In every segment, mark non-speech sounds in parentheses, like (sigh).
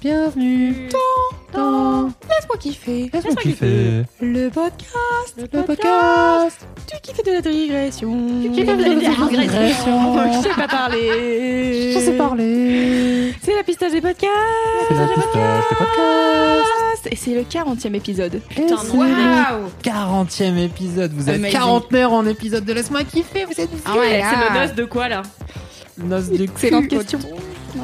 Bienvenue dans, dans Laisse-moi kiffer. Laisse-moi kiffer. Le podcast Le podcast Tu kiffes de la digression. Tu kiffes de la digression. Je sais pas parler. Je sais parler. C'est la pistage des podcasts. C'est la pistage des podcasts. Et c'est le 40e épisode. Putain, waouh. 40ème épisode, vous êtes Amazing. quarantenaire en épisode de Laisse-moi kiffer, vous êtes Ah ouais, c'est le noce de quoi là Noce de Excellente question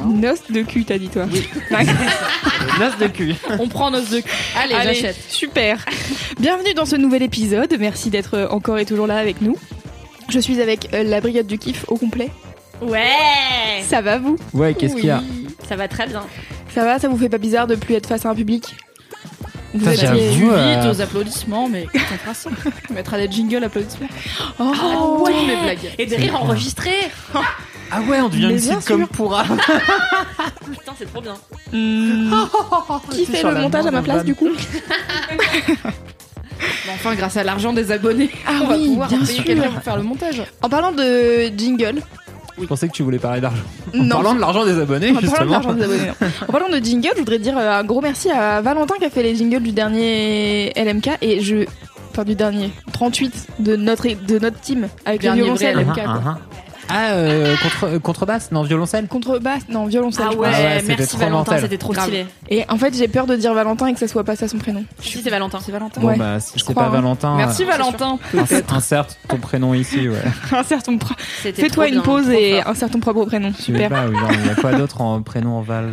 Noce de cul t'as dit toi (laughs) (laughs) Noce de cul On prend noce de cul. Allez, Allez, j'achète. super Bienvenue dans ce nouvel épisode, merci d'être euh, encore et toujours là avec nous. Je suis avec euh, la brigade du kiff au complet. Ouais Ça va vous? Ouais, qu'est-ce qu'il y a? Oui, Ça va très bien. Ça va? Ça vous fait pas bizarre de plus être face à un public? Vous. Du euh, vite aux applaudissements, mais on fera ça. On mettra des jingles applaudissements. Oh, Ah ouais, les blagues. Et des rires enregistrés. Ah ouais, on devient Mais une bien sitcom sûr. pourra (laughs) Putain, c'est trop bien. Hmm. (laughs) Qui fait le montage à ma place du coup (laughs) Mais enfin, grâce à l'argent des abonnés, Ah on va oui, pouvoir bien payer sûr. quelqu'un pour faire le montage. En parlant de jingle, Je pensais que tu voulais parler d'argent. En non. parlant de l'argent des abonnés, En parlant de justement. l'argent des abonnés. En parlant de jingle, je voudrais dire euh, un gros merci à Valentin qui a fait les jingles du dernier LMK et je. Enfin, du dernier. 38 de notre, de notre team avec Dernier le violoncelle. LMK, quoi. ah. Ah, euh, contre, euh, contrebasse Non, violoncelle Contrebasse, non, violoncelle. Ah ouais. Ah ouais, merci trop Valentin, c'était trop stylé. Et en fait, j'ai peur de dire Valentin et que ça soit pas ça son prénom. Si, c'est Valentin. C'est Valentin. Bon Ouais, bah, si je c'est crois, pas hein. Valentin... Merci euh, Valentin. ins- Inserte ton prénom ici, ouais. (laughs) Insère ton pro- Fais-toi une pause et insère ton propre prénom. Super. il y a quoi (laughs) d'autre en prénom en Val,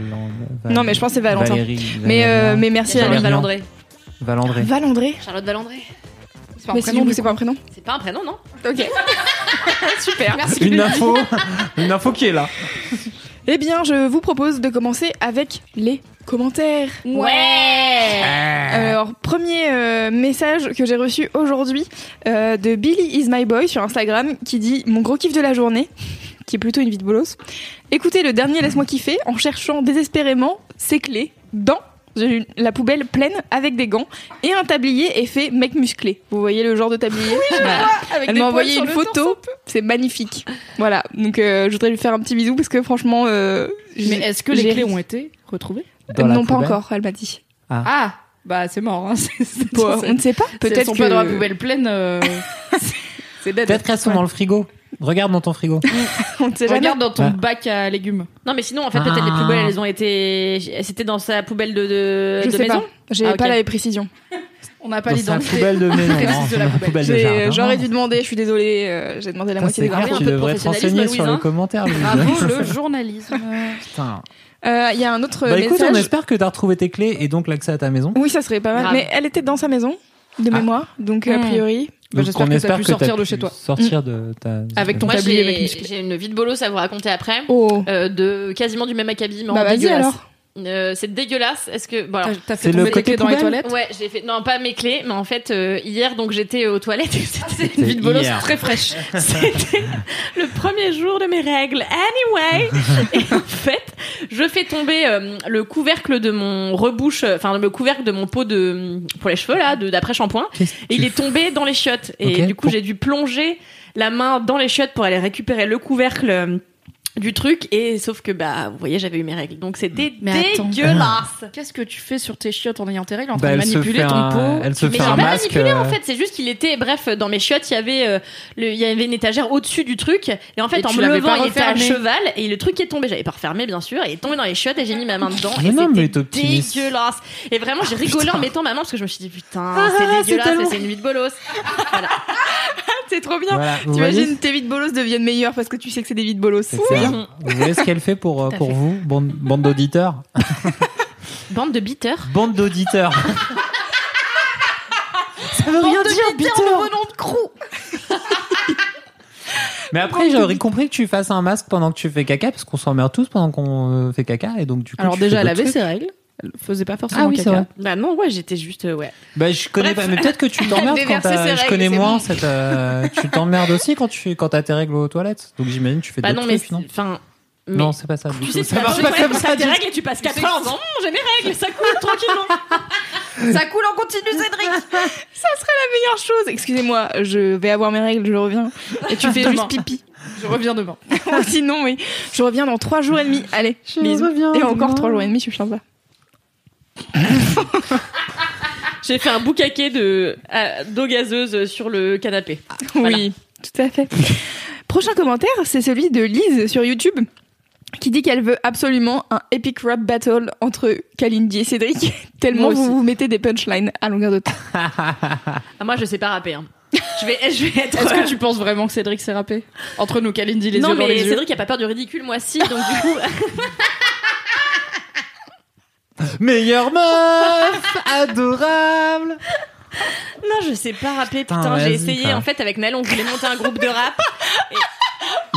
Non, mais je pense que c'est Valentin. Valérie, Mais, merci. Valandré. Valandré. Valandré. Charlotte Valandré. C'est pas un Mais prénom, c'est pas un prénom. C'est pas un prénom, non Ok. (laughs) Super. Merci. Une info, une info qui est là. Eh bien, je vous propose de commencer avec les commentaires. Ouais Alors, premier euh, message que j'ai reçu aujourd'hui euh, de Billy is my boy sur Instagram qui dit Mon gros kiff de la journée, qui est plutôt une vie de bolos. Écoutez le dernier Laisse-moi kiffer en cherchant désespérément ses clés dans la poubelle pleine avec des gants et un tablier effet mec musclé. Vous voyez le genre de tablier Voilà. Elle m'a envoyé une photo, c'est magnifique. Voilà, donc euh, je voudrais lui faire un petit bisou parce que franchement, euh, Mais est-ce que les clés ont été retrouvées Dans non, pas encore, elle m'a dit. Ah Bah c'est mort. Hein. (laughs) Bon, on ne sait pas. Peut-être Peut-être sont que pas dans la poubelle pleine. euh. (laughs) Peut-être qu'elles sont dans le frigo. Regarde dans ton frigo. (laughs) on ne sait jamais. Regarde dans ton Ouais. bac à légumes. Non, mais sinon, en fait, Ah. peut-être les poubelles, elles ont été. C'était dans sa poubelle de, de, Je de sais maison? pas. J'ai Ah, ok. pas la précision. (laughs) On n'a pas Dans sa l'identité. poubelle de (laughs) maison. précise non, de la poubelle. de J'ai- jardin. J'aurais dû demander, je suis désolée, euh, j'ai demandé la Putain, moitié C'est des clair, infos. tu un peu de devrais te professionnalisme, renseigner sur Louise, les hein. commentaires. Louise. Bravo le journalisme. Putain. Euh, Il y a un autre Bah écoute, on message. espère que t'as retrouvé tes clés et donc l'accès à ta maison. Oui, ça serait pas mal. Grave. Mais elle était dans sa maison, de Ah. mémoire. Donc, a Hmm. priori. Bah, Donc, j'espère que t'as espère pu sortir de chez toi. Sortir de ta. Avec ton Moi, tablier j'ai une vie de bolos à vous raconter après. Oh. Euh, de quasiment du même acabit, mais en Bah, vas-y dégueulasse. alors. Euh, c'est dégueulasse. Est-ce que bon, alors, T'as- fait le tomber tes côté clés dans les toilettes? Ouais, j'ai fait non pas mes clés, mais en fait euh, hier donc j'étais aux toilettes. C'était C'est une vie de bolos très fraîche. (laughs) C'était le premier jour de mes règles. Anyway, (laughs) et en fait, je fais tomber euh, le couvercle de mon rebouche, euh, enfin le couvercle de mon pot de pour les cheveux là, de d'après shampoing. Et il est tombé dans les chiottes. Et du coup, Pour- j'ai dû plonger la main dans les chiottes pour aller récupérer le couvercle euh, du truc et sauf que bah vous voyez j'avais eu mes règles. Donc c'était dégueulasse. Qu'est-ce que tu fais sur tes chiottes en ayant tes règles en Bah, train de elle se manipuler fait ton un- pot elle se Mais fait j'ai un pas masque. manipulé en euh, fait, c'est juste qu'il était bref dans mes chiottes, il y avait euh, le- il y avait une étagère au-dessus du truc. Et en fait Et en me levant, il était à cheval et le truc est tombé, j'avais pas refermé bien sûr, et il est tombé dans les chiottes et j'ai mis ma main dedans. Mais et c'était dégueulasse. Et vraiment, j'ai rigolé en mettant ma main parce que je me suis dit putain, Ah, c'est dégueulasse, c'est une vie de bolos. (laughs) C'est trop bien. T'imagines tes vides bolos deviennent meilleures parce que tu sais que c'est des vides bolos. Vous voyez ce qu'elle fait pour, euh, pour fait. vous, bande, bande d'auditeurs (laughs) Bande de beaters. Bande d'auditeurs. (laughs) Ça veut rien dire, beater. nom de crew (laughs) Mais après, j'aurais compris que tu fasses un masque pendant que tu fais caca, parce qu'on s'emmerde tous pendant qu'on euh, fait caca, et donc du coup. Alors tu déjà, trucs. ses règles. Elle faisait pas forcément Ah oui, caca. vrai. Bah non, ouais, j'étais juste euh, ouais. Bah, je connais Bref. pas, mais peut-être que tu (laughs) t'emmerdes quand t'as. Je connais c'est moins bon. cette. euh, tu t'emmerdes aussi quand tu quand t'as tes règles aux toilettes. Donc j'imagine que tu fais Bah d'autres non mais trucs, non enfin mais- Non, c'est pas ça. tu sais, ça tu marche pas comme ça. tes règles et tu passes 4 heures en disant Hum, j'ai mes règles, ça coule tranquillement. Ça coule en continu, Cédric Ça serait la meilleure chose. Excusez-moi, je vais avoir mes règles, je reviens. Et tu fais juste pipi. Je reviens demain. (laughs) Sinon, oui. Je reviens dans trois jours et demi. Allez, Je bisous. reviens Et encore demain. trois jours et demi, je suis sympa. (laughs) J'ai fait un boucaquet de euh, d'eau gazeuse sur le canapé. Voilà. Oui, tout à fait. Prochain commentaire, c'est celui de Lise sur YouTube qui dit qu'elle veut absolument un epic rap battle entre Kalindi et Cédric, (laughs) tellement vous vous mettez des punchlines à longueur de temps. (laughs) Ah, moi je sais pas rapper. hein. Je vais je vais être Est-ce que tu penses vraiment que Cédric s'est rappé Entre nous, Kalindi, les non yeux dans mais les yeux. Cédric a pas peur du ridicule moi si donc du coup Meilleure meuf Adorable. Non je sais pas rapper. Putain, putain j'ai essayé quoi. en fait avec Nel on voulait monter un groupe de rap.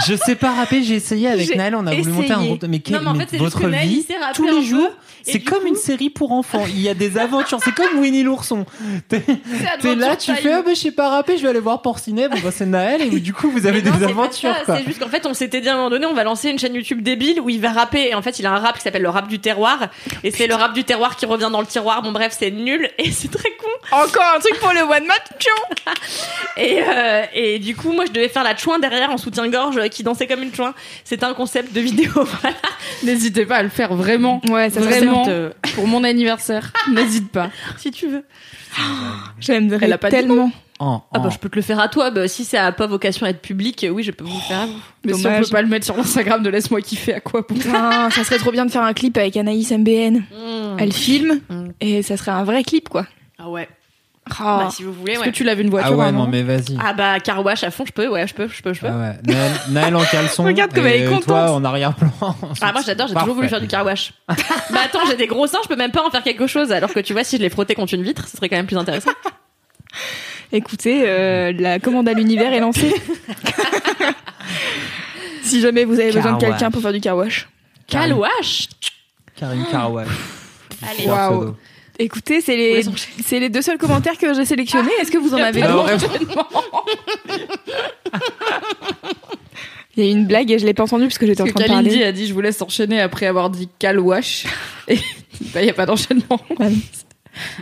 Je sais pas rapper, j'ai essayé avec Naël, on a voulu monter un groupe de... Mais, quel- non mais en fait votre vie, tous les jours, c'est comme coup- une série pour enfants. Il y a des aventures, c'est comme Winnie l'ourson. (laughs) T'es t'es là, tu fais, ah bah, je sais pas rapper, je vais aller voir Porcinet, bon bah c'est Naël, et du coup vous avez non, des aventures. C'est juste qu'en fait, on s'était dit à un moment donné, on va lancer une chaîne YouTube débile où il va rapper. Et en fait, il a un rap qui s'appelle le rap du terroir. Et c'est le rap du terroir qui revient dans le tiroir. Bon, bref, c'est nul et c'est très con. Encore un truc pour le one man show (laughs) Et, euh, et du coup, moi, je devais faire la chouin derrière en soutien-gorge qui dansait comme une chouin. C'était un concept de vidéo. (laughs) Voilà. N'hésitez pas à le faire vraiment. Ouais, ça serait Vraiment. Euh, Pour mon anniversaire. (laughs) N'hésite pas. si tu veux. J'aimerais Elle a pas tellement. En- Ah bah, en- je peux te le faire à toi. Bah, si ça a pas vocation à être public, oui, je peux vous le faire à vous. Mais si on Dommage. peut pas le mettre sur l'Instagram de Laisse-moi kiffer, à quoi bon Ah, (laughs) ça serait trop bien de faire un clip avec Anaïs MBN. Mmh. Elle filme Mm. et ça serait un vrai clip quoi. Ah ouais. Ah. Bah, si vous voulez, Est-ce ouais. que tu laves une voiture Ah ouais, non mais vas-y. Ah bah, car wash à fond, je peux, ouais, je peux, je peux, je peux. Ah ouais. Naël, Naël en caleçon. Regarde comme elle est contente. Toi en arrière-plan. Ah moi j'adore, j'ai toujours voulu faire du car wash. (laughs) bah attends, j'ai des gros seins, je peux même pas en faire quelque chose. Alors que tu vois, si je les frottais contre une vitre, ce serait quand même plus intéressant. (laughs) Écoutez, euh, la commande à l'univers est lancée. (laughs) si jamais vous avez besoin de Car quelqu'un wash. pour faire du car wash. Car wash Karine Carouage. Allez. Waouh. Écoutez, c'est les, c'est les deux seuls commentaires que j'ai sélectionnés. Est-ce que vous en avez Non, d'autres. Il y a une blague et je l'ai pas entendue parce que j'étais en que train de Kalindi parler. a dit je vous laisse enchaîner après avoir dit calwash. Et bah, y a pas d'enchaînement.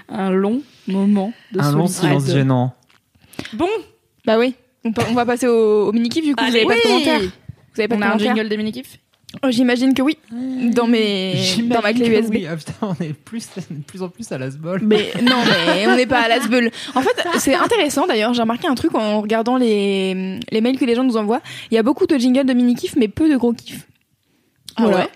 Un long moment de Un long silence gênant. Bon, Bah oui. On, on va passer au, au mini-kiff du coup. vous Allez. avez pas de Oui. commentaires Vous avez pas On de a un commentaires jingle des mini-kifs Oh, J'imagine que oui. Dans mes, dans ma clé USB. oui. Ah, putain, on est plus, de plus en plus à la sbol. Mais non, mais on n'est pas à la sbeul. En fait, (laughs) c'est intéressant d'ailleurs. J'ai remarqué un truc en regardant les, les mails que les gens nous envoient. Il y a beaucoup de jingles de mini-kiff, mais peu de gros kiffs. Ah Voilà. ouais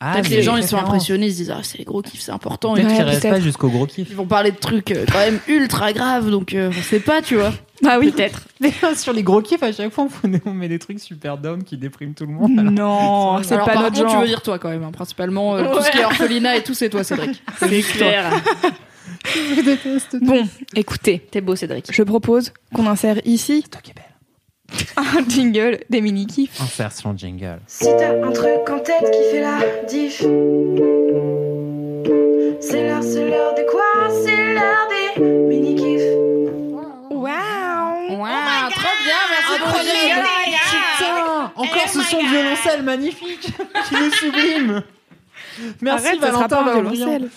Ah, les gens ils sont impressionnés, ils se disent ah c'est les gros kiffs, c'est important. Peut-être Ouais, qu'ils restent pas jusqu'au gros kiff. Ils vont parler de trucs euh, quand même ultra graves, donc euh, on sait pas, tu vois. Ah oui. peut-être. (laughs) Mais sur les gros kiffs, à chaque fois, on met- des trucs super down qui dépriment tout le monde. alors. Non, c'est Alors, pas par notre contre, genre. tu veux dire toi quand même, hein, principalement euh, tout ce qui est orphelinat et tout, c'est toi, Cédric. (laughs) C'est clair. Je déteste. Bon, écoutez, T'es beau, Cédric. je propose qu'on insère ici toi qui es belle. un (laughs) jingle des mini-kiffs. Insertion jingle. Si t'as un truc en tête qui fait la diff, c'est l'heure, c'est l'heure de quoi? C'est l'heure Putain Encore ce son de violoncelle magnifique (laughs) qui nous sublime. Merci Arrête, ça sera Valentin Valbriand. violoncelle.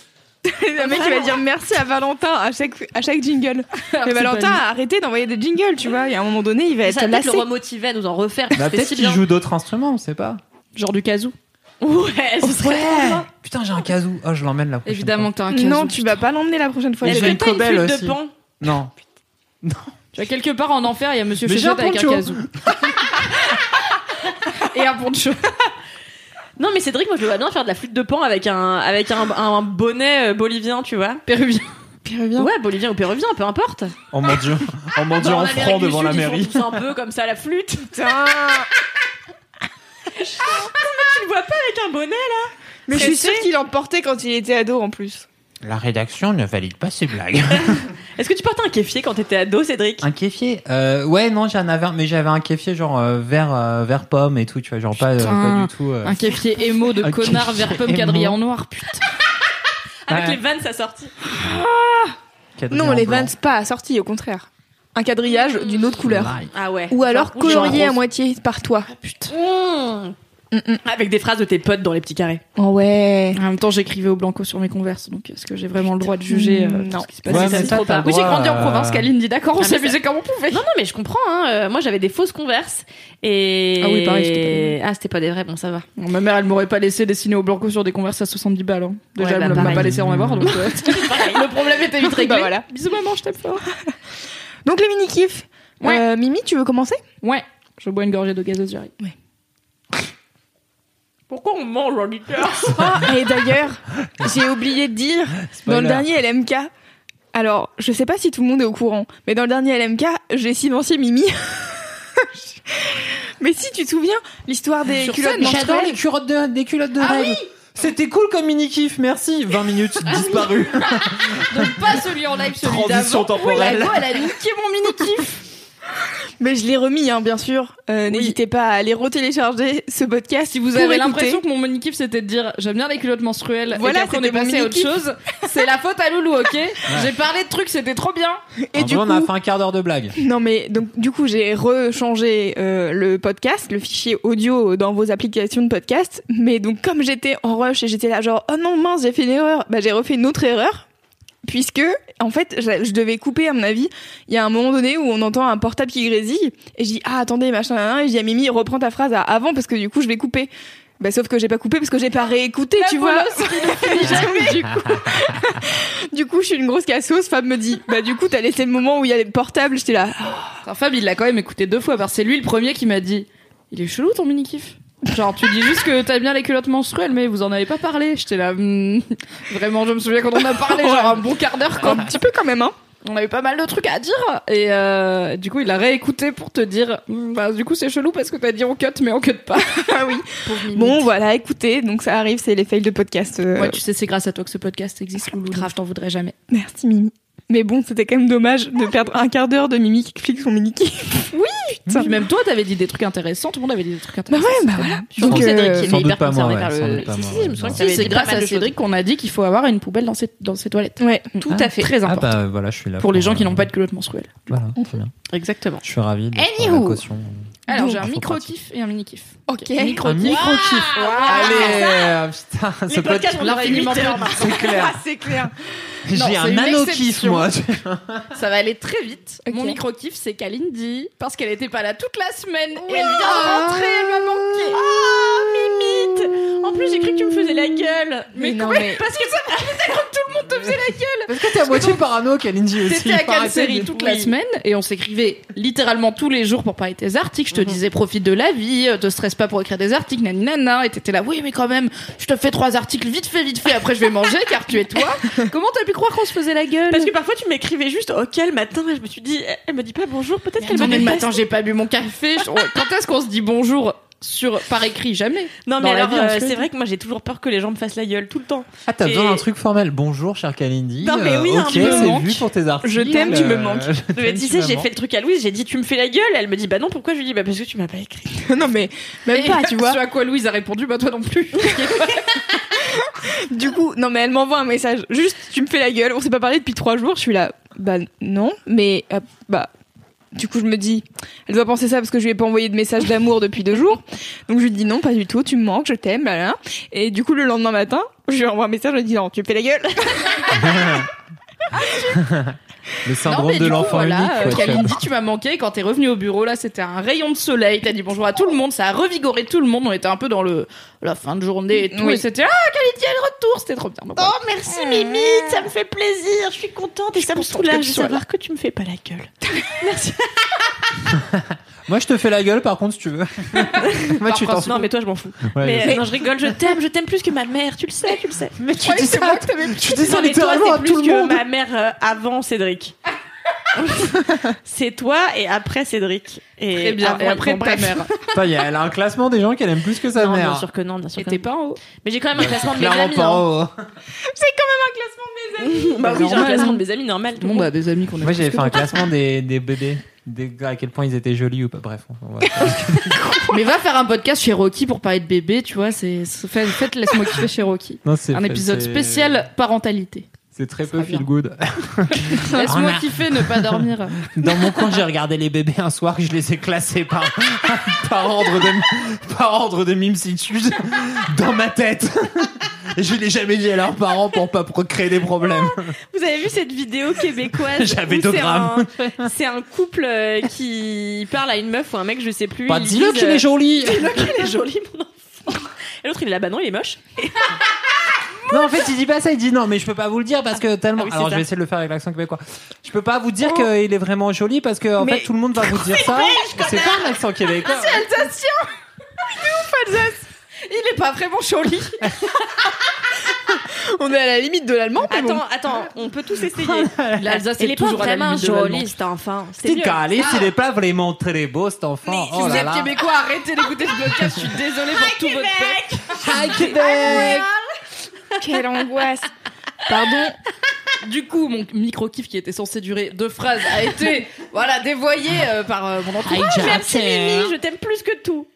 Le mec il va dire merci à Valentin à chaque, à chaque jingle. (laughs) Mais Valentin a arrêté d'envoyer des jingles, tu vois. Et à un moment donné, il va être Ça lassé. le remotiver à nous en refaire. Bah, peut-être qu'il joue d'autres instruments, on sait pas. Genre du casou. Ouais, ce serait trop bien. Putain, j'ai un casou. Oh, je l'emmène la prochaine Évidemment que t'as un casou. Non, tu vas pas l'emmener la prochaine fois. Et Est-ce que une t'as une cobelle flûte aussi. de pan? Fois. Non. Tu vas quelque part en enfer, il y a Monsieur Féchette avec un poncho. casou. (laughs) Et un poncho. Non, mais Cédric, moi je le vois bien faire de la flûte de pan avec un, avec un, un bonnet euh, bolivien, tu vois. Péruvien. Péruvien. Ouais, bolivien ou péruvien, peu importe. Oh mon dieu. Oh mon dieu, Dans en l'Amérique franc du devant la ils font mairie. tous un peu comme ça la flûte. (laughs) Putain. Tu le vois pas avec un bonnet là? Mais je suis sûre qu'il en portait quand il était ado en plus. La rédaction ne valide pas ces blagues. (laughs) Est-ce que tu portais un kéfier quand t'étais ado, Cédric? Un kéfier euh, Ouais, non, j'en avais un, mais j'avais un kéfier genre euh, vert, euh, vert pomme et tout, tu vois, genre pas, euh, Putain. pas du tout. euh, Un kéfier émo de Un connard vers pomme émo. quadrillé en noir, putain. (laughs) Avec Ouais. les vannes assorties. quadrillé Non, en les. Vans pas assortis, au contraire. Un quadrillage d'une autre couleur. Ah ouais. Ou alors colorié genre à moitié par toi. Mmh. Mm, mm. Avec des phrases de tes potes dans les petits carrés. Oh ouais. En même temps, j'écrivais au blanco sur mes converses, donc est-ce que j'ai vraiment le droit de juger euh, Mm, non. ce qui se passe Ouais, le Oui, j'ai grandi en euh, province, Kaline dit d'accord, on Ah, s'amusait comme on pouvait. Non, non, mais je comprends. Hein. euh, moi, j'avais des fausses converses. Et... Ah oui, pareil, c'était pas des Ah, c'était pas des vrais, bon, ça va. Bon, ma mère, elle m'aurait pas laissé dessiner au blanco sur des converses à 70 balles. hein. Déjà, Ouais, bah, elle m'a pas laissé en avoir, donc (laughs) euh, (laughs) le problème était vite réglé. Bah voilà. Bisous maman, je t'aime fort. Donc les mini-kifs. Ouais. Euh, Mimi, tu veux commencer? Ouais, je bois une gorgée de gazeuse, j'arrive. Pourquoi on mange, auditeur Ah, et d'ailleurs, j'ai oublié de dire, dans le dernier LMK, alors je sais pas si tout le monde est au courant, mais dans le dernier LMK, j'ai silencié Mimi. (laughs) mais si tu te souviens, l'histoire des Sur culottes scène, J'adore menstruelles. les culottes de, des culottes de règles. C'était cool comme mini kiff, merci. 20 minutes disparu. (laughs) Donc pas celui en live, celui Transition d'avant. temporelle. Oui, la go, elle a niqué mon mini-kiff. Mais je l'ai remis, hein, bien sûr. Euh, N'hésitez pas à aller retélécharger ce podcast. Si vous pour avez l'impression que mon mini-kiff c'était de dire j'aime bien les culottes menstruelles Voilà, et qu'après on est passé à autre chose, c'est la faute à Loulou, ok (laughs) J'ai parlé de trucs, c'était trop bien. Et En du coup, on a fait un quart d'heure de blague. Non mais donc du coup j'ai rechangé euh, le podcast, le fichier audio dans vos applications de podcast. Mais donc comme j'étais en rush et j'étais là genre oh non mince j'ai fait une erreur, bah j'ai refait une autre erreur puisque en fait je, je devais couper à mon avis. Il y a un moment donné où on entend un portable qui grésille et je dis ah attendez machin nan, nan, et je dis à Mimi reprends ta phrase à avant parce que du coup je vais couper. Bah, sauf que j'ai pas coupé parce que j'ai pas réécouté, tu vois. (laughs) du coup, du coup, je suis une grosse cassos. Fab me dit, bah, du coup, t'as laissé le moment où il y a les portables. J'étais là, Enfin, Fab, il l'a quand même écouté deux fois parce que c'est lui le premier qui m'a dit Il est chelou ton mini-kiff? Genre, tu dis juste que t'aimes bien les culottes menstruelles, mais vous en avez pas parlé. J'étais là, hmm, vraiment, je me souviens quand on en a parlé, genre un bon quart d'heure, quoi. un petit peu quand même, hein. On a eu pas mal de trucs à dire. Et euh, du coup, il a réécouté pour te dire Hmm, Bah, du coup, c'est chelou parce que t'as dit on cut, mais on cut pas. (laughs) Ah oui. Bon, voilà, écoutez, donc ça arrive, c'est les fails de podcast. euh, Ouais, tu sais, c'est grâce à toi que ce podcast existe, Loulou. donc Je t'en voudrais jamais. Merci Mimi. Mais bon, c'était quand même dommage de perdre un quart d'heure de Mimi qui explique son mini kiff. Putain. Puis même toi, t'avais dit des trucs intéressants. Tout le monde avait dit des trucs Bah intéressants. ouais, bah voilà. Surtout Donc, Cédric, qui sans est hyper ouais, par le. Si, si, je me souviens que c'est grâce à Cédric qu'on a dit qu'il faut avoir une poubelle dans ses, dans ses toilettes. Ouais. Tout à fait. Très Ah important. bah voilà, je suis là. pour les gens qui euh, n'ont pas de culotte menstruelle. Voilà, très bien. Exactement. Je suis ravi de Anywho. Alors, j'ai un micro-kiff et un mini-kiff. Ok. Micro Un micro-kiff. Allez, euh, putain, Les ce podcasts, podcast, on aurait 8 heures. c'est clair. (laughs) Ah, c'est clair. J'ai un nano-kiff, moi. (laughs) Ça va aller très vite. Mon micro-kiff, c'est Kalindi. Parce qu'elle était pas là toute la semaine. Et elle vient de rentrer, elle m'a manqué. Ah, En plus, j'ai cru que tu me faisais la gueule. Mais non, quoi? mais. Parce que ça. Parce que t'es à moitié parano, Kalindi aussi. T'étais à Calsérie de- toute Oui. la semaine et on s'écrivait littéralement tous les jours pour parler de tes articles. Je te disais profite de la vie, euh, te stresse pas pour écrire des articles, naninana. Et t'étais là, oui, mais quand même, je te fais trois articles vite fait, vite fait. Après, je vais manger car tu es toi. (laughs) Comment t'as pu croire qu'on se faisait la gueule? Parce que parfois, tu m'écrivais juste OK le matin et je me suis dit, elle- elle me dit pas bonjour, peut-être qu'elle me le déteste. matin, j'ai pas bu mon café. Je- Quand est-ce qu'on se dit bonjour? Sur par écrit Jamais. Non, mais alors, euh, c'est vrai que moi, j'ai toujours peur que les gens me fassent la gueule tout le temps. Ah, t'as Et- besoin d'un truc formel. Bonjour, cher Kalindi. Non, mais oui, Euh, ok, c'est vu pour tes articles. Je t'aime, tu me euh, manques. (laughs) je Mais t'aime, tu tu sais, j'ai fait le truc à Louise, j'ai dit tu me fais la gueule. Elle me dit bah non, pourquoi Je lui dis bah parce que tu m'as pas écrit. (laughs) non, mais même Et pas, tu vois. Ce à quoi Louise a répondu, bah toi non plus. (laughs) Du coup, non, mais elle m'envoie un message. Juste, tu me fais la gueule. On s'est pas parlé depuis trois jours. Je suis là. Bah, non. Mais, euh, bah. Du coup, je me dis, elle doit penser ça parce que je lui ai pas envoyé de message d'amour depuis deux jours. Donc, je lui dis non, pas du tout, tu me manques, je t'aime, là. Et du coup, le lendemain matin, je lui envoie un message, je lui dis non, tu fais la gueule. (laughs) Le Non, syndrome mais de l'enfant voilà, unique. euh, quoi, tu m'as manqué. Quand t'es revenu au bureau, là, c'était un rayon de soleil. T'as dit bonjour à tout le monde. Ça a revigoré tout le monde. On était un peu dans le la fin de journée et tout. Oui. Et c'était ah, Kalindi est de retour. C'était trop bien. Donc, voilà. Oh, merci Mimi, ça me fait plaisir. Je suis contente et ça me que soulage de savoir que tu me fais pas la gueule. (laughs) (laughs) Moi, je te fais la gueule, par contre, si tu veux. (laughs) Moi, tu t'en. Non, mais toi, je m'en fous. Ouais, mais, euh, non, je rigole, je t'aime, je t'aime plus que ma mère, tu le sais, tu le sais. Mais tu dis ça, tu dis ça Non, mais toi, littéralement à c'est tout plus le que monde. ma mère euh, avant Cédric. (laughs) c'est toi et après Cédric. Et Très bien. avant- Et après bon, ta bref. mère. (laughs) Attends, il y a- elle a un classement des gens qu'elle aime plus que sa Non, bien mère. sûr que non, bien sûr Et t'es pas en haut. Mais j'ai quand même un classement de mes amis. pas hein. en haut. (laughs) Bah oui, j'ai un Normal. classement de mes amis normal. tout le Bon, monde. bah, des amis qu'on a Moi, j'avais fait un classement des, des bébés. Des, à quel point ils étaient jolis ou pas. Bref. on va- Mais va faire un podcast chez Rocky pour parler de bébé, tu vois. C'est faites, faites laisse-moi kiffer chez Rocky. Non, Un épisode spécial parentalité. C'est très peu sera bien. feel good. Laisse-moi Ah, kiffer, ne pas dormir. Dans mon coin, j'ai regardé les bébés un soir, je les ai classés par, (laughs) par ordre de, par ordre de mimsitude dans ma tête. Et je l'ai jamais dit à leurs parents pour pas créer des problèmes. Vous avez vu cette vidéo québécoise (laughs) J'avais deux c'est grammes. un- C'est un couple euh, qui parle à une meuf ou un mec, je sais plus. Dis-le qu'il euh, est joli. (laughs) Dis-le qu'il est joli, mon enfant. Et l'autre, il est là, bah non, il est moche. Non, en fait, il dit pas ça, il dit non, mais je peux pas vous le dire parce que tellement. Ah oui, c'est Alors, je vais essayer de le faire avec l'accent québécois. Je peux pas vous dire qu'il est vraiment joli parce que, en Mais- fait, tout le monde va vous dire ça. C'est pas un accent québécois. Il est pas vraiment joli. (laughs) On est à la limite de l'allemand, mais bon. Attends, attends, on peut tous essayer. L'Alsace, Il c'est est pas toujours à la vraiment limite de l'allemand. joli, cet enfant. C'est calice, il est pas vraiment très beau, cet enfant. Si Oh vous là êtes là. québécois, arrêtez d'écouter ce podcast. Je suis désolée pour tout votre peuple. Hi, Québec. (laughs) Quelle angoisse. Pardon. Du coup, mon micro kiff qui était censé durer deux phrases a été (laughs) voilà dévoyé euh, par euh, mon entourage. Merci Mimi, je t'aime plus que tout.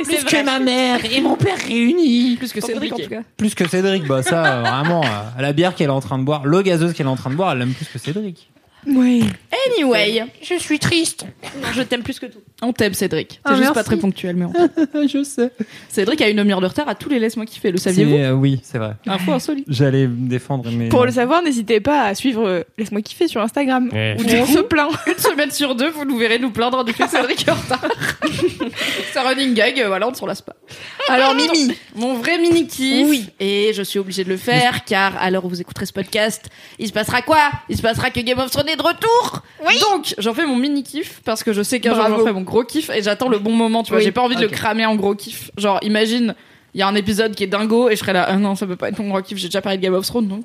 Et c'est Plus vrai. que ma mère et mon père réunis. Plus que Cédric en tout cas. Plus que Cédric, bah ça, euh, vraiment, la bière qu'elle est en train de boire, l'eau gazeuse qu'elle est en train de boire, elle l'aime plus que Cédric. Oui. Anyway, Je suis triste. Non, je t'aime plus que tout. on t'aime Cédric. C'est Ah, juste merci. pas très ponctuel, mais on t'aime. (laughs) je sais. Cédric a une demi-heure de retard à tous les laisse-moi kiffer. Le saviez-vous euh, Oui, c'est vrai. Info insolite. J'allais me défendre, mais. Pour le savoir, n'hésitez pas à suivre euh, Laisse-moi kiffer sur Instagram. Ouais. Où on se plaint. Une semaine sur deux, vous nous verrez nous plaindre du fait que Cédric est en retard. (laughs) C'est un running gag, euh, voilà, on ne s'en lasse pas. Alors, Mimi. Mon vrai mini kiff. Oui. Et je suis obligée de le faire car à l'heure où vous écouterez ce podcast, il se passera quoi? Il se passera que Game of Thrones est de retour. Oui. Donc j'en fais mon mini kiff parce que je sais qu'un jour j'en ferai mon gros kiff et j'attends le bon moment. Tu vois, Oui. j'ai pas envie de le cramer en gros kiff. Genre imagine, il y a un épisode qui est dingo et je serai là. Ah non, ça peut pas être mon gros kiff. J'ai déjà parlé de Game of Thrones donc.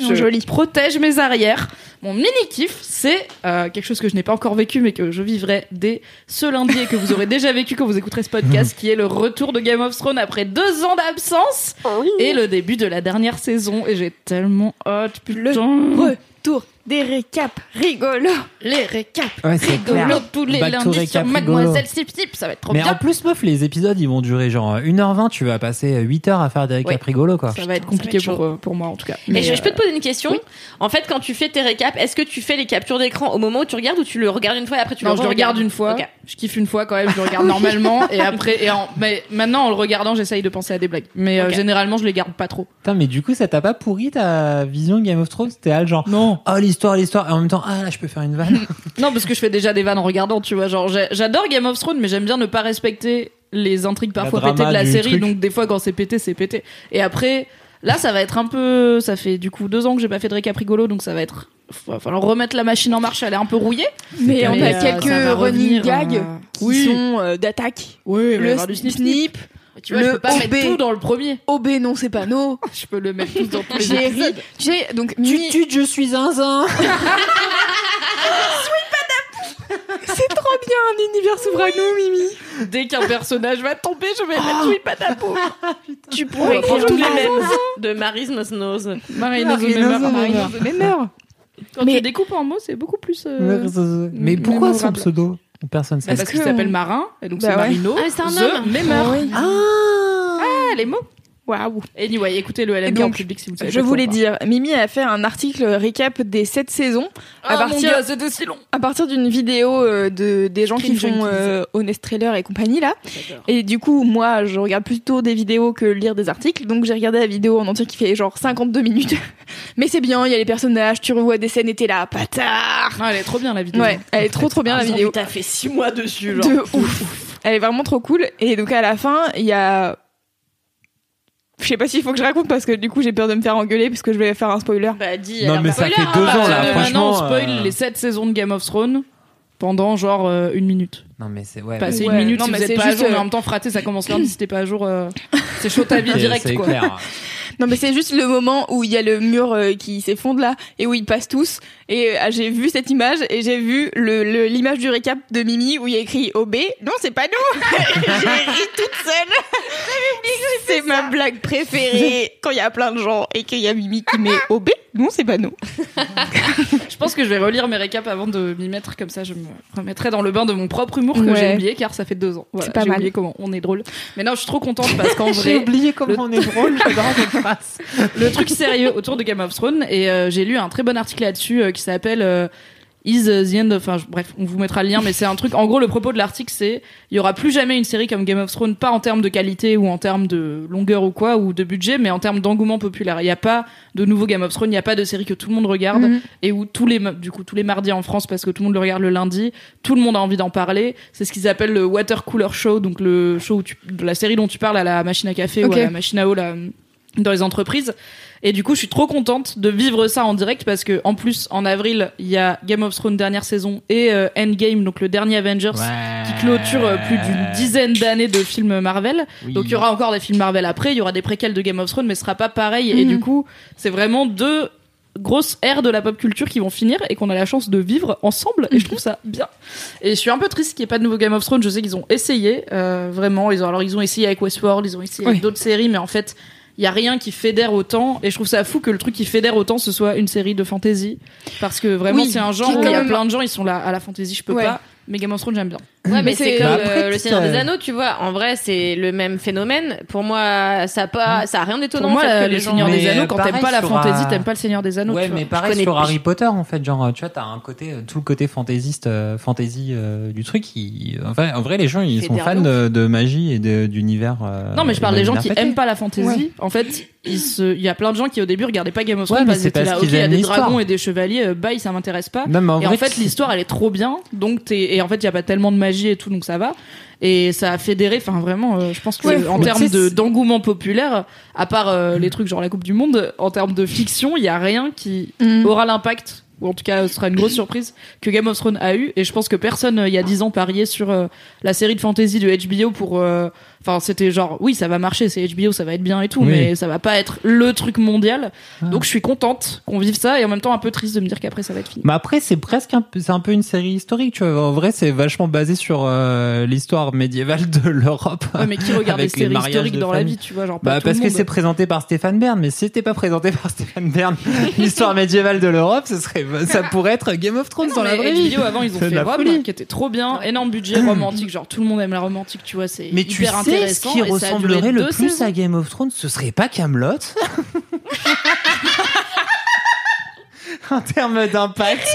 Non, Je joli. protège mes arrières. Mon mini kiff, c'est euh, quelque chose que je n'ai pas encore vécu, mais que je vivrai dès ce lundi et que vous aurez déjà vécu quand vous écouterez ce podcast, qui est le retour de Game of Thrones après deux ans d'absence et le début de la dernière saison. Et j'ai tellement hâte, putain. Retour des récaps rigolos. Les récaps. Ouais, c'est Rigolo clair. tous les Back lundis sur Mademoiselle Sip Sip, ça va être trop Mais bien. en plus, meuf, les épisodes, ils vont durer genre 1h20. Tu vas passer 8 heures à faire des récaps Ouais. rigolos, quoi. Ça va être compliqué va être pour, euh, pour moi en tout cas. Et Mais, je, je peux euh, te poser une question. oui. En fait, quand tu fais tes récaps, est-ce que tu fais les captures d'écran au moment où tu regardes ou tu le regardes une fois et après tu non, le je le regarde une fois. Ok. Je kiffe une fois quand même. Je le regarde normalement (laughs) et après et en, mais maintenant en le regardant, j'essaye de penser à des blagues. Mais euh, généralement, je les garde pas trop. Putain, mais du coup, ça t'a pas pourri ta vision de Game of Thrones? C'était genre, Non. oh l'histoire, l'histoire, et en même temps, ah là, je peux faire une vanne. (laughs) Non, parce que je fais déjà des vannes en regardant, tu vois. Genre, j'adore Game of Thrones, mais j'aime bien ne pas respecter les intrigues parfois pétées de la série. truc. Donc, des fois, quand c'est pété, c'est pété. Et après, là, ça va être un peu. Ça fait du coup deux ans que j'ai pas fait de récap rigolo, donc ça va être. Va falloir remettre la machine en marche, elle est un peu rouillée. Mais on a euh, quelques running gags euh, qui oui. sont euh, d'attaque. Oui, Le snip, snip. Tu vois, je le peux pas mettre OB. tout dans le premier. OB non c'est pas no. (laughs) Je peux le mettre tout dans tous (laughs) les J'ai ri. épisodes. Tu sais, donc tu tues, je suis zinzin. (laughs) c'est trop bien un univers souverain Mimi. Dès qu'un personnage va tomber, je vais mettre oui, pas d'apeau. Tu pourrais écrire tous les mêmes de. Ozomemeur. Marine the Memoir. Quand Mais- tu découpes en mots, c'est beaucoup plus. euh, Mais pourquoi son pseudo? Personne Bah, sait. parce que qu'il s'appelle Marin, et donc Bah c'est ouais. Marino. Ah, c'est un The homme. Memeur. Oui. Ah Ah, les mots. Waouh. Anyway, écoutez le LMK en donc, public si vous savez. Je voulais dire, Mimi a fait un article récap des sept saisons quoi. à Ah partir c'était si long. à partir d'une vidéo euh, de des gens qui Screen font Junkies. euh, Honest Trailer et compagnie là. Et du coup, moi, je regarde plutôt des vidéos que lire des articles. Donc, j'ai regardé la vidéo en entier qui fait genre 52 minutes. (laughs) Mais c'est bien, il y a les personnages, tu revois des scènes et t'es là, patard. Ah, elle est trop bien la vidéo. Ouais, elle est trop trop bien la vidéo. T'as fait six mois dessus, genre. De ouf. Elle est vraiment trop cool. Et donc, à la fin, il y a. Je sais pas s'il faut que je raconte parce que du coup, j'ai peur de me faire engueuler parce que je vais faire un spoiler. Bah, dis. Non, mais bah, ça spoiler, fait hein, deux bah, ans, À là, partir de maintenant, on franchement, spoil euh, les 7 saisons de Game of Thrones pendant genre euh, une minute. Non, mais c'est ouais. Pas c'est Ouais, une minute non, si mais vous êtes c'est pas à juste, jour, mais euh, en même temps, fraté, ça commence lundi si t'es pas à jour. euh, C'est chaud ta (laughs) vie c'est- direct c'est quoi. clair. Non, mais c'est juste le moment où il y a le mur euh, qui s'effondre là et où ils passent tous. Et euh, j'ai vu cette image et j'ai vu le l'image du récap de Mimi où il y a écrit OB. Non, c'est pas nous. (laughs) j'ai ri toute seule. C'est ma blague préférée quand il y a plein de gens et qu'il y a Mimi qui met OB. Non, c'est pas nous. (laughs) Je pense que je vais relire mes récaps avant de m'y mettre comme ça. Je me remettrai dans le bain de mon propre humour que Ouais. j'ai oublié car ça fait deux ans. Voilà, C'est pas j'ai mal. oublié comment on est drôle. Mais non, je suis trop contente parce qu'en (laughs) J'ai vrai, oublié comment on est drôle, j'adore le truc sérieux autour de Game of Thrones et euh, j'ai lu un très bon article là-dessus euh, qui s'appelle euh, Is the End of... Enfin, bref, on vous mettra le lien, mais c'est un truc... En gros, le propos de l'article, c'est il y aura plus jamais une série comme Game of Thrones, pas en termes de qualité ou en termes de longueur ou quoi, ou de budget, mais en termes d'engouement populaire. Il n'y a pas de nouveau Game of Thrones, il n'y a pas de série que tout le monde regarde Mhm. et où tous les, du coup, tous les mardis en France, parce que tout le monde le regarde le lundi, tout le monde a envie d'en parler. C'est ce qu'ils appellent le Water Cooler Show, donc le show où tu, la série dont tu parles à la machine à café ou à la machine à eau, là, dans les entreprises. Et du coup, je suis trop contente de vivre ça en direct parce que en plus, en avril, il y a Game of Thrones dernière saison et euh, Endgame, donc le dernier Avengers, qui clôture euh, plus d'une dizaine d'années de films Marvel. Donc il y aura encore des films Marvel après, il y aura des préquels de Game of Thrones, mais ce sera pas pareil. Et Mhm. du coup, c'est vraiment deux grosses ères de la pop culture qui vont finir et qu'on a la chance de vivre ensemble et je trouve ça bien et je suis un peu triste qu'il n'y ait pas de nouveau Game of Thrones je sais qu'ils ont essayé euh, vraiment ils ont alors ils ont essayé avec Westworld ils ont essayé avec Oui. d'autres séries mais en fait il y a rien qui fédère autant et je trouve ça fou que le truc qui fédère autant ce soit une série de fantasy parce que vraiment Oui, c'est un genre où il y a plein de gens ils sont là à la fantasy je peux Ouais. pas mais Game of Thrones j'aime bien Ouais, mais Mais c'est comme Bah après, euh, le tout Seigneur des Anneaux, tu vois. En vrai, c'est le même phénomène. Pour moi, ça a pas, ça a rien d'étonnant. pour moi que le. Seigneur des Anneaux euh, quand t'aimes pas la fantasy euh, t'aimes pas le Seigneur des Anneaux Ouais, mais pareil sur. Harry Potter en fait, genre tu vois, t'as un côté, euh, tout le côté fantaisiste, euh, fantasy euh, du truc. Qui, enfin, en vrai, les gens ils sont fans de magie et d'univers. euh, Non, mais je parle des gens qui aiment pas la fantasy. Ouais. En fait, il y a plein de gens qui au début regardaient pas Game of Thrones parce c'est qu'ils étaient là, ok, il y a des dragons et des chevaliers, euh, bye, ça m'intéresse pas. Et en fait, l'histoire, elle est trop bien. Donc, t'es, et en fait, il y a pas tellement de magie et tout, donc ça va. Et ça a fédéré, enfin vraiment, euh, je pense que Ouais, en termes de, d'engouement populaire, à part euh, les trucs genre la Coupe du Monde, en termes de fiction, il y a rien qui Mm. aura l'impact ou en tout cas ce sera une grosse surprise que Game of Thrones a eu et je pense que personne euh, il y a 10 ans pariait sur euh, la série de fantasy de HBO pour euh, enfin c'était genre oui ça va marcher c'est HBO ça va être bien et tout Oui. mais ça va pas être le truc mondial Ah. donc je suis contente qu'on vive ça et en même temps un peu triste de me dire qu'après ça va être fini Mais après, c'est presque un peu, c'est un peu une série historique, tu vois. En vrai, c'est vachement basé sur euh, l'histoire médiévale de (laughs) l'Europe. ouais, mais qui regarde des séries historiques de dans la vie tu vois genre pas Bah, tout parce le que monde. c'est présenté par Stéphane Bern, mais si c'était pas présenté par (laughs) Stéphane Bern, (laughs) l'histoire médiévale de l'Europe, ce serait, ça pourrait être Game of Thrones Non, dans la vraie vie. Avant ils ont fait Rome qui était trop bien énorme budget romantique genre tout le monde aime la romantique tu vois c'est Mais tu hyper sais ce intéressant qui a duré ressemblerait le plus saisons. à Game of Thrones, ce serait pas Camelot (laughs) En termes d'impact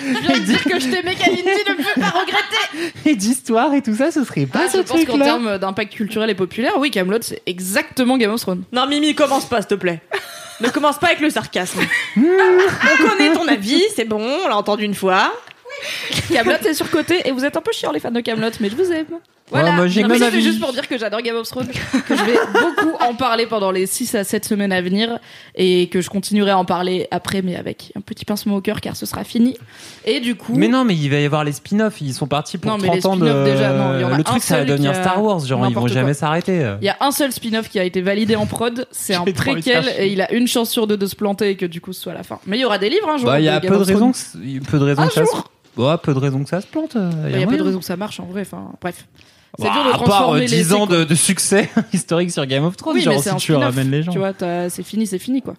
je viens de dire que je t'aimais Kalindi ne fais pas regretter et d'histoire et tout ça, ce serait pas Ah, ce je pense qu'en truc-là. termes d'impact culturel et populaire, oui, Camelot, c'est exactement Game of Thrones. Non, Mimi, commence pas, s'il te plaît. ne commence pas avec le sarcasme. (laughs) on connaît ton avis, c'est bon, on l'a entendu une fois. Camelot est surcoté et vous êtes un peu chiants les fans de Camelot, mais je vous aime. Voilà. Ouais, moi, j'ai Non, mais mon c'était avis. juste pour dire que j'adore Game of Thrones, que je vais beaucoup en parler pendant les 6 à 7 semaines à venir et que je continuerai à en parler après, mais avec un petit pincement au cœur car ce sera fini. Et du coup. Mais non, mais il va y avoir les spin-offs. Ils sont partis pour Non, mais les 30 ans de. spin-offs, déjà, non, il y en a le un truc, ça va seul devenir qui a- Star Wars. Genre, ils vont n'importe jamais quoi. s'arrêter. Il y a un seul spin-off qui a été validé en prod, c'est (laughs) un J'ai trop envie de préquel et il a une chance sur deux de se planter et que du coup ce soit la fin. Mais il y aura des livres un jour. Bah, il y a Game peu de of Thrones. raisons, que, c- peu de raisons Un que ça se. jour. Ouais, peu de raisons que ça se plante. euh, Il y a peu de raisons que ça marche en vrai. Enfin, bref. C'est Bah, dur de à part transformer euh, les 10 ans de, de succès (laughs) historique sur Game of Thrones, Oui, mais genre si tu ramènes les gens. Tu vois, c'est fini, c'est fini quoi.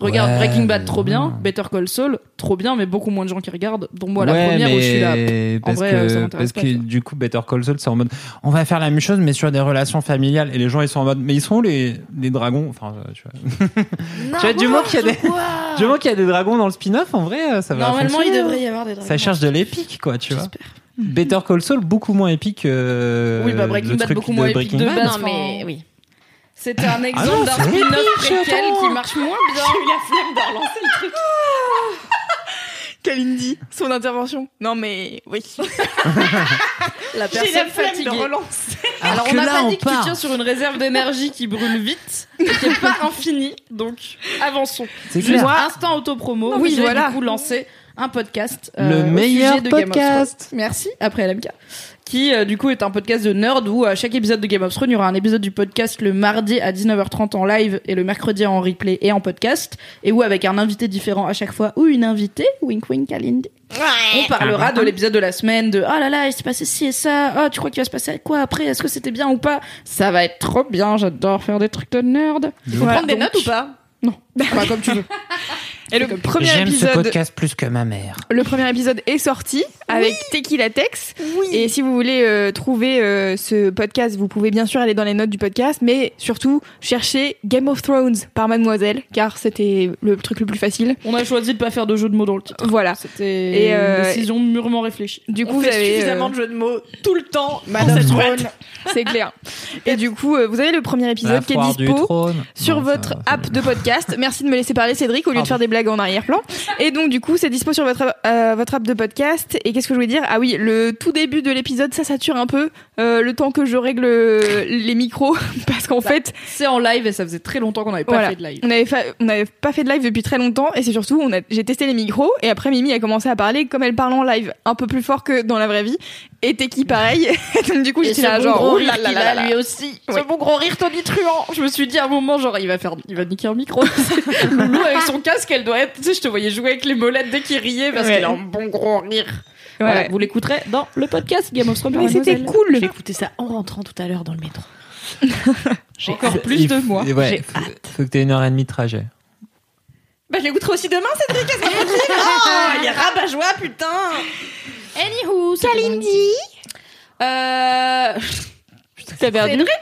Regarde Ouais, Breaking Bad, mais trop bien. non. Better Call Saul, trop bien, mais beaucoup moins de gens qui regardent. Dont moi, la Ouais, première où je suis là. mais En parce vrai, que, euh, ça m'intéresse parce pas, que du coup Better Call Saul c'est en mode on va faire la même chose mais sur des relations familiales et les gens ils sont en mode mais ils sont où les, les dragons? Enfin euh, tu vois (laughs) tu vois du moment qu'il y a des (laughs) du moment qu'il y a des dragons dans le spin-off en vrai euh, ça va Normalement, il devrait y avoir des dragons. ça cherche de l'épique quoi tu vois J'espère. Better Call Saul beaucoup moins épique que Oui, bah, Breaking le Bad, truc beaucoup de moins épique Breaking de Bad. base. non, mais oui. C'était un exemple non, d'un spin-off préquel qui marche moins bien. J'ai eu la flemme de relancer le truc. Kalindi, son intervention. Non mais oui. (laughs) La J'ai la personne flemme fatiguée. de relancer. Alors, que on n'a là, pas on dit que tu part. tiens sur une réserve d'énergie qui brûle vite et qui n'est pas (laughs) infinie. Donc, avançons. c'est clair instant autopromo. Oui, J'ai voilà. du coup lancé un podcast. Le euh, au meilleur sujet de Game of podcast. Thrones. Merci, après LMK. Qui, euh, du coup, est un podcast de nerd où à chaque épisode de Game of Thrones, il y aura un épisode du podcast le mardi à 19h30 en live et le mercredi en replay et en podcast. Et où, avec un invité différent à chaque fois ou une invitée, wink wink Kalindi, on parlera de l'épisode de la semaine, de oh là là, il s'est passé ci et ça, oh tu crois qu'il va se passer quoi après, est-ce que c'était bien ou pas? Ça va être trop bien, j'adore faire des trucs de nerd. Faut prendre des notes ou pas? Non, pas comme tu veux. (laughs) Et le premier j'aime ce épisode, podcast plus que ma mère le premier épisode est sorti avec Tequila Tex. Et si vous voulez euh, trouver euh, ce podcast, vous pouvez bien sûr aller dans les notes du podcast, mais surtout chercher Game of Thrones par Mademoiselle, car c'était le truc le plus facile. On a choisi de pas faire de jeu de mots dans le titre. Voilà. C'était Et, une euh, décision mûrement réfléchie. Du coup, On vous fait avez euh, suffisamment de jeux de mots tout le temps. Madame cette Throne, boîte. (laughs) c'est clair. Et du coup, euh, vous avez le premier la épisode qui est foire du dispo. trône sur Non, ça votre va, ça app de podcast. Merci de me laisser parler, Cédric, au lieu de Pardon. faire des blagues en arrière-plan. Et donc, du coup, c'est dispo sur votre, euh, votre app de podcast. Et qu'est-ce que je voulais dire? Ah oui, le tout début de l'épisode, ça sature un peu euh, le temps que je règle euh, les micros. (laughs) Parce qu'en fait, C'est en live et ça faisait très longtemps qu'on n'avait pas Voilà. fait de live. on n'avait fa- pas fait de live depuis très longtemps. Et c'est surtout, on a, j'ai testé les micros. Et après, Mimi a commencé à parler comme elle parle en live, un peu plus fort que dans la vraie vie. Et Teki, pareil. Et (laughs) donc, du coup, j'étais là, bon genre, gros oh rire là là lui aussi. Oui. Ce bon gros rire tonitruant. Je me suis dit à un moment, genre, il va faire, il va niquer un micro. (laughs) Loulou avec son casque, elle doit être, tu sais, je te voyais jouer avec les molettes dès qu'il riait parce Ouais. qu'il a un bon gros rire. Ouais. Voilà, vous l'écouterez dans le podcast Game of Thrones. Mais c'était cool. J'ai écouté ça en rentrant tout à l'heure dans le métro. (laughs) J'ai encore plus Il de moi. ouais, J'ai faut, faut que t'aies une heure et demie de trajet Bah, je l'écouterai aussi demain, Cédric. Oh, il est rabat-joie, putain. Anywho, Kalindi. Euh... (laughs) T'as perdu. (laughs)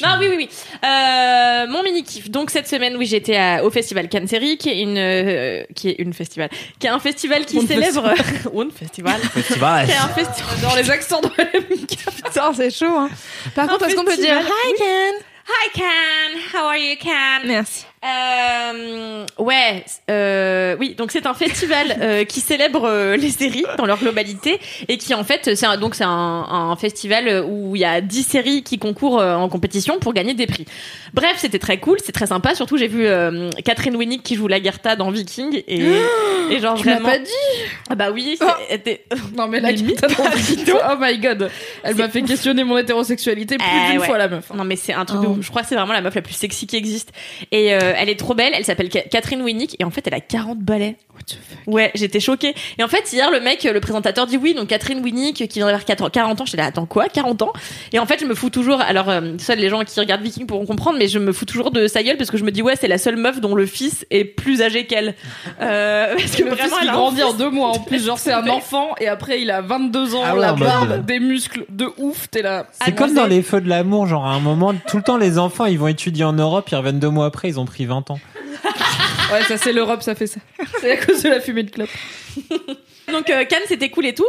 Non, Non, oui, oui, oui. Euh, mon mini kiff. Donc cette semaine, oui, j'étais à- au festival Cannes Série, qui est une, euh, qui est une festival, qui est un festival qui célèbre, (laughs) un festival, Festival. qui est un festival. dans les accents de Putain, c'est chaud, hein. Par Un contre, est-ce qu'on peut dire festival. Hi, Ken Hi Can, how are you Can? Merci. Euh, ouais, euh, oui, donc c'est un festival euh, qui célèbre euh, les séries dans leur globalité et qui en fait c'est donc c'est un, un festival où il y a 10 séries qui concourent euh, en compétition pour gagner des prix. Bref, c'était très cool, c'est très sympa. Surtout j'ai vu euh, Catherine Winnick qui joue Lagertha dans Viking et, (gasps) et genre Tu vraiment. pas dit? Ah bah oui, c'était- (laughs) Non mais t'as envie. (laughs) Oh my god. Elle m'a fait questionner mon hétérosexualité plus Eh d'une ouais. fois la meuf. Non mais c'est un truc de Oh. ouf. Je crois que c'est vraiment la meuf la plus sexy qui existe. Et euh, elle est trop belle. Elle s'appelle Ca- Catherine Winnick et en fait elle a 40 balais. Ouais, j'étais choquée. Et en fait hier le mec, le présentateur dit oui, donc Catherine Winnick qui vient d'avoir 4 40 ans. J'étais là, attends quoi, 40 ans? Et en fait je me fous toujours. Alors euh, ça les gens qui regardent Viking pourront comprendre, mais je me fous toujours de sa gueule parce que je me dis ouais c'est la seule meuf dont le fils est plus âgé qu'elle. Euh, (laughs) parce que le vraiment fils, un grandit en deux mois en plus. Genre, c'est un enfant et après, il a 22 ans, Ah ouais, la barbe, euh, des muscles de ouf. T'es là. C'est comme dans les feux de l'amour, genre à un moment, tout le temps les enfants ils vont étudier en Europe, ils reviennent deux mois après, ils ont pris 20 ans. (laughs) Ouais, ça, c'est l'Europe, ça fait ça. (laughs) C'est à cause de la fumée de clope. (laughs) Donc euh, Cannes c'était cool et tout,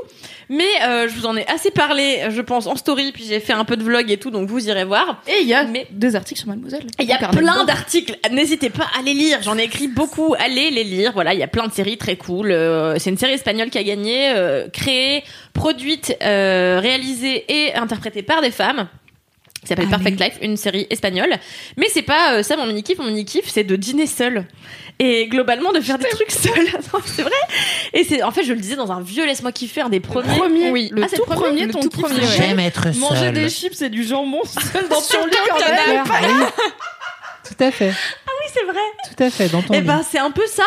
mais euh, je vous en ai assez parlé, je pense en story, puis j'ai fait un peu de vlog et tout, donc vous irez voir. Et il y a Mais- des articles sur Mademoiselle. Il y a plein d'articles. N'hésitez pas à les lire. J'en ai écrit beaucoup. Allez les lire. Voilà, il y a plein de séries très cool. Euh, c'est une série espagnole qui a gagné, euh, créée, produite, euh, réalisée et interprétée par des femmes. Qui s'appelle Perfect Life, une série espagnole. Mais c'est pas euh, ça mon mini kiff. Mon mini kiff, c'est de dîner seul et globalement de faire des trucs seul. (laughs) C'est vrai. Et c'est en fait, je le disais dans un vieux laisse-moi kiffer, un des premiers. Premier, Oui. le Ah, tout le premier, premier, le ton tout kiff, ouais. être Manger des chips et du jambon seul dans (laughs) ton lit. Tout à fait. c'est vrai. Tout à fait, dans ton Eh lit. ben c'est un peu ça,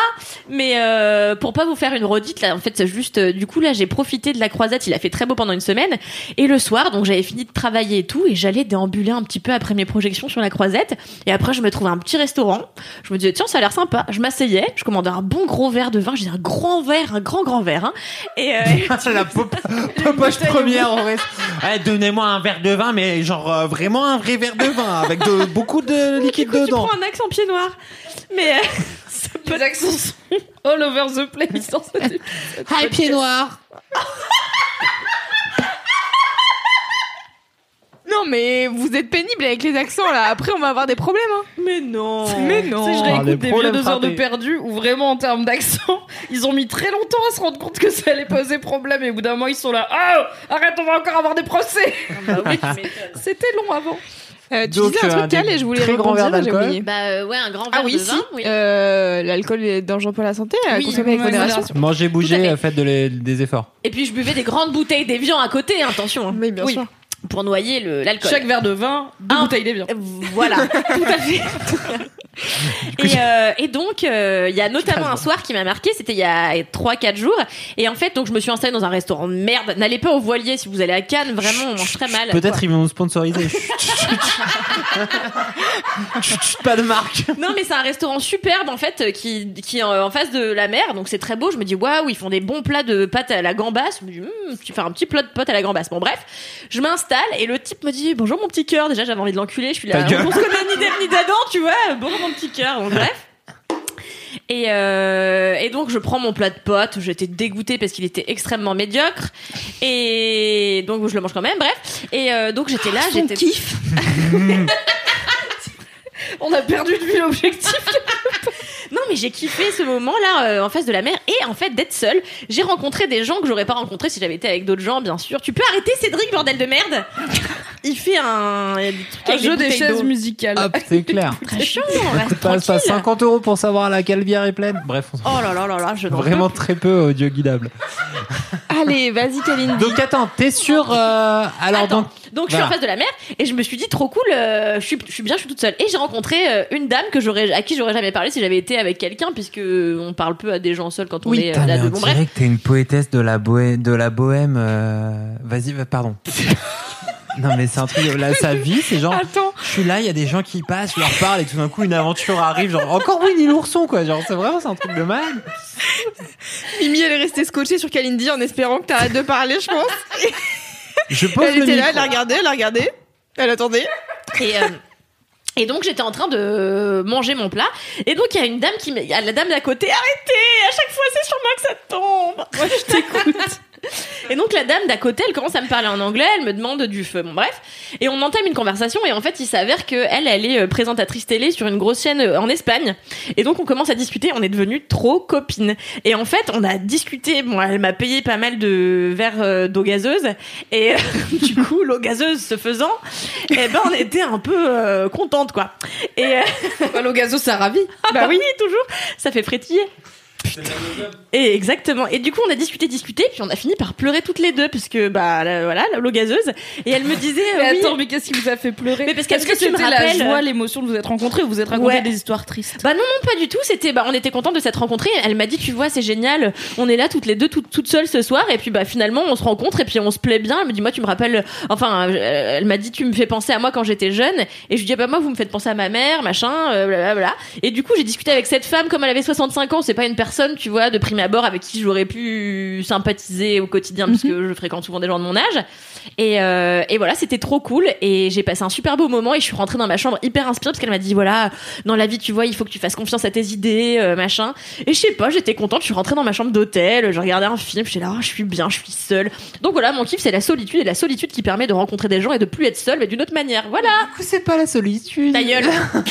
mais euh, pour pas vous faire une redite là, en fait c'est juste euh, du coup là j'ai profité de la croisette, il a fait très beau pendant une semaine. Et le soir donc j'avais fini de travailler et tout et j'allais déambuler un petit peu après mes projections sur la croisette. Et après je me trouvais un petit restaurant, je me disais tiens ça a l'air sympa, je m'asseyais, je commandais un bon gros verre de vin, j'ai dit un grand verre, un grand grand verre hein, et euh, (laughs) la pop- (laughs) popoche première en. Ouais, Donnez-moi un verre de vin, mais genre euh, vraiment un vrai verre de vin avec de, beaucoup de liquide tu dedans. prends un accent pied noir, mais euh, (laughs) ça peut Les accents sont (laughs) all over the place dans (laughs) épisode. Hi, pied noir. Non, mais vous êtes pénible avec les accents là. Après, on va avoir des problèmes. Hein. mais non, Mais non. Sais, je Oh, les réécoute des vieux deux heures de perdu où vraiment en termes d'accent, ils ont mis très longtemps à se rendre compte que ça allait poser problème et au bout d'un moment ils sont là, oh arrête, on va encore avoir des procès. Bah oui, tu m'étonnes. C'était long avant. Euh, tu Donc, disais un euh, truc Cal et je voulais très verres j'ai d'alcool. oublié. Bah euh, ouais un grand verre Ah oui, de si. vin, oui. Euh, L'alcool est dangereux pour la santé. Oui, consommer avec modération. Mangez, bougez, faites de les- des efforts. Et puis je buvais des grandes bouteilles d'évian à côté, hein, attention. hein. Oui, bien sûr. Pour noyer le- l'alcool. Chaque verre de vin, deux Un- bouteilles d'évian. Euh, Voilà, (laughs) tout à fait. (laughs) (laughs) et, euh, et donc, euh, il y a notamment un soir qui m'a marqué, c'était il y a 3-4 jours. Et en fait, donc je me suis installée dans un restaurant de merde. N'allez pas au voilier si vous allez à Cannes, vraiment, on mange très mal. Peut-être ils vont nous sponsoriser. (laughs) Pas de marque. Non, mais c'est un restaurant superbe en fait, qui, qui est en face de la mer, donc c'est très beau. Je me dis waouh, ils font des bons plats de pâtes à la gambasse. Je me dis, Hum, tu fais un petit plat de pâtes à la gambasse. Bon bref, je m'installe et le type me dit bonjour mon petit cœur. Déjà j'avais envie de l'enculer. Je suis là, on se connaît ni d'Adam, tu vois. Bonjour mon petit cœur. Bon bref. Et, euh, et donc je prends mon plat de potes, j'étais dégoûtée parce qu'il était extrêmement médiocre et donc je le mange quand même. Bref et euh, donc j'étais là, j'étais kiff. (laughs) On a perdu de vue l'objectif. (laughs) Non, mais j'ai kiffé ce moment-là euh, en face de la mer et en fait d'être seule. J'ai rencontré des gens que j'aurais pas rencontrés si j'avais été avec d'autres gens, bien sûr. Tu peux arrêter Cédric, bordel de merde (laughs) Il fait un, il y a des trucs Un avec jeu des chaises musicales. Hop, c'est clair. Très chiant, reste Passe pas tranquille. 50 euros pour savoir laquelle bière est pleine. Bref, on Oh là là là là, je Vraiment peux très peu audio guidable. Allez, vas-y, Kalindi. Donc attends, t'es sûr euh, Alors Attends, donc, donc je suis en face de la mer et je me suis dit trop cool, euh, je, suis, je suis bien, je suis toute seule. Et j'ai rencontré euh, une dame que j'aurais, à qui j'aurais jamais parlé si j'avais été avec quelqu'un, puisque on parle peu à des gens seuls quand on est euh, là de bon bref. que t'es une poétesse de la bohème. De la bohème euh, Vas-y, va- pardon. (laughs) non mais c'est un truc. Là, sa vie, c'est genre. Attends. Je suis là, il y a des gens qui passent, je leur parle et tout d'un coup une aventure arrive. Genre encore Winnie l'ourson quoi. Genre c'est vraiment c'est un truc de malade. Mimi, elle est restée scotchée sur Kalindi en espérant que t'arrêtes de parler, je pense. (laughs) Je pose Elle le était là, elle a regardé, elle a regardé. Elle attendait. Et, euh, et donc j'étais en train de manger mon plat et donc il y a une dame qui me... il y a la dame d'à côté arrêtez à chaque fois c'est sur moi que ça tombe moi je t'écoute (laughs) et donc la dame d'à côté elle commence à me parler en anglais elle me demande du feu. Bon bref. Et on entame une conversation et en fait il s'avère que elle elle est euh, présentatrice télé sur une grosse chaîne euh, en Espagne. Et donc on commence à discuter on est devenues trop copines. Et en fait on a discuté bon elle m'a payé pas mal de verres euh, d'eau gazeuse. Et (laughs) du coup l'eau gazeuse se faisant eh ben on était un peu euh, contente quoi. Et L'eau gazeuse, ça ravit? bah oui toujours. Ça fait frétiller et exactement et du coup on a discuté discuté puis on a fini par pleurer toutes les deux parce que bah la- voilà l'eau gazeuse et elle me disait euh, Mais oui, attends, mais qu'est-ce qui vous a fait pleurer Mais parce qu'est-ce Est-ce que que tu me c'était la rappelles joie, l'émotion de vous être rencontrés ou vous êtes raconté Ouais. des histoires tristes Bah non, non, pas du tout. C'était, bah, on était contents de s'être rencontrés. Elle m'a dit, tu vois, c'est génial. On est là toutes les deux, toutes, toutes seules ce soir. Et puis, bah, finalement, on se rencontre et puis on se plaît bien. Elle me dit, moi, tu me rappelles, enfin, euh, elle m'a dit, tu me fais penser à moi quand j'étais jeune. Et je lui dis, ah, bah, moi, vous me faites penser à ma mère, machin, euh, blablabla. Et du coup, j'ai discuté avec cette femme, comme elle avait 65 ans. C'est pas une personne, tu vois, de prime abord avec qui j'aurais pu sympathiser au quotidien puisque je fréquente souvent des gens de mon âge. Et, euh, et voilà, c'était trop cool. Et j'ai passé un super beau moment et je suis rentrée dans ma chambre hyper inspirée parce qu'elle m'a dit voilà, dans la vie, tu vois, il faut que tu fasses confiance à tes idées, euh, machin. Et je sais pas, j'étais contente. Je suis rentrée dans ma chambre d'hôtel, je regardais un film, j'étais là, oh, je suis bien, je suis seule. Donc voilà, mon kiff, c'est la solitude et la solitude qui permet de rencontrer des gens et de plus être seule, mais d'une autre manière. Voilà, c'est pas la solitude. ta gueule. (laughs)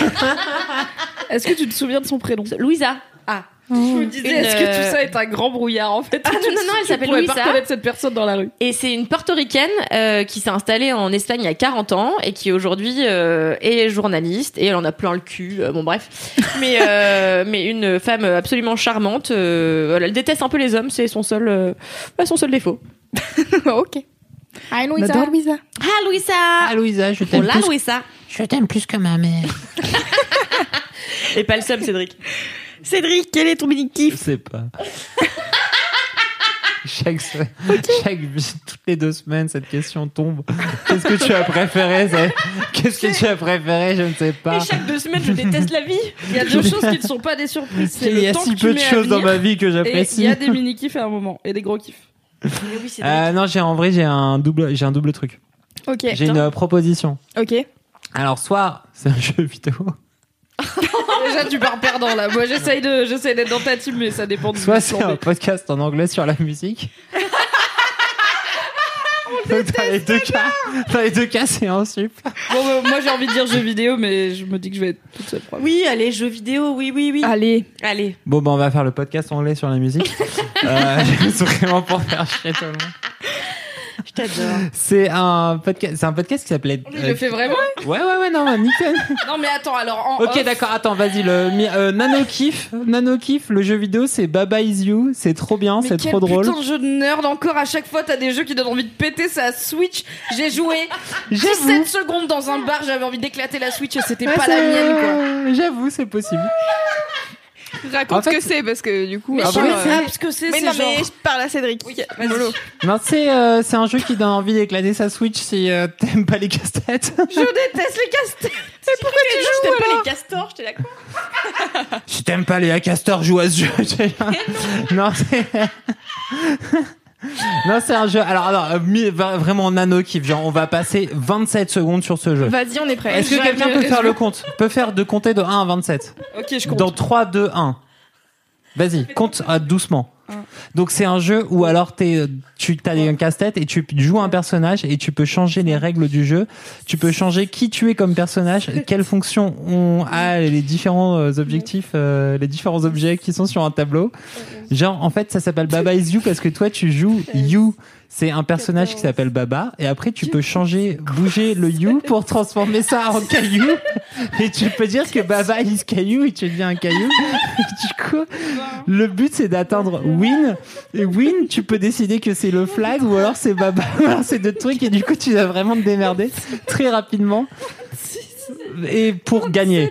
(laughs) Est-ce que tu te souviens de son prénom? Louisa. Ah. Je me disais, est-ce que euh, tout ça est un grand brouillard en fait? Ah, non, non, non, elle (laughs) s'appelle pourrais pas Louisa. reconnaître cette personne dans la rue. Et c'est une portoricaine euh, qui s'est installée en Espagne il y a 40 ans et qui aujourd'hui euh, est journaliste et elle en a plein le cul. euh, bon bref, (laughs) mais euh, mais une femme absolument charmante. euh, voilà, elle déteste un peu les hommes, c'est son seul euh, bah, son seul défaut. (laughs) ok. Hi On adore Louisa. Ah Louisa. Ah Louisa, je t'aime Hola plus. Louisa. Je t'aime plus que ma mère. Et pas le seum, Cédric. Cédric, quel est ton Je bénédictif sais pas. (laughs) chaque, se- chaque toutes les deux semaines, cette question tombe. Qu'est-ce que tu as préféré Qu'est-ce que tu as préféré Je ne sais pas. Et chaque deux semaines, je déteste la vie. Il y a deux choses qui ne sont pas des surprises. C'est Il le y a temps si que tu peu de choses dans ma vie que Et il j'apprécie. y a des mini kiffs à un moment et des gros kiffs. Oui. Euh, non, j'ai en vrai j'ai un double, j'ai un double truc. Ok. J'ai une proposition. Ok. Alors soit c'est un jeu vidéo, (laughs) Déjà, tu pars perdant là. Moi, j'essaye de, j'essaye d'être dans ta team, mais ça dépend de soit c'est un podcast en anglais sur la musique. (laughs) Donc, dans les deux cas, dans les deux cas, c'est un sup. Bon, bah, moi, j'ai envie de dire jeux vidéo, mais je me dis que je vais être toute seule. probablement. Oui, allez, jeux vidéo, oui, oui, oui. Allez. Allez. Bon, ben on va faire le podcast anglais sur la musique. (laughs) euh, c'est vraiment pour faire chier tout le monde. Je t'adore. C'est un podcast, c'est un podcast qui s'appelait. Il le fait vraiment Ouais, ouais, ouais, non, nickel. (laughs) Non, mais attends, alors en. Ok, off- d'accord, attends, vas-y, le mi- euh, Nano Kiff, Nano Kiff, le jeu vidéo, c'est Baba Is You, c'est trop bien, c'est trop drôle. putain de jeu de nerd encore à chaque fois t'as des jeux qui donnent envie de péter sa Switch j'ai joué (laughs) 17 secondes dans un bar j'avais envie d'éclater la Switch et c'était Ouais, pas la mienne quoi J'avoue, c'est possible. (laughs) Raconte En fait, ce que c'est parce que du coup. mais je sais pas ce que c'est Mais non, genre mais je parle à Cédric. Non, c'est euh, c'est un jeu qui donne envie d'éclater sa Switch si euh, t'aimes pas les casse-têtes. je déteste les casse-têtes Pourquoi tu Je joues t'aime pas alors les castors, j'étais là quoi si t'aimes pas les castors, joue à ce jeu. (laughs) non, c'est. (laughs) non, c'est un jeu. Alors, alors euh, mi- va- vraiment nano kiff. Genre, on va passer 27 secondes sur ce jeu. Vas-y, on est prêt. Est-ce que quelqu'un peut faire le compte? Peut faire de compter de 1 à 27 ok je compte Dans 3, 2, 1. Vas-y, compte euh, doucement. Donc c'est un jeu où alors t'es, tu as un casse-tête et tu joues un personnage et tu peux changer les règles du jeu. Tu peux changer qui tu es comme personnage, (laughs) quelles fonctions ont a les différents euh, objectifs, euh, les différents objets qui sont sur un tableau. Genre en fait ça s'appelle Baba is You parce que toi tu joues You. C'est un personnage qui s'appelle Baba et après tu peux changer, bouger le You pour transformer ça en caillou et tu peux dire que Baba is caillou et tu deviens un caillou. Du coup, le but c'est d'atteindre Win et Win tu peux décider que c'est le flag ou alors c'est Baba ou alors c'est d'autres trucs et du coup tu dois vraiment te démerder très rapidement et pour gagner.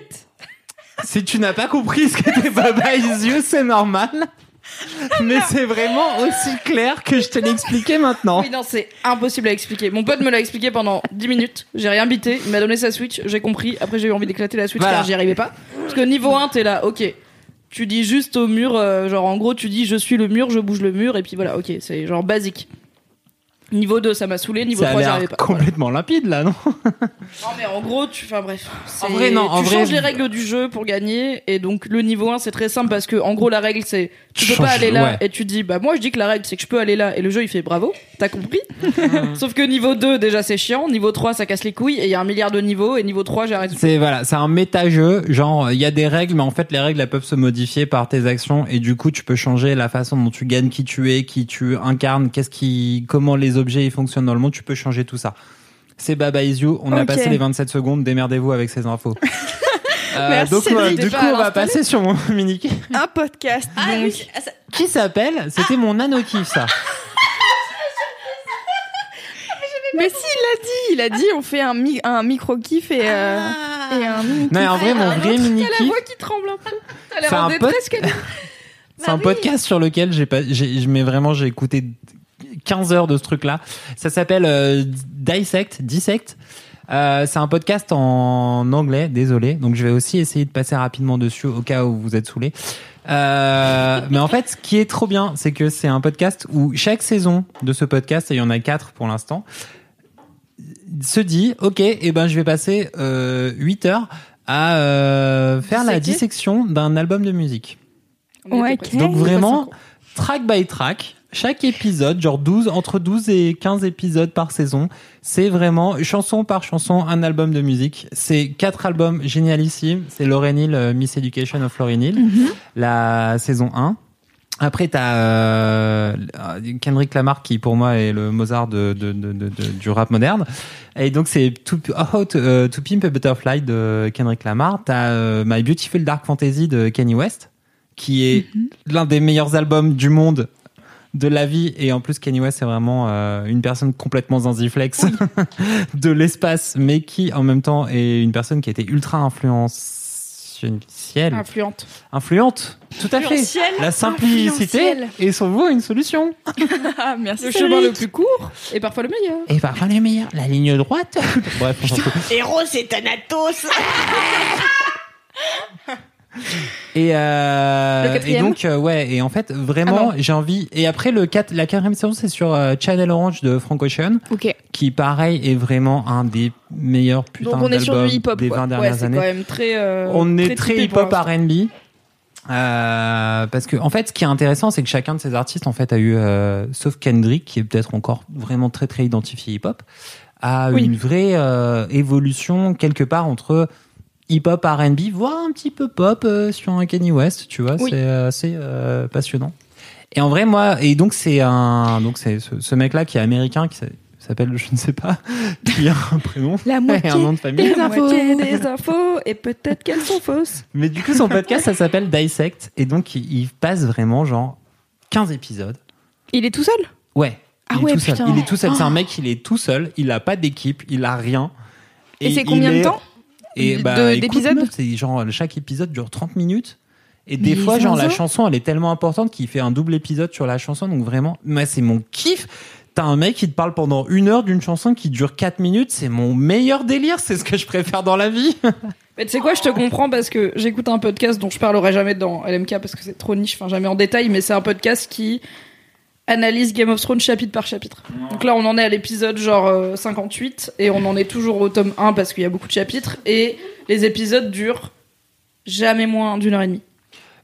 Si tu n'as pas compris ce qu'était Baba is you, c'est normal. (laughs) Mais c'est vraiment aussi clair que je te l'ai expliqué maintenant. oui non c'est impossible à expliquer. Mon pote me l'a expliqué pendant 10 minutes. J'ai rien bité. Il m'a donné sa Switch. J'ai compris. Après j'ai eu envie d'éclater la Switch Voilà. car j'y arrivais pas. Parce que niveau 1 t'es là ok. Tu dis juste au mur euh, genre en gros tu dis je suis le mur je bouge le mur et puis voilà ok c'est genre basique Niveau 2, ça m'a saoulé. Niveau Ça a 3, j'y arrivais pas. complètement limpide là, non Non, mais en gros, tu. Enfin, bref. En vrai, non, en Tu vrai- changes les règles du jeu pour gagner. Et donc, le niveau 1, c'est très simple parce que, en gros, la règle, c'est. Tu peux Change- pas aller là. ouais. Et tu dis, bah, moi, je dis que la règle, c'est que je peux aller là. Et le jeu, il fait bravo. T'as compris (laughs) Sauf que niveau 2, déjà, c'est chiant. Niveau 3, ça casse les couilles. Et il y a un milliard de niveaux. Et niveau 3, j'arrête. C'est voilà, c'est un méta-jeu. Genre, il y a des règles, mais en fait, les règles elles peuvent se modifier par tes actions, et du coup, tu peux changer la façon dont tu gagnes, qui tu es, qui tu incarnes, qu'est-ce qui, comment les objets ils fonctionnent dans le monde. Tu peux changer tout ça. C'est Baba Is You. On a passé les 27 secondes. Démerdez-vous avec ces infos. (laughs) Euh, Merci, donc, euh, du coup, on va passer sur mon (laughs) mini Un podcast. Ah donc. oui, ah, qui s'appelle? C'était mon nano kiff, ça. (laughs) Mais si, il l'a dit. Il a dit on fait un, mi- un micro kiff et, euh, Ah. et un mini Non, mais en vrai, mon vrai mini T'as la kiff. voix qui tremble un peu. T'as C'est l'air en détresse, C'est un podcast sur lequel j'ai pas, j'ai, mais vraiment j'ai écouté 15 heures de ce truc-là. Ça s'appelle euh, Dissect, Dissect. Euh, c'est un podcast en anglais, désolé. Donc je vais aussi essayer de passer rapidement dessus au cas où vous êtes saoulés. Euh, mais en fait, ce qui est trop bien, c'est que c'est un podcast où chaque saison de ce podcast, et il y en a quatre pour l'instant, se dit, ok, et ben je vais passer euh, 8 heures à euh, faire la dissection d'un album de musique. Ouais, ok. Donc vraiment, track by track, chaque épisode, genre 12, entre 12 et 15 épisodes par saison, c'est vraiment chanson par chanson un album de musique. C'est quatre albums génialissimes. C'est Lauryn Hill, euh, Miss Education of Lauryn Hill, la saison 1. Après, t'as euh, Kendrick Lamar qui, pour moi, est le Mozart de, de, de, de- du rap moderne. Et donc, c'est to, How to, euh, to Pimp a Butterfly de Kendrick Lamar. T'as euh, My Beautiful Dark Fantasy de Kanye West, qui est l'un des meilleurs albums du monde de la vie. Et en plus, Kanye West, c'est vraiment euh, une personne complètement zinziflex (laughs) de l'espace, mais qui, en même temps, est une personne qui a été ultra influentielle, Influente. influente, tout à fait. La simplicité est souvent une solution. (laughs) Ah, merci. Le chemin le plus court et parfois le meilleur. Et parfois les meilleurs. La ligne droite. (laughs) Bref, on. Héros et Thanatos. Et, euh, et donc euh, ouais et en fait vraiment Ah j'ai envie et après le 4, la quatrième saison c'est sur euh, Channel Orange de Frank Ocean qui pareil est vraiment un des meilleurs putains Donc on est sur du hip-hop, des quoi. 20 Ouais, dernières années quand même très. on est très hip-hop. R&B euh, parce que en fait ce qui est intéressant c'est que chacun de ces artistes en fait a eu euh, sauf Kendrick qui est peut-être encore vraiment très très identifié hip-hop a Oui. une vraie euh, évolution quelque part entre hip-hop R&B voire un petit peu pop euh, sur un Kanye West tu vois Oui. c'est assez euh, passionnant et en vrai moi et donc c'est un donc c'est ce, ce mec là qui est américain qui s'a- s'appelle je ne sais pas (laughs) qui a un prénom La (laughs) et moitié un nom de famille des infos. Des (laughs) infos et peut-être qu'elles sont fausses. mais du coup, son podcast, ça s'appelle Dissect. Et donc, il, passe vraiment, genre, 15 épisodes. Il est tout seul? Ouais. Ah il est ouais, tout seul. Il est tout seul. C'est un Oh. mec, il est tout seul. Il a pas d'équipe. Il a rien. Et, c'est combien de temps? Et bah, écoute, d'épisodes C'est genre, chaque épisode dure 30 minutes. Et des Mais fois, genre, la chanson, elle est tellement importante qu'il fait un double épisode sur la chanson. Donc vraiment, moi, c'est mon kiff. T'as un mec qui te parle pendant une heure d'une chanson qui dure 4 minutes. C'est mon meilleur délire. C'est ce que je préfère dans la vie. (laughs) Mais tu sais quoi, je te comprends parce que j'écoute un podcast dont je parlerai jamais dans LMK parce que c'est trop niche, enfin jamais en détail, mais c'est un podcast qui analyse Game of Thrones chapitre par chapitre. Donc là, on en est à l'épisode genre euh, 58 et on en est toujours au tome 1 parce qu'il y a beaucoup de chapitres et les épisodes durent jamais moins d'une heure et demie.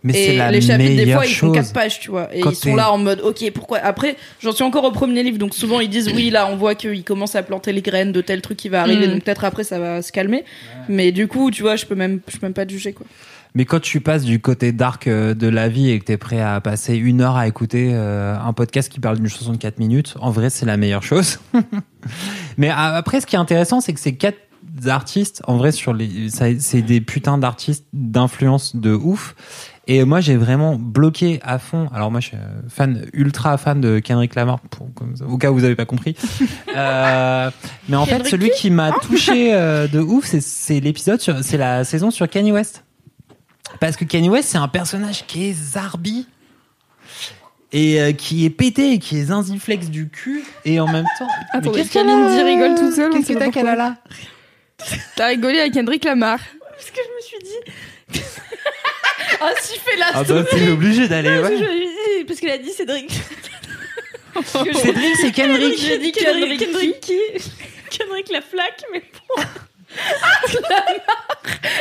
Mais c'est la les chapitres, des meilleure fois, ils font chose. 4 pages, tu vois. Et Quand ils sont là en mode, ok, pourquoi? Après, j'en suis encore au premier livre, donc souvent ils disent, oui, là, on voit qu'ils commencent à planter les graines de tel truc qui va arriver, Mm. donc peut-être après ça va se calmer. Mais du coup, tu vois, je peux même, je peux même pas te juger, quoi. Mais quand tu passes du côté dark euh, de la vie et que t'es prêt à passer une heure à écouter euh, un podcast qui parle d'une chanson de 4 minutes, en vrai, c'est la meilleure chose. (laughs) Mais a- après, ce qui est intéressant, c'est que ces quatre artistes, en vrai, sur les, c'est des putains d'artistes d'influence de ouf. Et moi, j'ai vraiment bloqué à fond. Alors moi, je suis euh, fan, ultra fan de Kendrick Lamar, pour, au cas où vous avez pas compris. (laughs) Euh, mais en fait, celui qui m'a touché euh, de ouf, c'est- l'épisode c'est la saison sur Kanye West. Parce que Kanye West, c'est un personnage qui est zarbi et euh, qui est pété et qui est zinziflex du cul et en même temps. (laughs) Mais Attendez, qu'est-ce qu'elle a rigole toute seule, Qu'est-ce que t'as qu'elle a là T'as rigolé avec Kendrick Lamar. Parce que je me suis dit. (laughs) Ah, si fait la Ah bah t'es obligé d'aller. Parce, que Ouais. je me suis dit- parce qu'elle a dit Cédric. (laughs) Cédric, c'est Kendrick. J'ai dit Kendrick, Kendrick Kendrick qui? Kendrick la flaque, mais bon.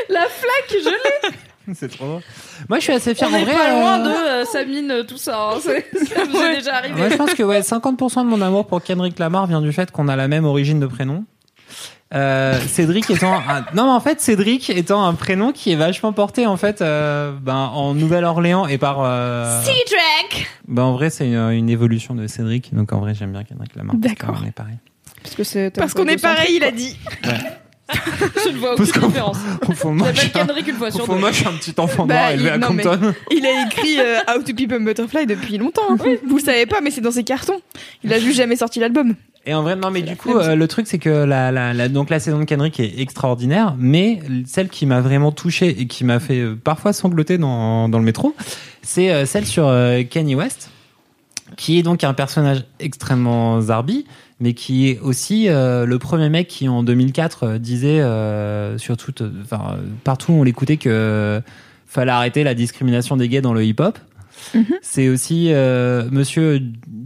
La flaque, je l'ai. (laughs) C'est trop drôle. Moi, je suis assez fier. On en est vrai, pas euh, loin de euh, Samine, euh, tout ça. hein. (laughs) C'est- est déjà arrivé. Moi, je pense que ouais, 50% de mon amour pour Kendrick Lamar vient du fait qu'on a la même origine de prénom. Euh, Cédric étant un... (laughs) non mais en fait Cédric étant un prénom qui est vachement porté en fait euh, ben, en Nouvelle-Orléans et par euh... Cedric ben, en vrai c'est une, une évolution de Cédric donc en vrai j'aime bien Kendrick Lamar D'accord. qu'on est pareil Parce que c'est Parce qu'on est pareil, il a dit. (laughs) Je ne vois Parce aucune qu'on- différence. au fond moi je suis un, petit enfant Bah, noir élevé il- à Compton Il a écrit euh, How to Keep a Butterfly depuis longtemps. hein. Vous le savez pas, mais c'est dans ses cartons. Il a juste jamais sorti l'album. Et en vrai, non, mais du coup, euh, le truc, c'est que la, la, la, donc la saison de Kendrick est extraordinaire, mais celle qui m'a vraiment touché et qui m'a fait euh, parfois sangloter dans, dans le métro, c'est euh, celle sur euh, Kanye West, qui est donc un personnage extrêmement zarbi, mais qui est aussi euh, le premier mec qui, en 2004, euh, disait, euh, sur toute, euh, enfin, euh, partout où on l'écoutait que euh, fallait arrêter la discrimination des gays dans le hip-hop. C'est aussi euh, Monsieur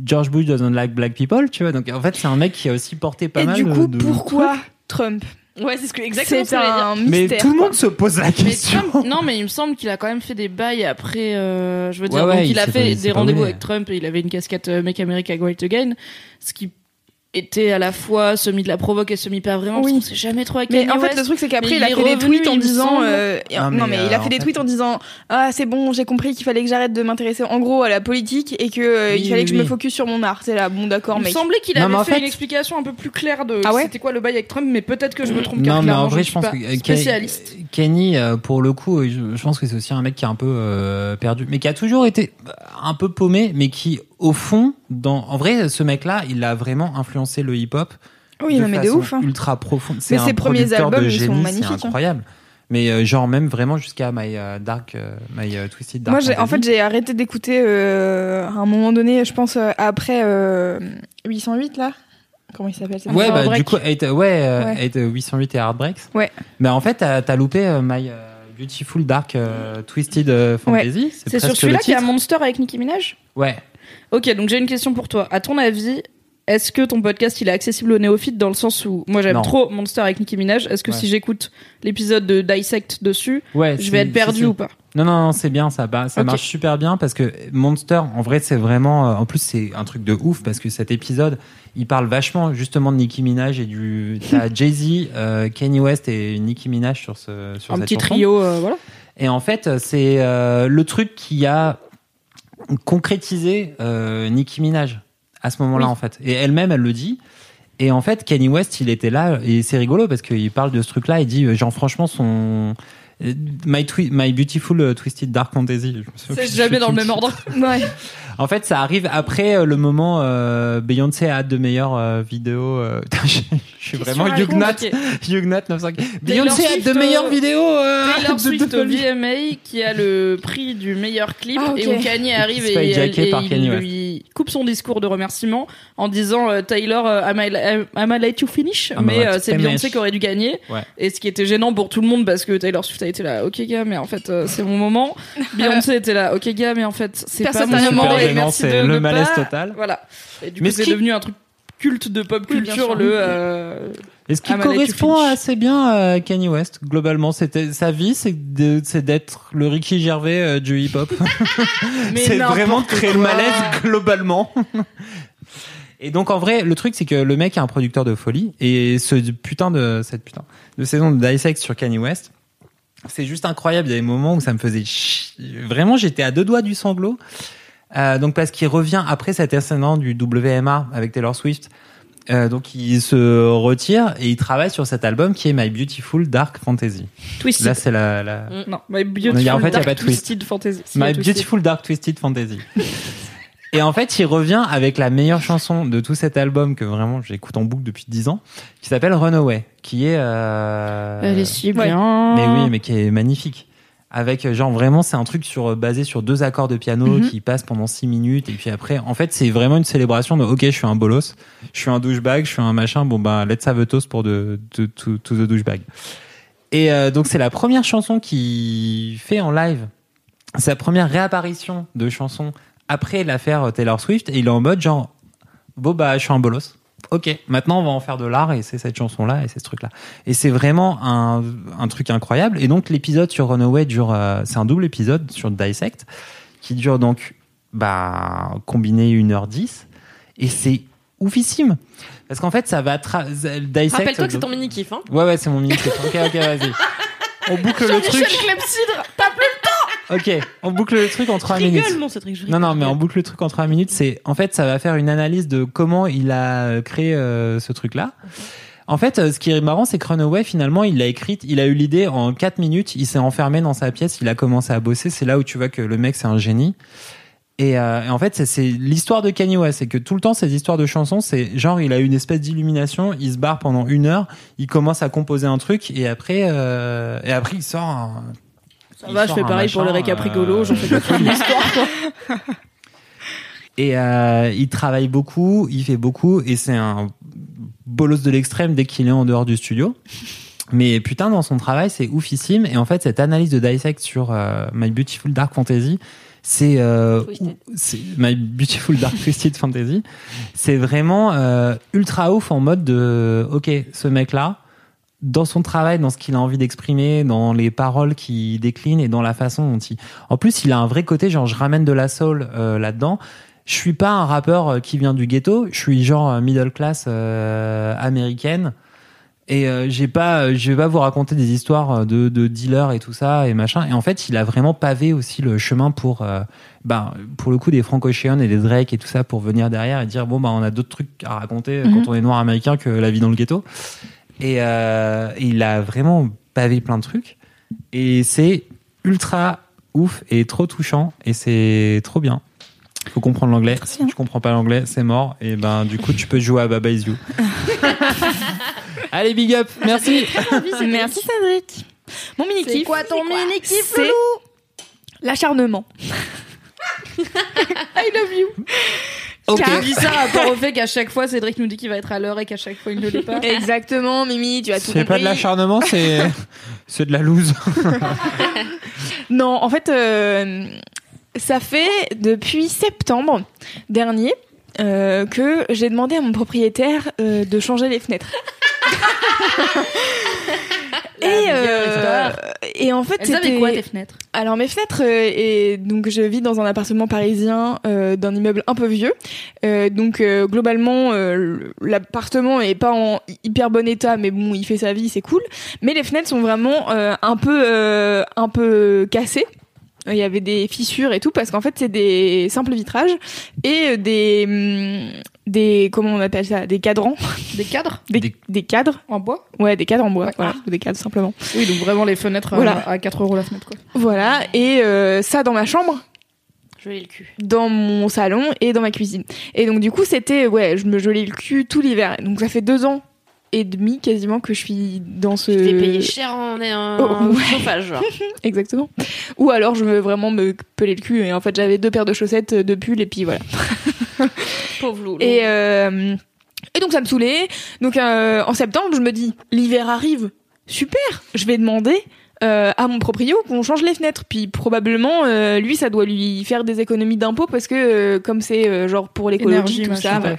George Bush doesn't like black people, tu vois. Donc en fait, c'est un mec qui a aussi porté pas Et mal du coup, de pourquoi Trump? Ouais, c'est ce que exactement ce C'est dire. un Mais mystère. tout le monde se pose la Mais question. Trump, non, mais il me semble qu'il a quand même fait des bails après. euh, je veux dire, Ouais, ouais, donc il il a fait pas- des rendez-vous avec Trump et il avait une casquette euh, Make America Great Again, ce qui était à la fois semi de la provoque et semi pas vraiment. Oui. Parce qu'on sait jamais trop avec Mais Kanye en fait, West. le truc, c'est Mais qu'après, il il a fait des tweets en disant. euh, Non, non, mais, mais il a fait des fait- tweets en disant Ah, c'est bon, j'ai compris qu'il fallait que j'arrête de m'intéresser en gros à la politique et que euh, Oui, il fallait oui, que je me focus sur mon art. C'est là, bon, d'accord, Il me semblait qu'il avait mais fait, fait- une explication un peu plus claire de Ah ouais c'était quoi le bail avec Trump, mais peut-être que je me trompe. Non, mais en clairement, vrai, je pense que euh, spécialiste. Kenny- Kenny, euh, pour le coup, je, pense que c'est aussi un mec qui est un peu perdu, mais qui a toujours été un peu paumé, mais qui, au fond, dans, en vrai, ce mec-là, il a vraiment influencé le hip-hop. Oui, non, mais de ouf. hein. Ultra profonde. C'est Mais ses premiers de albums, ils sont magnifiques, C'est hein. incroyable. Mais euh, genre même vraiment jusqu'à My euh, Dark, euh, My Twisted Dark. Moi, en fait, j'ai arrêté d'écouter euh, à un moment donné, je pense, après euh, 808, là. Comment il s'appelle ça? Ouais, bah, Heartbreak. du coup, ouais, euh, Ouais. eight, euh, 808 et Heartbreaks. Ouais. Mais en fait, t'as as loupé My Beautiful Dark Twisted Fantasy. C'est sur celui-là qu'il y a. Monster avec Nicki Minaj? Ouais. Ok, donc j'ai une question pour toi. À ton avis, est-ce que ton podcast il est accessible aux néophytes dans le sens où moi j'aime Non. trop Monster avec Nicki Minaj Est-ce que Ouais. si j'écoute l'épisode de Dissect dessus, Ouais. je c'est- vais être perdu si. ou pas? Non, non, non, c'est bien, ça, bah, ça Ok. marche super bien parce que Monster, en vrai, c'est vraiment, euh, en plus, c'est un truc de ouf parce que cet épisode, il parle vachement justement de Nicki Minaj et du, (laughs) t'as Jay-Z, euh, Kanye West et Nicki Minaj sur ce, sur Un cette petit chanson. trio, euh, voilà. Et en fait, c'est euh, le truc qui a concrétisé euh, Nicki Minaj à ce moment-là, Oui. en fait. Et elle-même, elle le dit. Et en fait, Kanye West, il était là, et c'est rigolo parce qu'il parle de ce truc-là. Il dit, euh, genre, franchement, son. Euh, My, Twi- My Beautiful euh, Twisted Dark Fantasy. Je me souviens C'est jamais dans le même ordre. (laughs) Ouais. En fait, ça arrive après euh, le moment euh, Beyoncé a hâte de meilleures euh, vidéos. euh, (laughs) je, je suis vraiment. Ok. Huguenot 95. Beyoncé a hâte de meilleures vidéos. euh, Taylor Swift de au. VMA qui a le prix du meilleur clip Ah, et où Kanye arrive et, il lui coupe son discours de remerciement en disant Taylor am, I, am I let you finish? I'm mais euh, c'est you Beyoncé finish. qui aurait dû gagner Ouais. et ce qui était gênant pour tout le monde parce que Taylor Swift a été là ok gars mais en fait euh, c'est mon moment. (laughs) Beyoncé était là ok gars mais en fait c'est pas Personne mon moment. et merci c'est de le ne malaise pas- total. voilà. Et du Mais coup c'est qui- devenu un truc culte de pop culture le euh, Et ce qui correspond assez bien à Kanye West, globalement, c'était sa vie, c'est d'être le Ricky Gervais euh, du hip-hop. (laughs) (laughs) C'est vraiment créer le malaise globalement. Et donc en vrai, le truc c'est que le mec est un producteur de folie. Et ce putain de cette putain de saison de Dissect sur Kanye West, c'est juste incroyable. Il y a des moments où ça me faisait vraiment, j'étais à deux doigts du sanglot. Euh, donc parce qu'il revient après cet incident du WMA avec Taylor Swift. Euh, donc il se retire et il travaille sur cet album qui est My Beautiful Dark Fantasy. Twisted Là c'est la, la non My Beautiful a- en fait, Dark. Twisted Fantasy My Twisted. Beautiful Dark Twisted Fantasy. (laughs) Et en fait, il revient avec la meilleure chanson de tout cet album que vraiment j'écoute en boucle depuis 10 ans, qui s'appelle Runaway, qui est. euh, Elle est si bien. Mais oui, mais qui est magnifique. Avec euh, genre vraiment, c'est un truc sur basé sur deux accords de piano Mhm. qui passent pendant 6 minutes et puis après, en fait, c'est vraiment une célébration de OK, je suis un bolos, je suis un douchebag, je suis un machin. Bon bah, let's have a toast pour de, de- to, to the douchebag. Et euh, donc c'est la première chanson qu'il fait en live. Sa première réapparition de chanson après l'affaire Taylor Swift et il est en mode genre bon bah je suis un bolos. Ok, maintenant on va en faire de l'art et c'est cette chanson là et c'est ce truc là. Et c'est vraiment un, un truc incroyable. Et donc l'épisode sur Runaway dure, euh, c'est un double épisode sur Dissect qui dure donc bah combiné 1h10 et c'est oufissime parce qu'en fait ça va Dissect. Rappelle-toi que c'est ton mini kiff, hein. Ouais, ouais, c'est mon mini clip. Ok, ok, vas-y. (laughs) On boucle le truc. Ok, on boucle le truc en 3 minutes. Rigole, mon Cédric. je Non, non, mais on boucle le truc en 3 minutes. C'est, en fait, ça va faire une analyse de comment il a créé euh, ce truc-là. En fait, euh, ce qui est marrant, c'est que Runaway, finalement, il l'a écrite, il a eu l'idée en 4 minutes, il s'est enfermé dans sa pièce, il a commencé à bosser. C'est là où tu vois que le mec, c'est un génie. Et, euh, et en fait, c'est- l'histoire de Kanye West. C'est que tout le temps, ces histoires de chansons, c'est genre, il a eu une espèce d'illumination, il se barre pendant une heure, il commence à composer un truc, et après, euh, et après, il sort un. Ça il va, je fais pareil pour récaps euh, rigolos, j'en fais pas toute l'histoire, (laughs) quoi. Et euh, il travaille beaucoup, il fait beaucoup, et c'est un bolos de l'extrême dès qu'il est en dehors du studio. Mais putain, dans son travail, c'est oufissime. Et en fait, cette analyse de Dissect sur euh, My Beautiful Dark Fantasy, c'est euh, My Beautiful Dark (laughs) Twisted Fantasy. C'est vraiment euh, ultra ouf en mode de, ok, ce mec-là, dans son travail, dans ce qu'il a envie d'exprimer, dans les paroles qu'il décline et dans la façon dont il. En plus, il a un vrai côté, genre, je ramène de la soul euh, là-dedans. Je suis pas un rappeur euh, qui vient du ghetto. Je suis genre euh, middle class euh, américaine. Et euh, j'ai pas, euh, je vais pas vous raconter des histoires de, de dealers et tout ça et machin. Et en fait, il a vraiment pavé aussi le chemin pour, euh, ben, pour le coup des Frank Ocean et des Drake et tout ça pour venir derrière et dire bon bah on a d'autres trucs à raconter euh, Mhm. quand on est noir américain que la vie dans le ghetto. Et euh, il a vraiment pavé plein de trucs. Et c'est ultra ouf et trop touchant et c'est trop bien. Faut comprendre l'anglais. Si tu comprends pas l'anglais, c'est mort. Et ben du coup, tu peux jouer à Baba Is You. (laughs) Allez, big up. Merci. Merci Cédric. Mon mini C'est kiff. quoi ton mini kiff, C'est (laughs) l'acharnement. (laughs) I love you. Ok. Je dis ça rapport au fait qu'à chaque fois Cédric nous dit qu'il va être à l'heure et qu'à chaque fois il ne l'est pas. Exactement, Mimi, tu as tout C'est pas de compris. l'acharnement, c'est (laughs) c'est de la loose. (laughs) Non, en fait, euh, ça fait depuis septembre dernier euh, que j'ai demandé à mon propriétaire euh, de changer les fenêtres. (laughs) et, euh, et en fait, c'était quoi tes fenêtres? Alors mes fenêtres euh, et donc je vis dans un appartement parisien euh, d'un immeuble un peu vieux. Euh, donc euh, globalement euh, l'appartement est pas en hyper bon état mais bon il fait sa vie c'est cool. Mais les fenêtres sont vraiment euh, un peu euh, un peu cassées. Il y avait des fissures et tout parce qu'en fait c'est des simples vitrages et euh, des hum, des comment on appelle ça des cadrans (laughs) Des cadres des, Des- des cadres en bois ouais des cadres en bois Ouais. voilà ou des cadres simplement Oui, donc vraiment les fenêtres euh, Voilà. à 4 euros la fenêtre quoi. voilà et euh, ça dans ma chambre Je l'ai le cul. dans mon salon et dans ma cuisine. Et donc du coup c'était ouais, je me gelais le cul tout l'hiver. Donc ça fait deux ans et demi quasiment que je suis dans ce. Je payer cher en, en Oh, ouais. chauffage. genre. (laughs) Exactement. Ou alors je veux vraiment me peler le cul et en fait j'avais deux paires de chaussettes, de pulls et puis voilà. (laughs) Pauvre loulou. Et euh, et donc ça me saoulait. Donc euh, en septembre je me dis l'hiver arrive, super, je vais demander. euh, à mon proprio qu'on change les fenêtres puis probablement euh, lui ça doit lui faire des économies d'impôts parce que euh, comme c'est euh, genre pour l'écologie tout ça voilà.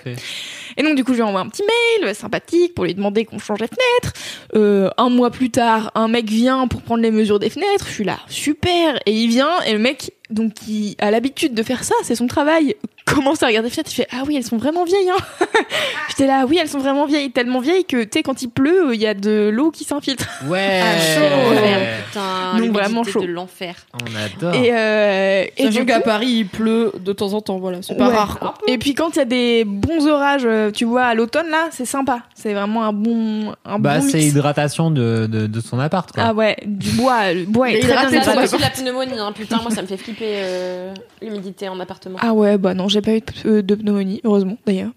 Et donc du coup, je lui envoie un petit mail euh, sympathique pour lui demander qu'on change les fenêtres. Euh, un mois plus tard, un mec vient pour prendre les mesures des fenêtres. Je suis là, super. Et il vient et le mec, donc qui a l'habitude de faire ça, c'est son travail, commence à regarder les fenêtres. Il fait ah oui, elles sont vraiment vieilles. Hein. (laughs) J'étais là, oui, elles sont vraiment vieilles, tellement vieilles que tu sais quand il pleut, il y a de l'eau qui s'infiltre. Ouais. Ah, chaud. L'enfer, putain, Donc, vraiment chaud. de l'enfer. On adore. Et, euh, et du qu'à Paris il pleut de temps en temps, voilà, c'est pas Ouais. rare quoi. et puis quand il y a des bons orages, euh, tu vois, à l'automne là, c'est sympa. C'est vraiment un bon, un Bah, bon c'est hydratation de, de, de son appart, quoi. Ah ouais, du bois, le bois est Mais très bien hydraté, Ça, de la pneumonie, hein. putain, moi ça me fait flipper euh, l'humidité en appartement. Ah ouais, bah non, j'ai pas eu de, de pneumonie, heureusement d'ailleurs.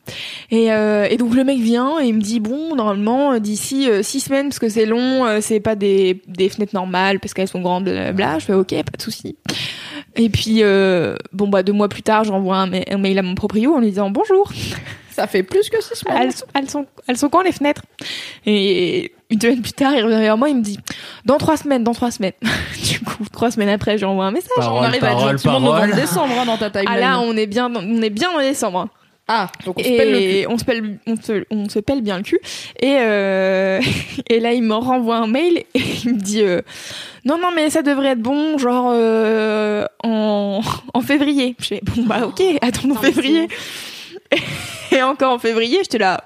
Et, euh, et donc le mec vient et il me dit bon, normalement euh, d'ici euh, six semaines parce que c'est long, euh, c'est pas des, des fenêtres normales parce qu'elles sont grandes, blablabla. Je fais ok, pas de souci. Et puis euh, bon bah deux mois plus tard, j'envoie un, ma- un mail à mon proprio en lui disant bonjour. Ça fait plus que 6 semaines. Elles, sont- elles sont elles sont quand les fenêtres? Et une semaine plus tard, il revient vers moi, il me dit dans trois semaines, dans trois semaines. (laughs) du coup, trois semaines après, j'envoie un message. on Parole, arrive à parole, gentiment parole. novembre-décembre hein, dans ta timeline. Ah là, on est bien, dans- on est bien en décembre. hein. Ah, donc on se pèle le cul. et on se pèle, on se, on se pèle bien le cul. Et, euh, (laughs) et là, il me renvoie un mail et (laughs) il me dit euh, non, non, mais ça devrait être bon, genre euh, en, en février. Je fais bon bah ok, attendons Putain, mais février. Et encore en février, j'étais là.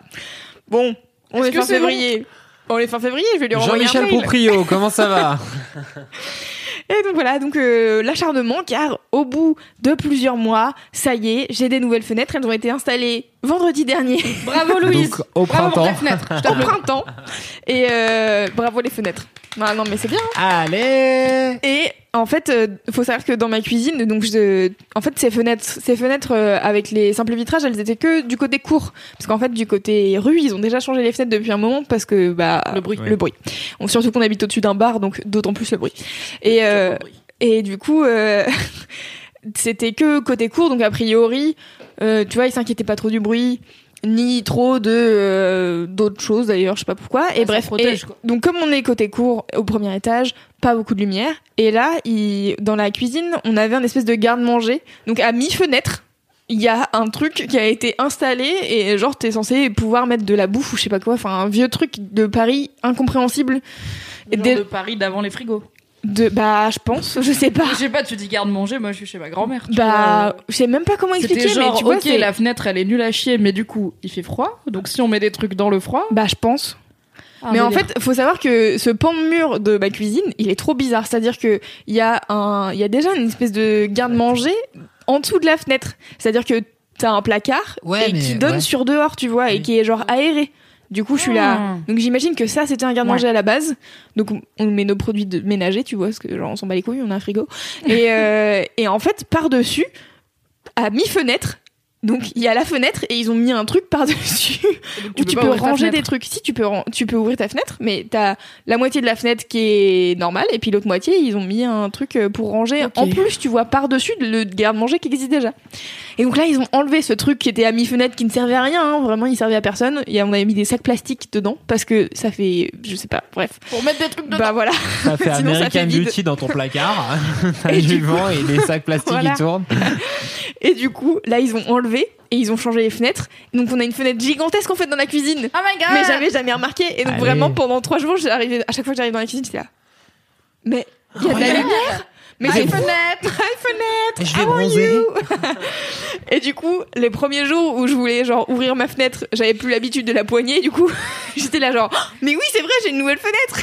Bon, on est, que fin février. On est fin février, je vais lui renvoyer un Jean-Michel mail. Proprio, comment ça va (laughs) Et donc voilà, donc euh, l'acharnement, car au bout de plusieurs mois, ça y est, j'ai des nouvelles fenêtres. Elles ont été installées vendredi dernier. (laughs) Bravo Louise. Donc, au Bravo pour printemps. ta fenêtre. Je (laughs) au printemps. Et euh, bravo les fenêtres. Ah non mais c'est bien. Allez Et en fait, euh, faut savoir que dans ma cuisine, donc je, en fait ces fenêtres, ces fenêtres euh, avec les simples vitrages, elles étaient que du côté court, parce qu'en fait du côté rue, ils ont déjà changé les fenêtres depuis un moment parce que bah Le bruit. le bruit. On- surtout qu'on habite au-dessus d'un bar, donc d'autant plus le bruit. Et euh, et du coup, euh, (laughs) c'était que côté court, donc a priori, euh, tu vois, ils s'inquiétaient pas trop du bruit, ni trop de euh, d'autres choses d'ailleurs, je sais pas pourquoi. et ça bref, protège, et donc comme on est côté court au premier étage, pas beaucoup de lumière. Et là, il, dans la cuisine, on avait un espèce de garde-manger, donc à mi-fenêtre. Il y a un truc qui a été installé et genre t'es censé pouvoir mettre de la bouffe ou je sais pas quoi, enfin un vieux truc de Paris incompréhensible. Le genre Des- de Paris d'avant les frigos. De bah je pense, je sais pas. Je sais pas, tu dis garde-manger, moi je suis chez ma grand-mère. Bah, vois. je sais même pas comment expliquer, genre, mais tu vois, ok, la fenêtre elle est nulle à chier, mais du coup il fait froid. Donc si on met des trucs dans le froid. Bah, je pense. un mais en fait, faut savoir que ce pan de mur de ma cuisine, il est trop bizarre. C'est-à-dire que il y a un, il y a déjà une espèce de garde-manger en dessous de la fenêtre. C'est-à-dire que t'as un placard Ouais, et mais- qui donne ouais. sur dehors, tu vois, et qui est genre aéré. Du coup, je suis là. Ah. Donc j'imagine que ça, c'était un garde-manger à la base. Donc on- met nos produits de ménagers, tu vois, parce que genre on s'en bat les couilles, on a un frigo. Et, (laughs) euh, et en fait, par-dessus, à mi-fenêtre, Donc il y a la fenêtre et ils ont mis un truc par-dessus (laughs) où tu peux ranger des trucs. Si tu peux, tu peux ouvrir ta fenêtre, mais t'as la moitié de la fenêtre qui est normale et puis l'autre moitié ils ont mis un truc euh, pour ranger. En plus, tu vois par-dessus le garde-manger qui existe déjà. Et donc là, ils ont enlevé ce truc qui était à mi-fenêtre qui ne servait à rien. hein. Vraiment, il servait à personne. Et on avait mis des sacs plastiques dedans parce que ça fait, je sais pas. Bref. Pour mettre des trucs dedans. Bah voilà. Ça fait (laughs) Sinon, ça American fait vide. Beauty dans ton placard. (laughs) (laughs) Et du coup- vent et des sacs plastiques Voilà. qui tournent. Et du coup, là, ils ont enlevé et ils ont changé les fenêtres. Donc on a une fenêtre gigantesque en fait dans la cuisine. Oh my god. Mais j'avais jamais remarqué. Et donc Allez. vraiment pendant trois jours, j'arrivais à chaque fois que j'arrive dans la cuisine, j'étais là. Mais il y a de la lumière. Mais c'est fenêtre. Et je vais How are bronzer. you? (laughs) Et du coup, les premiers jours où je voulais genre ouvrir ma fenêtre, j'avais plus l'habitude de la poignée. Du coup, (laughs) j'étais là genre, Oh, (gasps) mais oui, c'est vrai, j'ai une nouvelle fenêtre.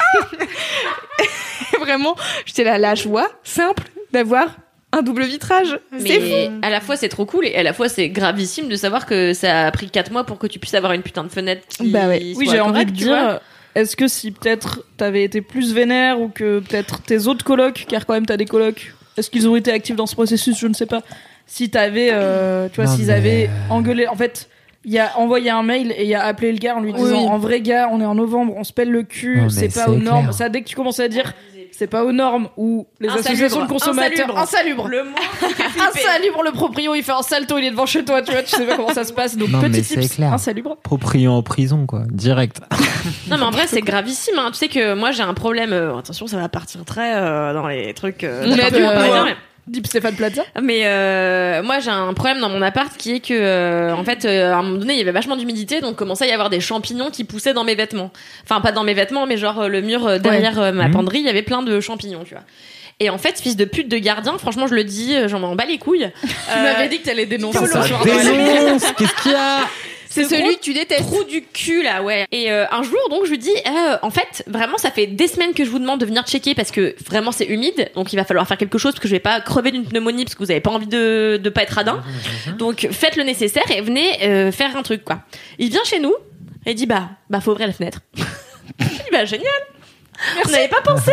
(laughs) Vraiment, j'étais là, la joie simple d'avoir un double vitrage. C'est fou. Mais à la fois c'est trop cool et à la fois c'est gravissime de savoir que ça a pris 4 mois pour que tu puisses avoir une putain de fenêtre qui Bah ouais. soit Oui, j'ai envie de tu vois. dire, est-ce que si peut-être t'avais été plus vénère ou que peut-être tes autres colocs, car quand même t'as des colocs, est-ce qu'ils ont été actifs dans ce processus Je ne sais pas. Si t'avais, euh, tu vois, s'ils mais- avaient engueulé, en fait. Il a envoyé un mail et il a appelé le gars en lui disant oui. en vrai gars on est en novembre on se pèle le cul c'est pas aux normes ça dès que tu commences à dire c'est pas aux normes ou les Insalubre. associations de consommateurs Insalubre. insalubre Le mot insalubre le proprio il fait un salto il est devant chez toi tu vois tu sais pas comment ça se passe donc Non, petit tips clair. insalubre Propriant en prison, quoi. Direct. (laughs) Non mais en vrai c'est gravissime. Hein. Tu sais que moi j'ai un problème. euh, attention ça va partir très euh, dans les trucs. euh, mais- Deep Stéphane Plaza Mais euh, moi j'ai un problème dans mon appart qui est que euh, en fait euh, à un moment donné il y avait vachement d'humidité donc commençait à y avoir des champignons qui poussaient dans mes vêtements. Enfin pas dans mes vêtements mais genre euh, le mur euh, derrière euh, ma Mhm. penderie il y avait plein de champignons tu vois. Et en fait fils de pute de gardien franchement je le dis j'en m'en bats les couilles. Tu Euh, m'avais dit que t'allais dénoncer ça soir. dénonce Qu'est-ce qu'il y a? C'est Ce celui que tu détestes. trou du cul là ouais. Et euh, un jour donc je lui dis euh, en fait vraiment ça fait des semaines que je vous demande de venir checker parce que vraiment c'est humide. Donc il va falloir faire quelque chose parce que je vais pas crever d'une pneumonie parce que vous avez pas envie de de pas être radin. Donc faites le nécessaire et venez euh, faire un truc quoi. Il vient chez nous et il dit bah bah faut ouvrir la fenêtre je (laughs) dis bah génial on n'avait pas pensé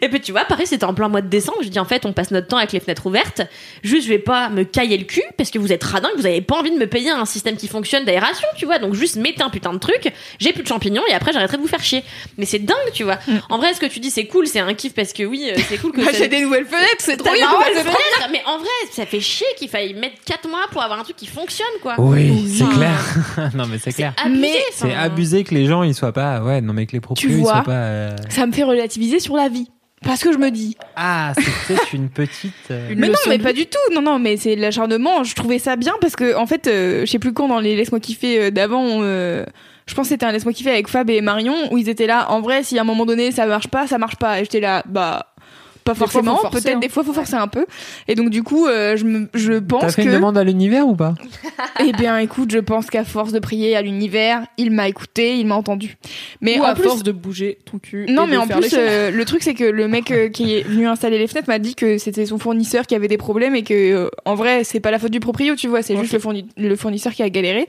et puis tu vois pareil c'était en plein mois de décembre je dis en fait on passe notre temps avec les fenêtres ouvertes juste je vais pas me cailler le cul parce que vous êtes radin que vous avez pas envie de me payer un système qui fonctionne d'aération tu vois donc juste mettez un putain de truc j'ai plus de champignons et après j'arrêterai de vous faire chier mais c'est dingue tu vois en vrai ce que tu dis c'est cool c'est un kiff parce que oui euh, c'est cool que ça- j'ai des nouvelles fenêtres, c'est trop bien. nouvelles c'est trop fenêtres, mais en vrai ça fait chier qu'il faille mettre 4 mois pour avoir un truc qui fonctionne quoi Oui, c'est Enfin, clair. (laughs) non, mais c'est clair. abusé, Mais C'est abusé que les gens ils soient pas. Ouais, non, mais que les proprios ils vois. soient pas. euh, Ça me fait relativiser sur la vie. Parce que je me dis. Ah, c'est peut-être une petite. euh, mais non, mais pas du tout. Non, non, mais c'est de l'acharnement. Je trouvais ça bien parce que, en fait, euh, je sais plus quand dans les Laisse-moi kiffer euh, d'avant, euh, je pense que c'était un Laisse-moi kiffer avec Fab et Marion où ils étaient là. En vrai, si à un moment donné ça marche pas, ça marche pas. Et j'étais là, bah. Pas forcément, peut-être hein. des fois faut forcer un peu. Et donc du coup, euh, je, me, je T'as pense fait que, une demande à l'univers ou pas? (laughs) Eh bien, écoute, je pense qu'à force de prier à l'univers, il m'a écouté, il m'a entendu. Mais ou en à plus, force de bouger ton cul non, et mais de en faire plus, euh, le truc, c'est que le mec euh, qui est venu installer les fenêtres m'a dit que c'était son fournisseur qui avait des problèmes et que, euh, en vrai, c'est pas la faute du proprio, tu vois, c'est juste le, fourni- le fournisseur qui a galéré.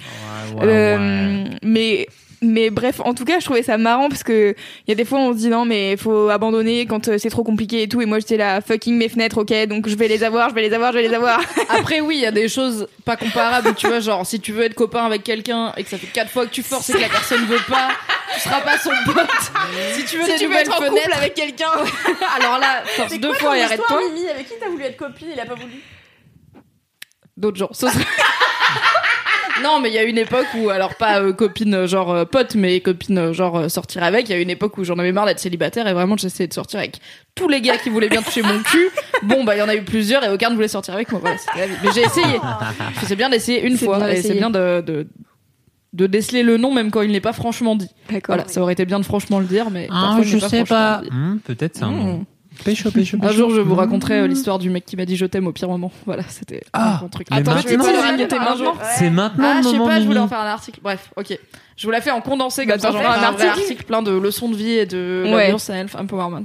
Euh, Mais, mais bref, en tout cas, je trouvais ça marrant parce que il y a des fois, on se dit non, mais faut abandonner quand euh, c'est trop compliqué et tout. Et moi, j'étais là, fucking mes fenêtres, ok, donc je vais les avoir, je vais les avoir, je vais les avoir. (laughs) Après, oui, il y a des choses pas comparables. tu vois, genre, si tu veux être copain avec quelqu'un et que ça fait quatre fois que tu forces et que la personne veut pas, tu seras pas son pote. (laughs) Si tu veux si des tu veux nouvelles être en couple avec quelqu'un, (laughs) alors là, force deux fois et arrête-toi. Mimi avec qui t'as voulu être copine il a pas voulu D'autres gens. Ce serait- non, mais il y a une époque où, alors pas euh, copine euh, genre euh, pote, mais copine euh, genre euh, sortir avec. Il y a une époque où j'en avais marre d'être célibataire et vraiment j'essayais de sortir avec tous les gars qui voulaient bien toucher mon cul. Bon, bah il y en a eu plusieurs et aucun ne voulait sortir avec moi. Voilà, c'était la vie. Mais j'ai essayé. C'est bien d'essayer une C'est fois bien et c'est d'essayer. bien de, de de déceler le nom même quand il n'est pas franchement dit. D'accord. Voilà, ça aurait été bien de franchement le dire, mais Ah, parfois, il je n'est sais franchement pas. dit. Hmm, Peut-être c'est un Hmm. Nom. Pécho, pécho, Un jour, je vous raconterai euh, l'histoire du mec qui m'a dit je t'aime au pire moment. Voilà, c'était Ah, un bon truc. Attends, je vais maintenant- pas le raconter maintenant. C'est maintenant Ah, je sais pas, je voulais en faire un article. Bref, ok. Je vous la fais en condensé Bah, comme ça, un article. plein de leçons de vie et de Ouais. ouais. self empowerment.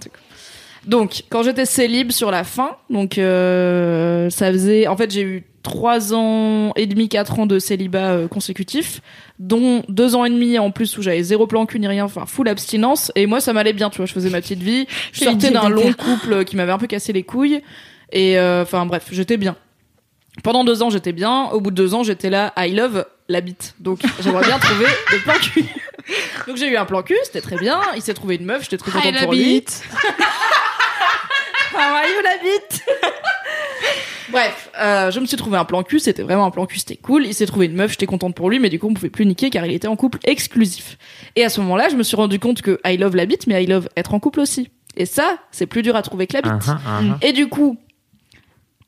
Donc, quand j'étais célib sur la fin, donc euh, ça faisait, en fait, j'ai eu trois ans et demi, quatre ans de célibat euh, consécutifs, dont deux ans et demi en plus où j'avais zéro plan cul ni rien, enfin full abstinence. Et moi, ça m'allait bien, tu vois, je faisais ma petite vie. Je sortais d'un long couple qui m'avait un peu cassé les couilles. Et euh, enfin bref, j'étais bien. Pendant deux ans, j'étais bien. Au bout de deux ans, j'étais là, I love la bite. Donc, j'aimerais bien trouver (laughs) le plan cul. Donc, j'ai eu un plan cul, c'était très bien. Il s'est trouvé une meuf, j'étais très contente pour lui. (laughs) You, la bite Bref, euh, je me suis trouvé un plan cul, c'était vraiment un plan cul, c'était cool. Il s'est trouvé une meuf, j'étais contente pour lui, mais du coup, on pouvait plus niquer car il était en couple exclusif. Et à ce moment-là, je me suis rendu compte que I love la bite, mais I love être en couple aussi. Et ça, c'est plus dur à trouver que la bite. Uh-huh, uh-huh. Et du coup,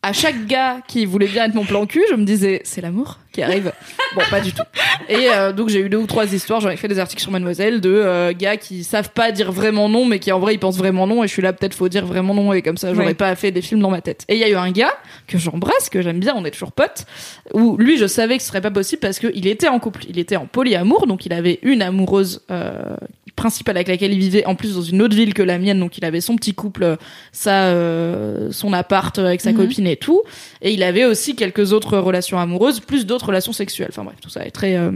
à chaque gars qui voulait bien être mon plan cul, je me disais, c'est l'amour qui arrive. Bon, pas du tout. Et euh, donc j'ai eu deux ou trois histoires. J'en ai fait des articles sur Mademoiselle de euh, gars qui savent pas dire vraiment non, mais qui en vrai ils pensent vraiment non. Et je suis là, peut-être faut dire vraiment non. Et comme ça, j'aurais Ouais. pas fait des films dans ma tête. Et il y a eu un gars que j'embrasse, que j'aime bien, on est toujours potes. Où lui, je savais que ce serait pas possible parce qu'il était en couple, il était en polyamour, donc il avait une amoureuse euh, principale avec laquelle il vivait, en plus dans une autre ville que la mienne. Donc il avait son petit couple, sa, euh, son appart avec sa copine et tout. Et il avait aussi quelques autres relations amoureuses, plus d'autres relations sexuelles. Enfin bref, tout ça est très euh,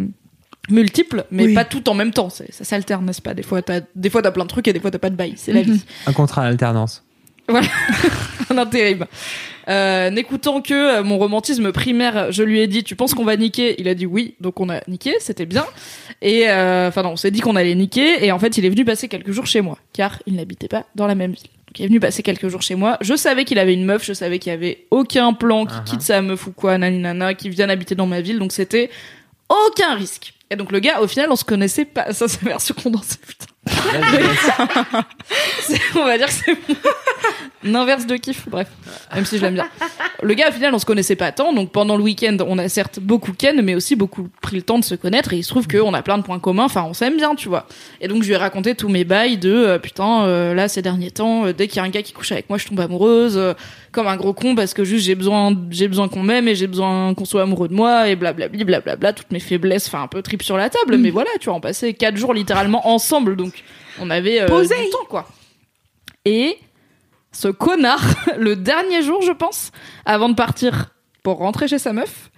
multiple, mais Oui. pas tout en même temps. Ça s'alterne, n'est-ce pas? Des fois, t'as des fois t'as plein de trucs et des fois t'as pas de bail. C'est la vie. Un contrat à alternance. (laughs) Un intérim. Euh, N'écoutant que euh, mon romantisme primaire, je lui ai dit, tu penses qu'on va niquer? Il a dit oui, donc on a niqué, c'était bien. Et euh, enfin non, on s'est dit qu'on allait niquer. Et en fait, il est venu passer quelques jours chez moi, car il n'habitait pas dans la même ville. Donc il est venu passer quelques jours chez moi. Je savais qu'il avait une meuf, je savais qu'il y avait aucun plan qui Uh-huh. quitte sa meuf ou quoi, naninana, qui vienne habiter dans ma ville. Donc c'était aucun risque. Et donc le gars, au final, on se connaissait pas. (laughs) Ça, c'est version condensée, putain. (laughs) On va dire que c'est (laughs) mon inverse de kiff. Bref, même si je l'aime bien. Le gars, au final, on se connaissait pas tant. Donc pendant le week-end, on a certes beaucoup ken, mais aussi beaucoup pris le temps de se connaître. Et il se trouve qu'on a plein de points communs. Enfin, on s'aime bien, tu vois. Et donc je lui ai raconté tous mes bails de euh, putain, euh, là ces derniers temps, euh, dès qu'il y a un gars qui couche avec moi, je tombe amoureuse, comme un gros con parce que juste j'ai besoin, j'ai besoin qu'on m'aime et j'ai besoin qu'on soit amoureux de moi et blablabla, blablabla, toutes mes faiblesses, enfin un peu trip sur la table. Mais voilà, tu vois, on passait quatre jours littéralement ensemble, donc on avait euh, Posé. du temps quoi. Et ce connard, (laughs) le dernier jour, je pense, avant de partir pour rentrer chez sa meuf,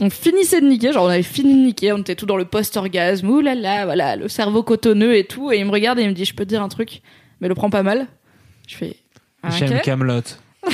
on finissait de niquer, genre on avait fini de niquer, on était tout dans le post-orgasme, ouh là là, voilà, le cerveau cotonneux et tout, et il me regarde et il me dit, je peux te dire un truc, mais le prends pas mal. Je fais, ah, J'aime. Camelot. (laughs)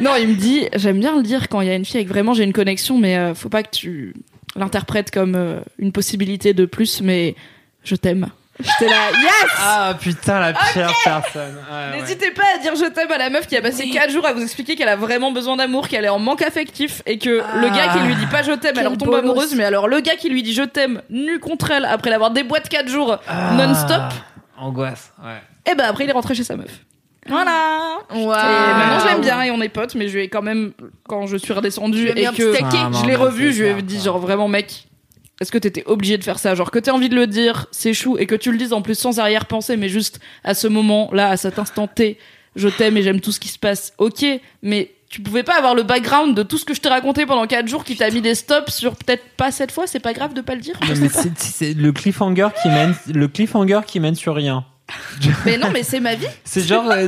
Non, il me dit, j'aime bien le dire quand il y a une fille avec vraiment j'ai une connexion, mais euh, faut pas que tu l'interprètes comme euh, une possibilité de plus, mais je t'aime. J'étais là, yes! Ah putain, la pire personne. Ouais, ouais. N'hésitez pas à dire je t'aime à la meuf qui a passé 4 jours à vous expliquer qu'elle a vraiment besoin d'amour, qu'elle est en manque affectif et que le gars qui lui dit pas je t'aime, elle en tombe amoureuse, mais alors le gars qui lui dit je t'aime nu contre elle après l'avoir déboîté 4 jours Ah, non-stop, Angoisse, ouais. et ben après il est rentré chez sa meuf. Voilà. Et Waouh. maintenant je l'aime bien et on est potes, mais je lui ai quand même, quand je suis redescendue et que. Ah, je l'ai revu, je lui ai dit genre vraiment mec, est-ce que t'étais obligé de faire ça? Genre que t'aies envie de le dire, c'est chou, et que tu le dises en plus sans arrière-pensée, mais juste à ce moment-là, à cet instant T, je t'aime et j'aime tout ce qui se passe. Ok, mais tu pouvais pas avoir le background de tout ce que je t'ai raconté pendant 4 jours qui t'a mis des stops sur peut-être pas cette fois, c'est pas grave de pas le dire? c'est le cliffhanger qui mène, le cliffhanger qui mène sur rien. Mais non, mais c'est ma vie. (laughs) C'est genre euh,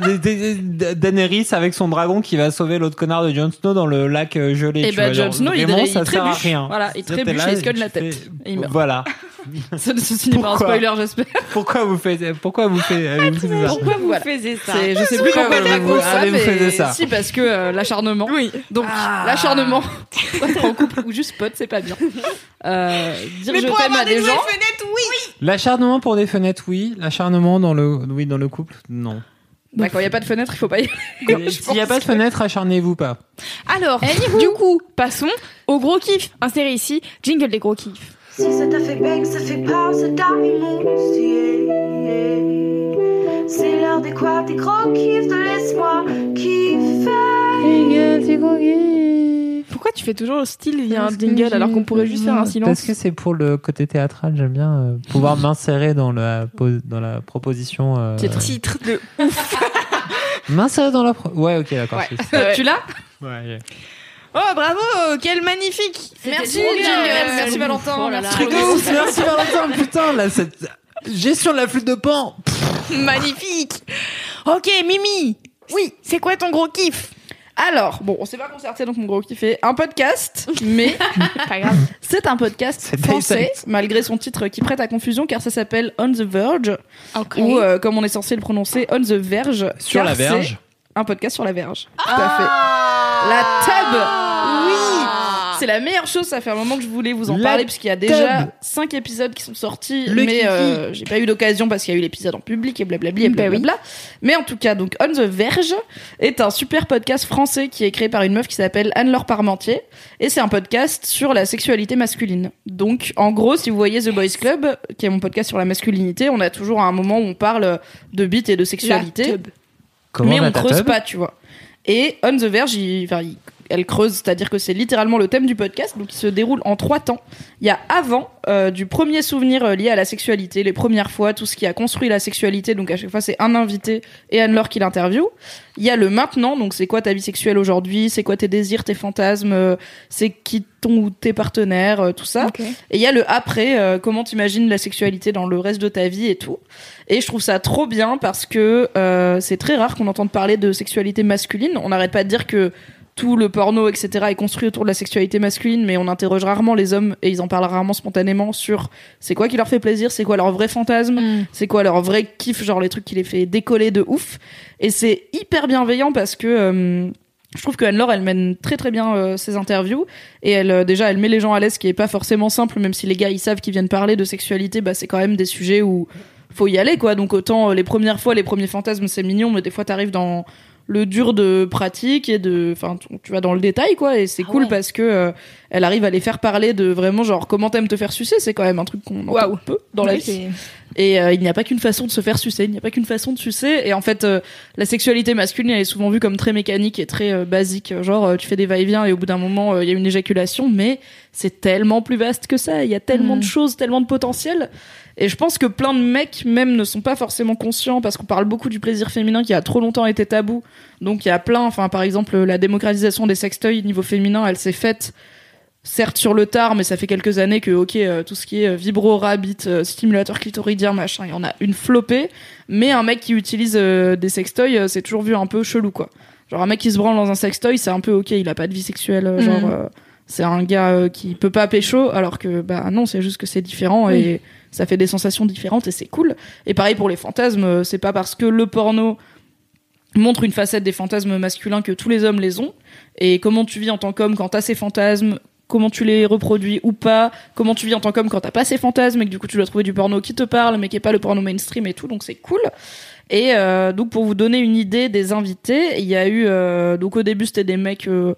Daenerys avec son dragon qui va sauver l'autre connard de Jon Snow dans le lac euh, gelé. Et tu bah vois, Jon genre, Snow, il, vraiment, il ça sert à trébuche. rien. Voilà, il T'es trébuche là, et il se cogne la tête. fais- Et il meurt. Voilà. Ça ne se finit par un spoiler, j'espère. Pourquoi vous faites, pourquoi vous faites, euh, vous faites ça Pourquoi vous Voilà. faisiez ça C'est- Je sais plus Pourquoi vous- raconte ça, allez, vous faisiez ça. si parce que euh, l'acharnement. Oui. Donc l'acharnement, être en couple ou juste pote, c'est pas bien. Euh, dire Mais je pour t'aime avoir à des des gens. fenêtres, oui. L'acharnement pour des fenêtres, oui. L'acharnement dans le, oui, dans le couple, non. Bah, quand il y a pas de fenêtre, il faut pas y aller. (laughs) S'il n'y a pas de fenêtre, acharnez-vous pas. Alors, du coup, passons au gros kiff. Inséré ici, jingle des gros kiffs. Si ça t'a fait bec, ça fait pas, ça yeah. C'est l'heure des quoi, des gros kiffs, de laisse-moi kiffer. Pourquoi tu fais toujours le style il y a un jingle alors qu'on pourrait juste faire un silence Parce que c'est pour le côté théâtral, j'aime bien euh, pouvoir (laughs) m'insérer dans la, dans la proposition. euh, Titre, titre de (laughs) M'insérer dans la. pro- Ouais, ok, d'accord. Ouais. (laughs) tu l'as? Ouais, ouais. Oh bravo, quel magnifique Merci, trop bien. Merci Valentin. Oh là merci là. Logo. Truc de ouf, merci Valentin, putain, là, cette gestion de la flûte de pan. Magnifique Ok, Mimi Oui, c'est quoi ton gros kiff? Alors, bon, on s'est pas concerté, donc mon gros kiff est un podcast, mais (laughs) Pas grave. c'est un podcast C'est français, malgré son titre qui prête à confusion, car ça s'appelle On the Verge, ou euh, comme on est censé le prononcer, On the Verge. Sur la verge. Un podcast sur la verge. Tout à fait. La tub Oui C'est la meilleure chose, ça fait un moment que je voulais vous en La parler, puisqu'il y a déjà tub. 5 épisodes qui sont sortis, Le mais euh, j'ai pas eu l'occasion parce qu'il y a eu l'épisode en public et blablabli et Bah oui. blablabla. Mais en tout cas, donc On the Verge est un super podcast français qui est créé par une meuf qui s'appelle Anne-Laure Parmentier, et c'est un podcast sur la sexualité masculine. Donc, en gros, si vous voyez The Boys Club, qui est mon podcast sur la masculinité, on a toujours un moment où on parle de bite et de sexualité mais on creuse pas, tu vois. Et On the Verge, il- enfin, il- elle creuse, c'est-à-dire que c'est littéralement le thème du podcast, donc il se déroule en trois temps. Il y a avant euh, du premier souvenir euh, lié à la sexualité, les premières fois, tout ce qui a construit la sexualité, donc à chaque fois c'est un invité et Anne-Laure qui l'interview. Il y a le maintenant, donc c'est quoi ta vie sexuelle aujourd'hui, c'est quoi tes désirs, tes fantasmes, euh, c'est qui ton ou tes partenaires, euh, tout ça. Et il y a le après, euh, comment t'imagines la sexualité dans le reste de ta vie et tout. Et je trouve ça trop bien parce que euh, c'est très rare qu'on entende parler de sexualité masculine. On n'arrête pas de dire que tout le porno, etc., est construit autour de la sexualité masculine, mais on interroge rarement les hommes et ils en parlent rarement spontanément sur c'est quoi qui leur fait plaisir, c'est quoi leur vrai fantasme, Mm. c'est quoi leur vrai kiff, genre les trucs qui les fait décoller de ouf. Et c'est hyper bienveillant parce que euh, je trouve que Anne-Laure, elle mène très très bien euh, ses interviews et elle euh, déjà elle met les gens à l'aise, ce qui est pas forcément simple, même si les gars ils savent qu'ils viennent parler de sexualité, bah c'est quand même des sujets où faut y aller quoi. Donc autant euh, les premières fois, les premiers fantasmes c'est mignon, mais des fois t'arrives dans le dur de pratique et de enfin tu- vas dans le détail quoi et c'est Ah cool ouais. parce que euh, elle arrive à les faire parler de vraiment genre comment t'aimes te faire sucer c'est quand même un truc qu'on entend peu dans la vie et euh, il n'y a pas qu'une façon de se faire sucer, il n'y a pas qu'une façon de sucer. Et en fait, euh, la sexualité masculine, elle est souvent vue comme très mécanique et très euh, basique. Genre, euh, tu fais des va-et-vient et au bout d'un moment, euh, il y a une éjaculation. Mais c'est tellement plus vaste que ça. Il y a tellement Mhm. de choses, tellement de potentiel. Et je pense que plein de mecs, même, ne sont pas forcément conscients parce qu'on parle beaucoup du plaisir féminin qui a trop longtemps été tabou. Donc il y a plein, enfin, par exemple, la démocratisation des sextoys niveau féminin, elle s'est faite certes sur le tard, mais ça fait quelques années que, ok, euh, tout ce qui est euh, vibro, rabbit, euh, stimulateur clitoridien, machin, il y en a une flopée. Mais un mec qui utilise des sextoys, c'est toujours vu un peu chelou, quoi. Genre un mec qui se branle dans un sextoy, c'est un peu ok, il a pas de vie sexuelle, genre euh, c'est un gars qui peut pas pécho, alors que bah non, c'est juste que c'est différent et ça fait des sensations différentes et c'est cool. Et pareil pour les fantasmes, c'est pas parce que le porno montre une facette des fantasmes masculins que tous les hommes les ont. Et comment tu vis en tant qu'homme quand t'as ces fantasmes, comment tu les reproduis ou pas, comment tu vis en tant qu'homme quand t'as pas ces fantasmes et que du coup tu dois trouver du porno qui te parle mais qui est pas le porno mainstream et tout, donc c'est cool. Et euh, donc pour vous donner une idée des invités, il y a eu euh, donc au début c'était des mecs euh,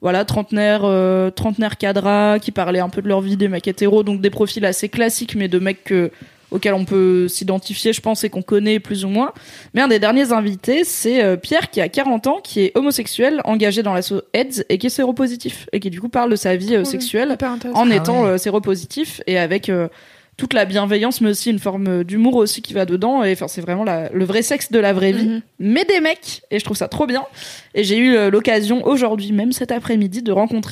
voilà trentenaires euh, trentenaires cadras qui parlaient un peu de leur vie, des mecs hétéros, donc des profils assez classiques mais de mecs que- auxquels on peut s'identifier, je pense, et qu'on connaît plus ou moins. Mais un des derniers invités, c'est euh, Pierre qui a 40 ans, qui est homosexuel, engagé dans l'asso AIDS et qui est séropositif et qui du coup parle de sa vie euh, Cool. sexuelle en Ah étant ouais. euh, séropositif et avec toute la bienveillance mais aussi une forme d'humour aussi qui va dedans et enfin c'est vraiment la- le vrai sexe de la vraie vie Mhm. mais des mecs et je trouve ça trop bien et j'ai eu l'occasion aujourd'hui même cet après-midi de rencontrer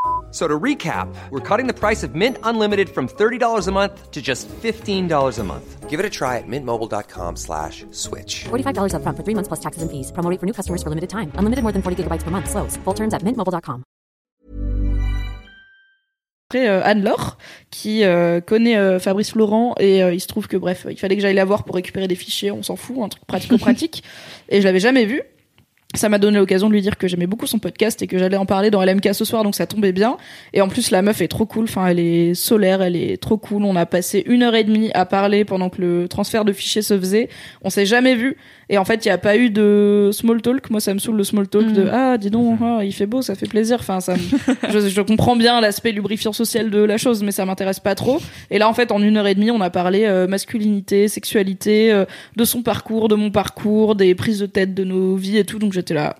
So to recap, we're cutting the price of Mint Unlimited from $30 a month to just $15 a month. Give it a try at mintmobile.com slash switch. $45 upfront for three months plus taxes and fees. Promo rate for new customers for limited time. Unlimited more than 40 gigabytes per month. Slows. Full terms at mintmobile.com. euh, Anne-Laure qui euh, connaît euh, Fabrice Florent et euh, il se trouve que bref il fallait que j'aille la voir pour récupérer des fichiers on s'en fout un truc pratico-pratique (laughs) et je l'avais jamais vu ça m'a donné l'occasion de lui dire que j'aimais beaucoup son podcast et que j'allais en parler dans LMK ce soir, donc ça tombait bien. Et en plus, la meuf est trop cool. Enfin, elle est solaire, elle est trop cool. On a passé une heure et demie à parler pendant que le transfert de fichiers se faisait. On s'est jamais vu. Et en fait, il n'y a pas eu de small talk. Moi, ça me saoule le small talk de ah, dis donc, ah, il fait beau, ça fait plaisir. Enfin, ça, me- je, je comprends bien l'aspect lubrifiant social de la chose, mais ça m'intéresse pas trop. Et là, en fait, en une heure et demie, on a parlé euh, masculinité, sexualité, euh, de son parcours, de mon parcours, des prises de tête de nos vies et tout. Donc j'étais là.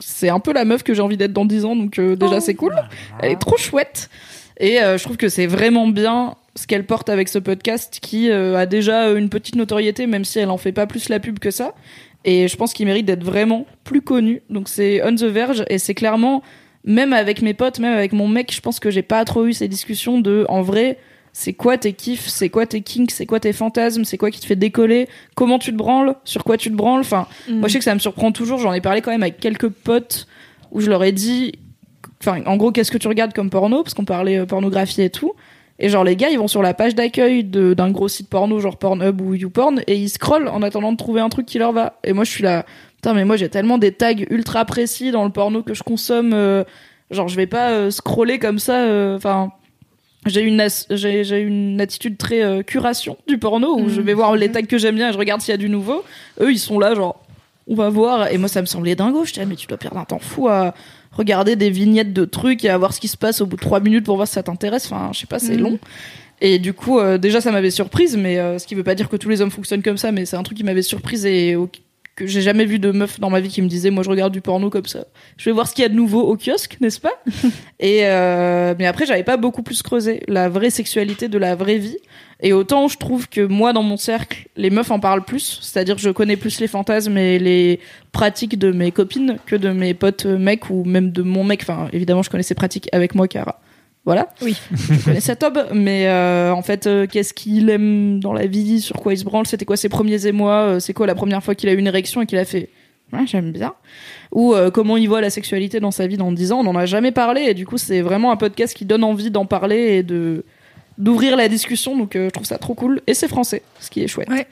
C'est un peu la meuf que j'ai envie d'être dans 10 ans, donc euh, déjà c'est cool. Elle est trop chouette. Et euh, je trouve que c'est vraiment bien ce qu'elle porte avec ce podcast qui euh, a déjà une petite notoriété, même si elle en fait pas plus la pub que ça. Et je pense qu'il mérite d'être vraiment plus connu. Donc c'est On the Verge et c'est clairement, même avec mes potes, même avec mon mec, je pense que j'ai pas trop eu ces discussions de, en vrai, c'est quoi tes kiffs, c'est quoi tes kinks, c'est quoi tes fantasmes, c'est quoi qui te fait décoller, comment tu te branles, sur quoi tu te branles? Enfin, moi je sais que ça me surprend toujours. J'en ai parlé quand même avec quelques potes où je leur ai dit, enfin, en gros, qu'est-ce que tu regardes comme porno? Parce qu'on parlait euh, pornographie et tout. Et genre les gars, ils vont sur la page d'accueil d'un gros site porno, genre Pornhub ou YouPorn, et ils scrollent en attendant de trouver un truc qui leur va. Et moi, je suis là, putain, mais moi j'ai tellement des tags ultra précis dans le porno que je consomme. euh, genre, je vais pas euh, scroller comme ça. euh, Enfin, j'ai une j'ai une attitude très euh, curation du porno où je vais voir les tags que j'aime bien et je regarde s'il y a du nouveau. Eux, ils sont là, genre, on va voir. Et moi, ça me semblait dingo. Je disais, mais tu dois perdre un temps fou à regarder des vignettes de trucs et à voir ce qui se passe au bout de trois minutes pour voir si ça t'intéresse. Enfin, je sais pas, c'est Mhm. long. Et du coup, euh, déjà, ça m'avait surprise, mais euh, ce qui veut pas dire que tous les hommes fonctionnent comme ça, mais c'est un truc qui m'avait surprise et que j'ai jamais vu de meuf dans ma vie qui me disait, moi, je regarde du porno comme ça. Je vais voir ce qu'il y a de nouveau au kiosque, n'est-ce pas (laughs) Et euh, mais après, j'avais pas beaucoup plus creusé la vraie sexualité de la vraie vie. Et autant je trouve que moi, dans mon cercle, les meufs en parlent plus. C'est-à-dire je connais plus les fantasmes et les pratiques de mes copines que de mes potes mecs ou même de mon mec. Enfin, évidemment, je connais ses pratiques avec moi car voilà. Oui. je connais cet homme, mais euh, en fait, euh, qu'est-ce qu'il aime dans la vie, sur quoi il se branle, c'était quoi ses premiers émois, euh, c'est quoi la première fois qu'il a eu une érection et qu'il a fait? Ouais, j'aime bien. Ou euh, comment il voit la sexualité dans sa vie dans 10 ans, on n'en a jamais parlé et du coup, c'est vraiment un podcast qui donne envie d'en parler et de d'ouvrir la discussion, donc euh, je trouve ça trop cool. Et c'est français, ce qui est chouette. Ouais.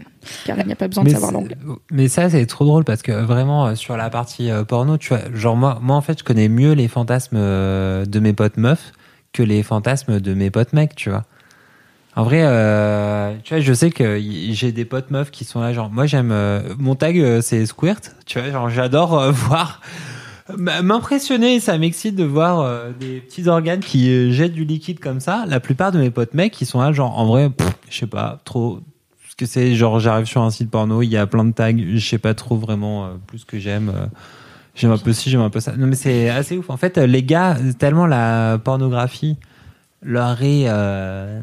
Car il n'y a pas besoin de Mais savoir c'est- l'anglais. Mais ça, c'est trop drôle parce que vraiment, euh, sur la partie euh, porno, tu vois, genre moi, moi, en fait, je connais mieux les fantasmes euh, de mes potes meufs que les fantasmes de mes potes mecs, tu vois. En vrai, euh, tu vois, je sais que j'ai des potes meufs qui sont là, genre, moi, j'aime, euh, mon tag, euh, c'est squirt, tu vois, genre, j'adore (laughs) voir, m'impressionner, ça m'excite de voir des petits organes qui jettent du liquide comme ça. La plupart de mes potes mecs, ils sont là, genre, en vrai, je sais pas, trop, ce que c'est, genre, j'arrive sur un site porno, il y a plein de tags, je sais pas trop vraiment plus que j'aime. Euh, J'aime un peu ci, j'aime un peu ça. Non, mais c'est assez ouf. En fait, euh, les gars, tellement la pornographie leur est euh,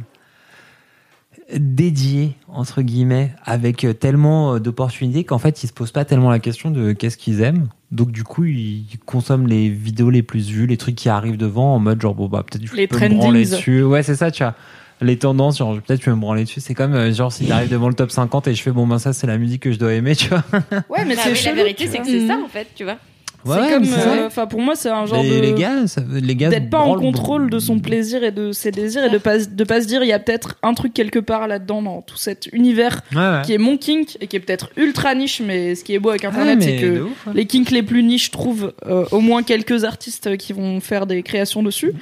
dédiée, entre guillemets, avec euh, tellement euh, d'opportunités qu'en fait, ils se posent pas tellement la question de qu'est-ce qu'ils aiment. Donc, du coup, ils consomment les vidéos les plus vues, les trucs qui arrivent devant en mode genre, bon, bah, peut-être je Les peux me branler dessus. Ouais, c'est ça, tu vois. Les tendances, genre, peut-être je vais me branler dessus. C'est comme, euh, genre, si t'arrives devant le top 50 et je fais, bon, ben, ça, c'est la musique que je dois aimer, tu vois. Ouais, mais Bah c'est oui, la vérité, c'est que c'est ça Mhm. en fait, tu vois. Ouais, c'est comme, euh, enfin pour moi c'est un genre les, de les gars, ça- les gars d'être pas en contrôle de son plaisir et de ses désirs et de pas de pas se dire il y a peut-être un truc quelque part là-dedans dans tout cet univers Ouais, ouais. qui est mon kink et qui est peut-être ultra niche mais ce qui est beau avec internet c'est que ouf, les kinks les plus niches trouvent euh, au moins quelques artistes qui vont faire des créations dessus.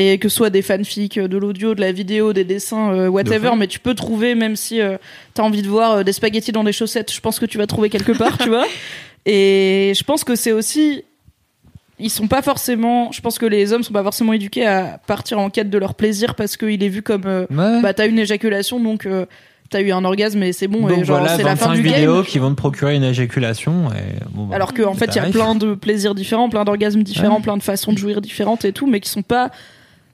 Et que ce soit des fanfics, de l'audio, de la vidéo, des dessins, euh, whatever, mais tu peux trouver même si euh, t'as envie de voir euh, des spaghettis dans des chaussettes, je pense que tu vas trouver quelque part, tu vois. (laughs) Et je pense que c'est aussi ils sont pas forcément je pense que les hommes sont pas forcément éduqués à partir en quête de leur plaisir parce qu'il est vu comme euh, Ouais. bah t'as une éjaculation donc euh, t'as eu un orgasme et c'est bon Donc et genre voilà, c'est la fin 25 du vidéos game qui vont te procurer une éjaculation. Et, bon, bah, alors qu'en fait il y a plein de plaisirs différents plein d'orgasmes différents plein de façons de jouir différentes et tout mais qui sont pas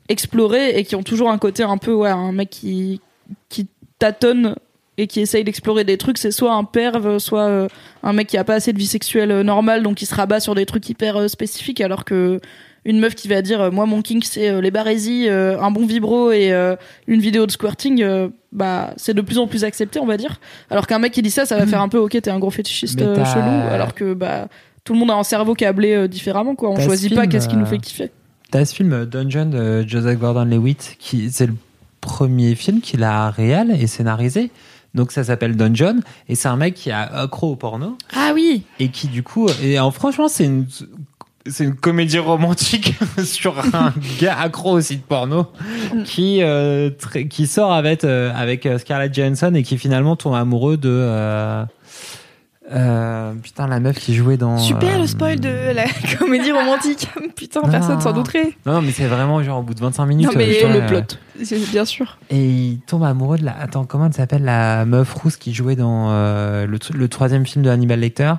explorés et qui ont toujours un côté un peu ouais un mec qui qui tâtonne et qui essaye d'explorer des trucs, c'est soit un perv, soit euh, un mec qui a pas assez de vie sexuelle euh, normale, donc qui se rabat sur des trucs hyper euh, spécifiques, alors que une meuf qui va dire moi mon kink c'est les barésies, un bon vibro et une vidéo de squirting, bah c'est de plus en plus accepté on va dire. Alors qu'un mec qui dit ça, ça va faire un peu ok t'es un gros fétichiste chelou, alors que bah tout le monde a un cerveau câblé différemment quoi. On choisit pas qu'est-ce qui nous fait kiffer. T'as ce film Dungeon de Joseph Gordon-Levitt qui c'est le premier film qu'il a réel et scénarisé. Donc ça s'appelle Dungeon et c'est un mec qui a accro au porno Ah oui. et qui du coup et alors, franchement c'est une c'est une comédie romantique (laughs) sur un gars accro au site porno qui euh, qui sort avec euh, avec euh, Scarlett Johansson et qui finalement tombe amoureux de euh, euh, putain la meuf qui jouait dans Super euh, le spoil de la (laughs) comédie romantique. (laughs) Putain, personne s'en douterait. non non mais c'est vraiment genre au bout de 25 minutes Non, mais euh, le euh, plot. Bien sûr. et il tombe amoureux de la attends comment elle s'appelle la meuf rousse qui jouait dans euh, le, tr- le troisième film de Hannibal Lecter?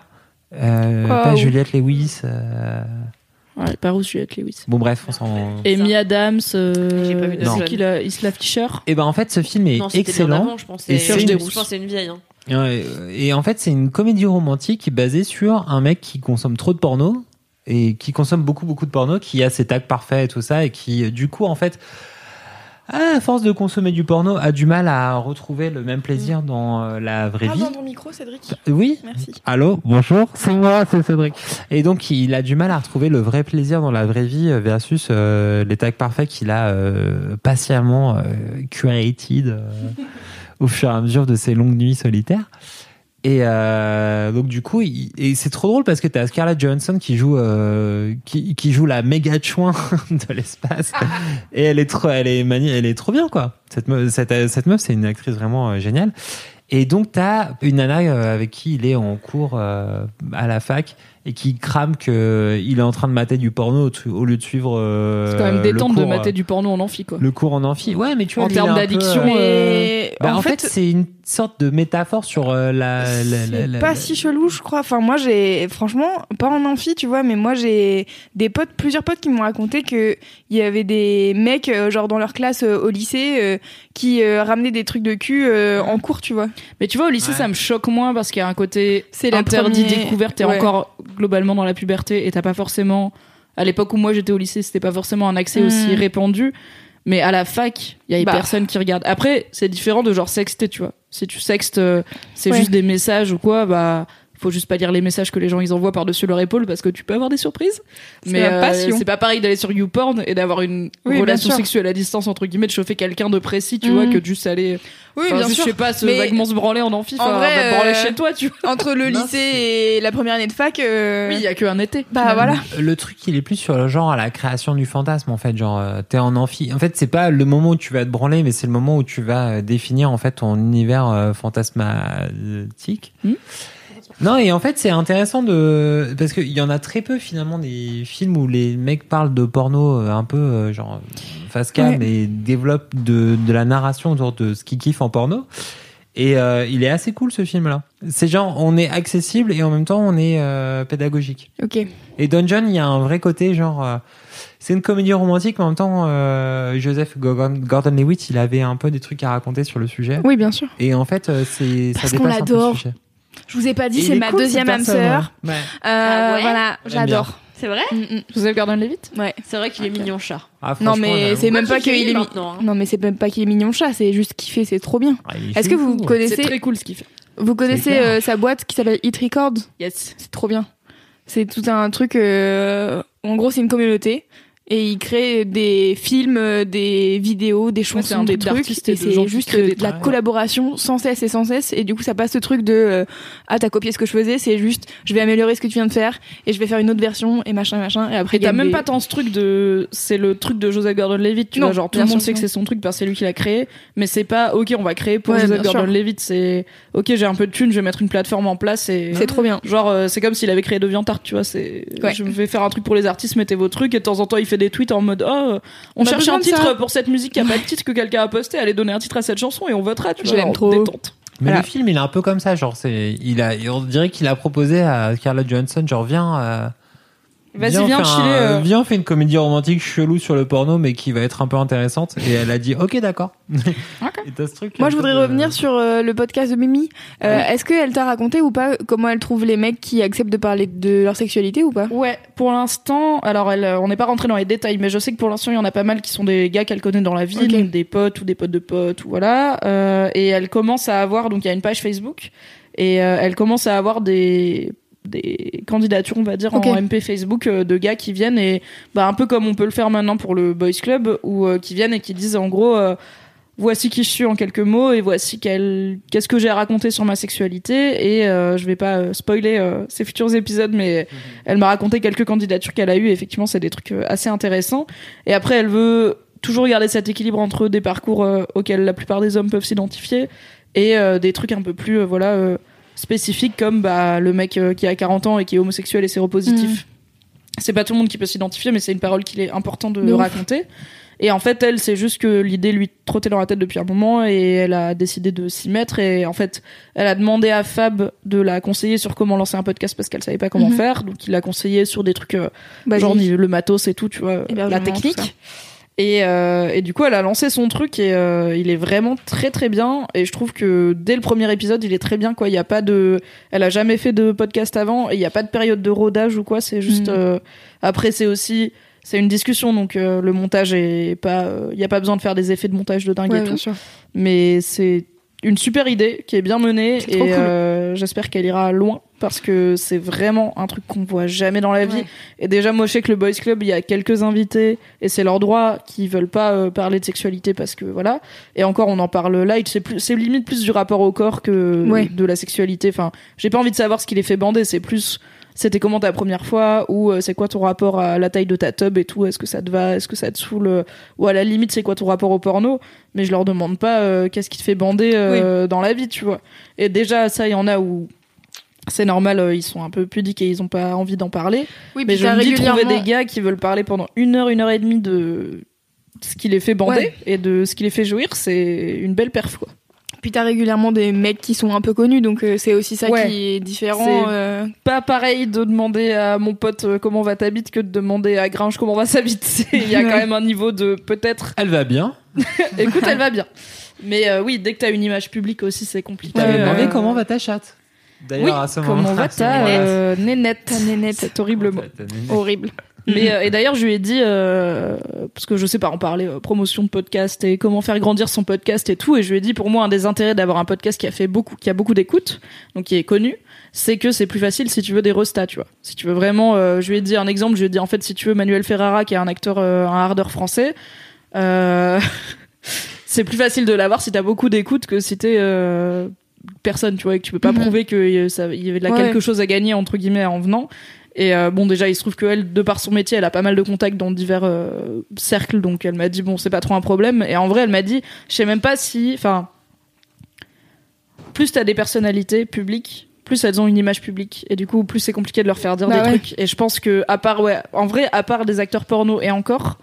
Euh, Oh, pas oui. Juliette Lewis euh, Ouais, par où Juliette Lewis. bon bref on s'en Amy Adams, J'ai pas vu euh, de c'est film. qui la Isla Fisher? Et ben en fait ce film est Non, c'était bien excellent. avant, je pense. Et Et c'est je une- pense que c'est une vieille. hein. Et, et en fait, c'est une comédie romantique basée sur un mec qui consomme trop de porno et qui consomme beaucoup beaucoup de porno, qui a ses tags parfaits et tout ça, et qui du coup en fait, à force de consommer du porno, a du mal à retrouver le même plaisir dans euh, la vraie Parle vie. dans ton micro, Cédric. Oui. Merci. Allô, bonjour, c'est moi, c'est Cédric. Et donc, il a du mal à retrouver le vrai plaisir dans la vraie vie euh, versus euh, les tags parfaits qu'il a euh, patiemment euh, curated euh, (laughs) au fur et à mesure de ses longues nuits solitaires. Et euh, donc du coup, et c'est trop drôle parce que t'as Scarlett Johansson qui joue euh, qui, qui joue la méga chouin (laughs) de l'espace et elle est trop elle est elle est trop bien quoi. Cette meuf, cette, cette meuf c'est une actrice vraiment euh, géniale. Et donc t'as une nana avec qui il est en cours à la fac et qui crame que il est en train de mater du porno au, lieu de suivre. euh, C'est quand même détente de mater euh, du porno en amphi, quoi. le cours en amphi. Ouais, mais tu vois, En termes un peu, d'addiction, euh, Mais bah, en, en fait, fait, c'est une sorte de métaphore sur euh, la. la- la- c'est la- pas la- si chelou, je crois. Enfin, moi, j'ai, franchement, pas en amphi, tu vois, mais moi, j'ai des potes, plusieurs potes qui m'ont raconté que il y avait des mecs, euh, genre dans leur classe euh, au lycée, euh, qui euh, ramenaient des trucs de cul euh, en cours, tu vois. Mais tu vois, au lycée, Ouais. ça me choque moins parce qu'il y a un côté C'est interdit, première- découverte, ouais. encore globalement dans la puberté et t'as pas forcément. À l'époque où moi j'étais au lycée, c'était pas forcément un accès Mm. aussi répandu. Mais à la fac, il y a Bah. personne qui regarde. Après, c'est différent de genre sexter, tu vois. Si tu sextes, euh, c'est Ouais. juste des messages ou quoi, bah. Faut juste pas lire les messages que les gens ils envoient par-dessus leur épaule parce que tu peux avoir des surprises. C'est Mais euh, passion. c'est pas pareil d'aller sur YouPorn et d'avoir une Oui, relation sexuelle à distance entre guillemets, de chauffer quelqu'un de précis, tu Mm. vois, que de juste aller. Oui, Enfin, bien juste, sûr. Je sais pas, se Mais vaguement se branler en amphi, en enfin, vrai, va te branler euh, chez toi, tu vois. Entre le Non, lycée et la première année de fac, euh, Oui, il y a que un été. bah voilà. Le truc, il est plus sur le genre à la création du fantasme, en fait. Genre, t'es en amphi. En fait, c'est pas le moment où tu vas te branler, mais c'est le moment où tu vas définir, en fait, ton univers euh, fantasmatique. Hmm. Non, et en fait, c'est intéressant de. Parce qu'il y en a très peu, finalement, des films où les mecs parlent de porno euh, un peu, euh, genre, face cam Ouais. et développent de, de la narration autour de ce qu'ils kiffent en porno. Et euh, il est assez cool, ce film-là. C'est genre, on est accessible et en même temps, on est euh, pédagogique. Ok. Et Dungeon, il y a un vrai côté genre. euh, c'est une comédie romantique, mais en même temps, euh, Joseph Gordon- Gordon-Levitt, il avait un peu des trucs à raconter sur le sujet. Oui, bien sûr. Et en fait, c'est ça Parce qu'on l'adore. Je vous ai pas dit, c'est est ma cool, deuxième âme sœur. ouais. Ouais. Euh, Ah ouais voilà, j'adore. C'est vrai Mm, mm. Joseph Gordon-Levitt Ouais. C'est vrai qu'il est mignon chat. Ah, Non franchement, mais c'est même pas qu'il est mi- maintenant, hein. non mais c'est même pas qu'il est mignon chat, c'est juste qu'il fait, c'est trop bien. Ah, Est-ce que vous chelou. C'est connaissez très cool ce qu'il fait. vous connaissez euh, sa boîte qui s'appelle Hit Records? Yes. C'est trop bien. C'est tout un truc. euh, en gros, c'est une communauté et il crée des films, des vidéos, des chansons, des truc trucs. Et c'est juste de la collaboration sans cesse et sans cesse. Et du coup, ça passe ce truc de euh, ah t'as copié ce que je faisais, c'est juste je vais améliorer ce que tu viens de faire et je vais faire une autre version et machin machin. Et après, t'as il y a même des- pas tant ce truc de. C'est le truc de Joseph Gordon-Levitt, tu Non, vois. Genre, tout le monde sait que c'est son truc parce que c'est lui qui l'a créé. Mais c'est pas, ok, on va créer pour Ouais, Joseph. Gordon-Levitt. C'est, ok, j'ai un peu de thunes, je vais mettre une plateforme en place et. C'est trop bien. Genre, euh, c'est comme s'il avait créé DeviantArt, tu vois. C'est, Ouais. je vais faire un truc pour les artistes, mettez vos trucs. Et de temps en temps, il fait des tweets en mode, oh, euh, on On cherche un titre ça. pour cette musique qui a pas de titre que quelqu'un a posté. Allez donner un titre à cette chanson et on votera, tu Je vois. l'aime trop. Détente. Mais Voilà. le film, il est un peu comme ça. Genre, c'est, il a, on dirait qu'il a proposé à Scarlett Johansson, genre, viens. euh, Vas-y, viens chiller, un- euh. Viens, on fait une comédie romantique chelou sur le porno, mais qui va être un peu intéressante. Et elle a dit, ok, d'accord. (laughs) Truc. Moi, je voudrais de- revenir sur euh, le podcast de Mimi. Euh, Est-ce qu'elle t'a raconté ou pas comment elle trouve les mecs qui acceptent de parler de leur sexualité ou pas? Ouais, pour l'instant, alors elle, euh, on n'est pas rentré dans les détails, mais je sais que pour l'instant il y en a pas mal qui sont des gars qu'elle connaît dans la vie, Ok. donc des potes ou des potes de potes, ou voilà. Euh, et elle commence à avoir, donc il y a une page Facebook, et euh, elle commence à avoir des des candidatures, on va dire, en MP Facebook euh, de gars qui viennent et bah un peu comme on peut le faire maintenant pour le Boys Club, ou euh, qui viennent et qui disent en gros. euh, Voici qui je suis en quelques mots et voici quel- qu'est-ce que j'ai à raconter sur ma sexualité et euh, je vais pas euh, spoiler euh, ces futurs épisodes mais elle m'a raconté quelques candidatures qu'elle a eues et effectivement c'est des trucs euh, assez intéressants et après elle veut toujours garder cet équilibre entre des parcours euh, auxquels la plupart des hommes peuvent s'identifier et euh, des trucs un peu plus euh, voilà euh, spécifiques comme bah le mec euh, qui a 40 ans et qui est homosexuel et séropositif c'est pas tout le monde qui peut s'identifier mais c'est une parole qu'il est important de, De ouf. raconter et en fait, elle, c'est juste que l'idée lui trottait dans la tête depuis un moment et elle a décidé de s'y mettre. Et en fait, elle a demandé à Fab de la conseiller sur comment lancer un podcast parce qu'elle savait pas comment Mhm. faire. Donc, il l'a conseillé sur des trucs euh, Basique. genre le matos et tout, tu vois, la technique. Et, euh, et du coup, elle a lancé son truc et euh, il est vraiment très très bien. Et je trouve que dès le premier épisode, il est très bien. Quoi, il y a pas de, elle a jamais fait de podcast avant et il n'y a pas de période de rodage ou quoi. C'est juste. Mhm. euh, après, c'est aussi, c'est une discussion, donc euh, le montage est pas, il n'y a pas besoin de faire des effets de montage de dingue Ouais, et tout. sûr. Mais c'est une super idée qui est bien menée et cool. euh, j'espère qu'elle ira loin parce que c'est vraiment un truc qu'on voit jamais dans la vie. Ouais. Et déjà, moi, je sais que le Boys Club, il y a quelques invités et c'est leur droit qui veulent pas euh, parler de sexualité parce que voilà. Et encore, on en parle light. C'est plus, c'est limite plus du rapport au corps que Ouais. de la sexualité. Enfin, j'ai pas envie de savoir ce qui les fait bander. C'est plus, c'était comment ta première fois ou euh, c'est quoi ton rapport à la taille de ta tub et tout? Est-ce que ça te va? Est-ce que ça te saoule euh, Ou à la limite, c'est quoi ton rapport au porno? Mais je leur demande pas euh, qu'est-ce qui te fait bander euh, dans la vie, tu vois. Et déjà, ça, il y en a où c'est normal, ils sont un peu pudiques et ils ont pas envie d'en parler. Oui, Mais je me dis trouver des gars qui veulent parler pendant une heure, une heure et demie de ce qui les fait bander Ouais. et de ce qui les fait jouir, c'est une belle perf, quoi. Puis t'as régulièrement des mecs qui sont un peu connus, donc euh, c'est aussi ça Ouais. qui est différent. Euh, Pas pareil de demander à mon pote euh, comment va ta bite que de demander à Gringe comment va sa bite. (laughs) Il y a quand même un niveau de peut-être. Elle va bien. (laughs) Écoute, elle va bien. Mais euh, oui, dès que t'as une image publique aussi, c'est compliqué. T'avais Euh, demandé comment va ta chatte D'ailleurs, Oui, à ce comment va ta euh, nénette Ta nénette. Cet horrible mot. horrible. Mais euh, et d'ailleurs, je lui ai dit euh, parce que je sais pas en parler euh, promotion de podcast et comment faire grandir son podcast et tout. Et je lui ai dit pour moi un des intérêts d'avoir un podcast qui a fait beaucoup, qui a beaucoup d'écoute, donc qui est connu, c'est que c'est plus facile si tu veux des restats, tu vois. Si tu veux vraiment, euh, je lui ai dit un exemple. Je lui ai dit en fait si tu veux Manuel Ferrara qui est un acteur, euh, un hardeur français. Euh, (laughs) c'est plus facile de l'avoir si t'as beaucoup d'écoute que si t'es euh, personne, tu vois, et que tu peux pas Mhm. prouver qu'il y avait de la Ouais. quelque chose à gagner entre guillemets en venant. Et euh, bon, déjà, il se trouve qu'elle, de par son métier, elle a pas mal de contacts dans divers euh, cercles, donc elle m'a dit bon, c'est pas trop un problème. Et en vrai, elle m'a dit, je sais même pas si, enfin, plus t'as des personnalités publiques, plus elles ont une image publique, et du coup, plus c'est compliqué de leur faire dire Bah des ouais. trucs. Et je pense que, à part, ouais, en vrai, à part des acteurs porno et encore,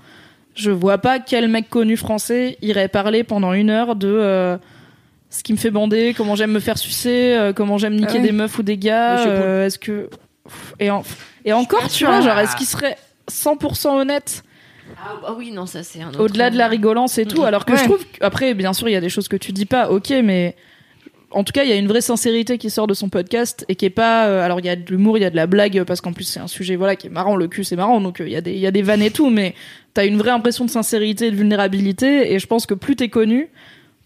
je vois pas quel mec connu français irait parler pendant une heure de euh, ce qui me fait bander, comment j'aime me faire sucer, comment j'aime niquer Ah ouais. des meufs ou des gars. Est-ce que et, en- et encore, tu vois, genre, est-ce qu'il serait 100% honnête Ah bah oui, non, ça c'est un autre. au-delà de la rigolance et tout Alors que je trouve, après, bien sûr, il y a des choses que tu dis pas, ok, mais en tout cas, il y a une vraie sincérité qui sort de son podcast et qui est pas. euh, alors, il y a de l'humour, il y a de la blague, parce qu'en plus, c'est un sujet voilà qui est marrant. Le cul, c'est marrant, donc euh, il y, a des- il y a des vannes et tout, mais t'as une vraie impression de sincérité et de vulnérabilité. Et je pense que plus t'es connu,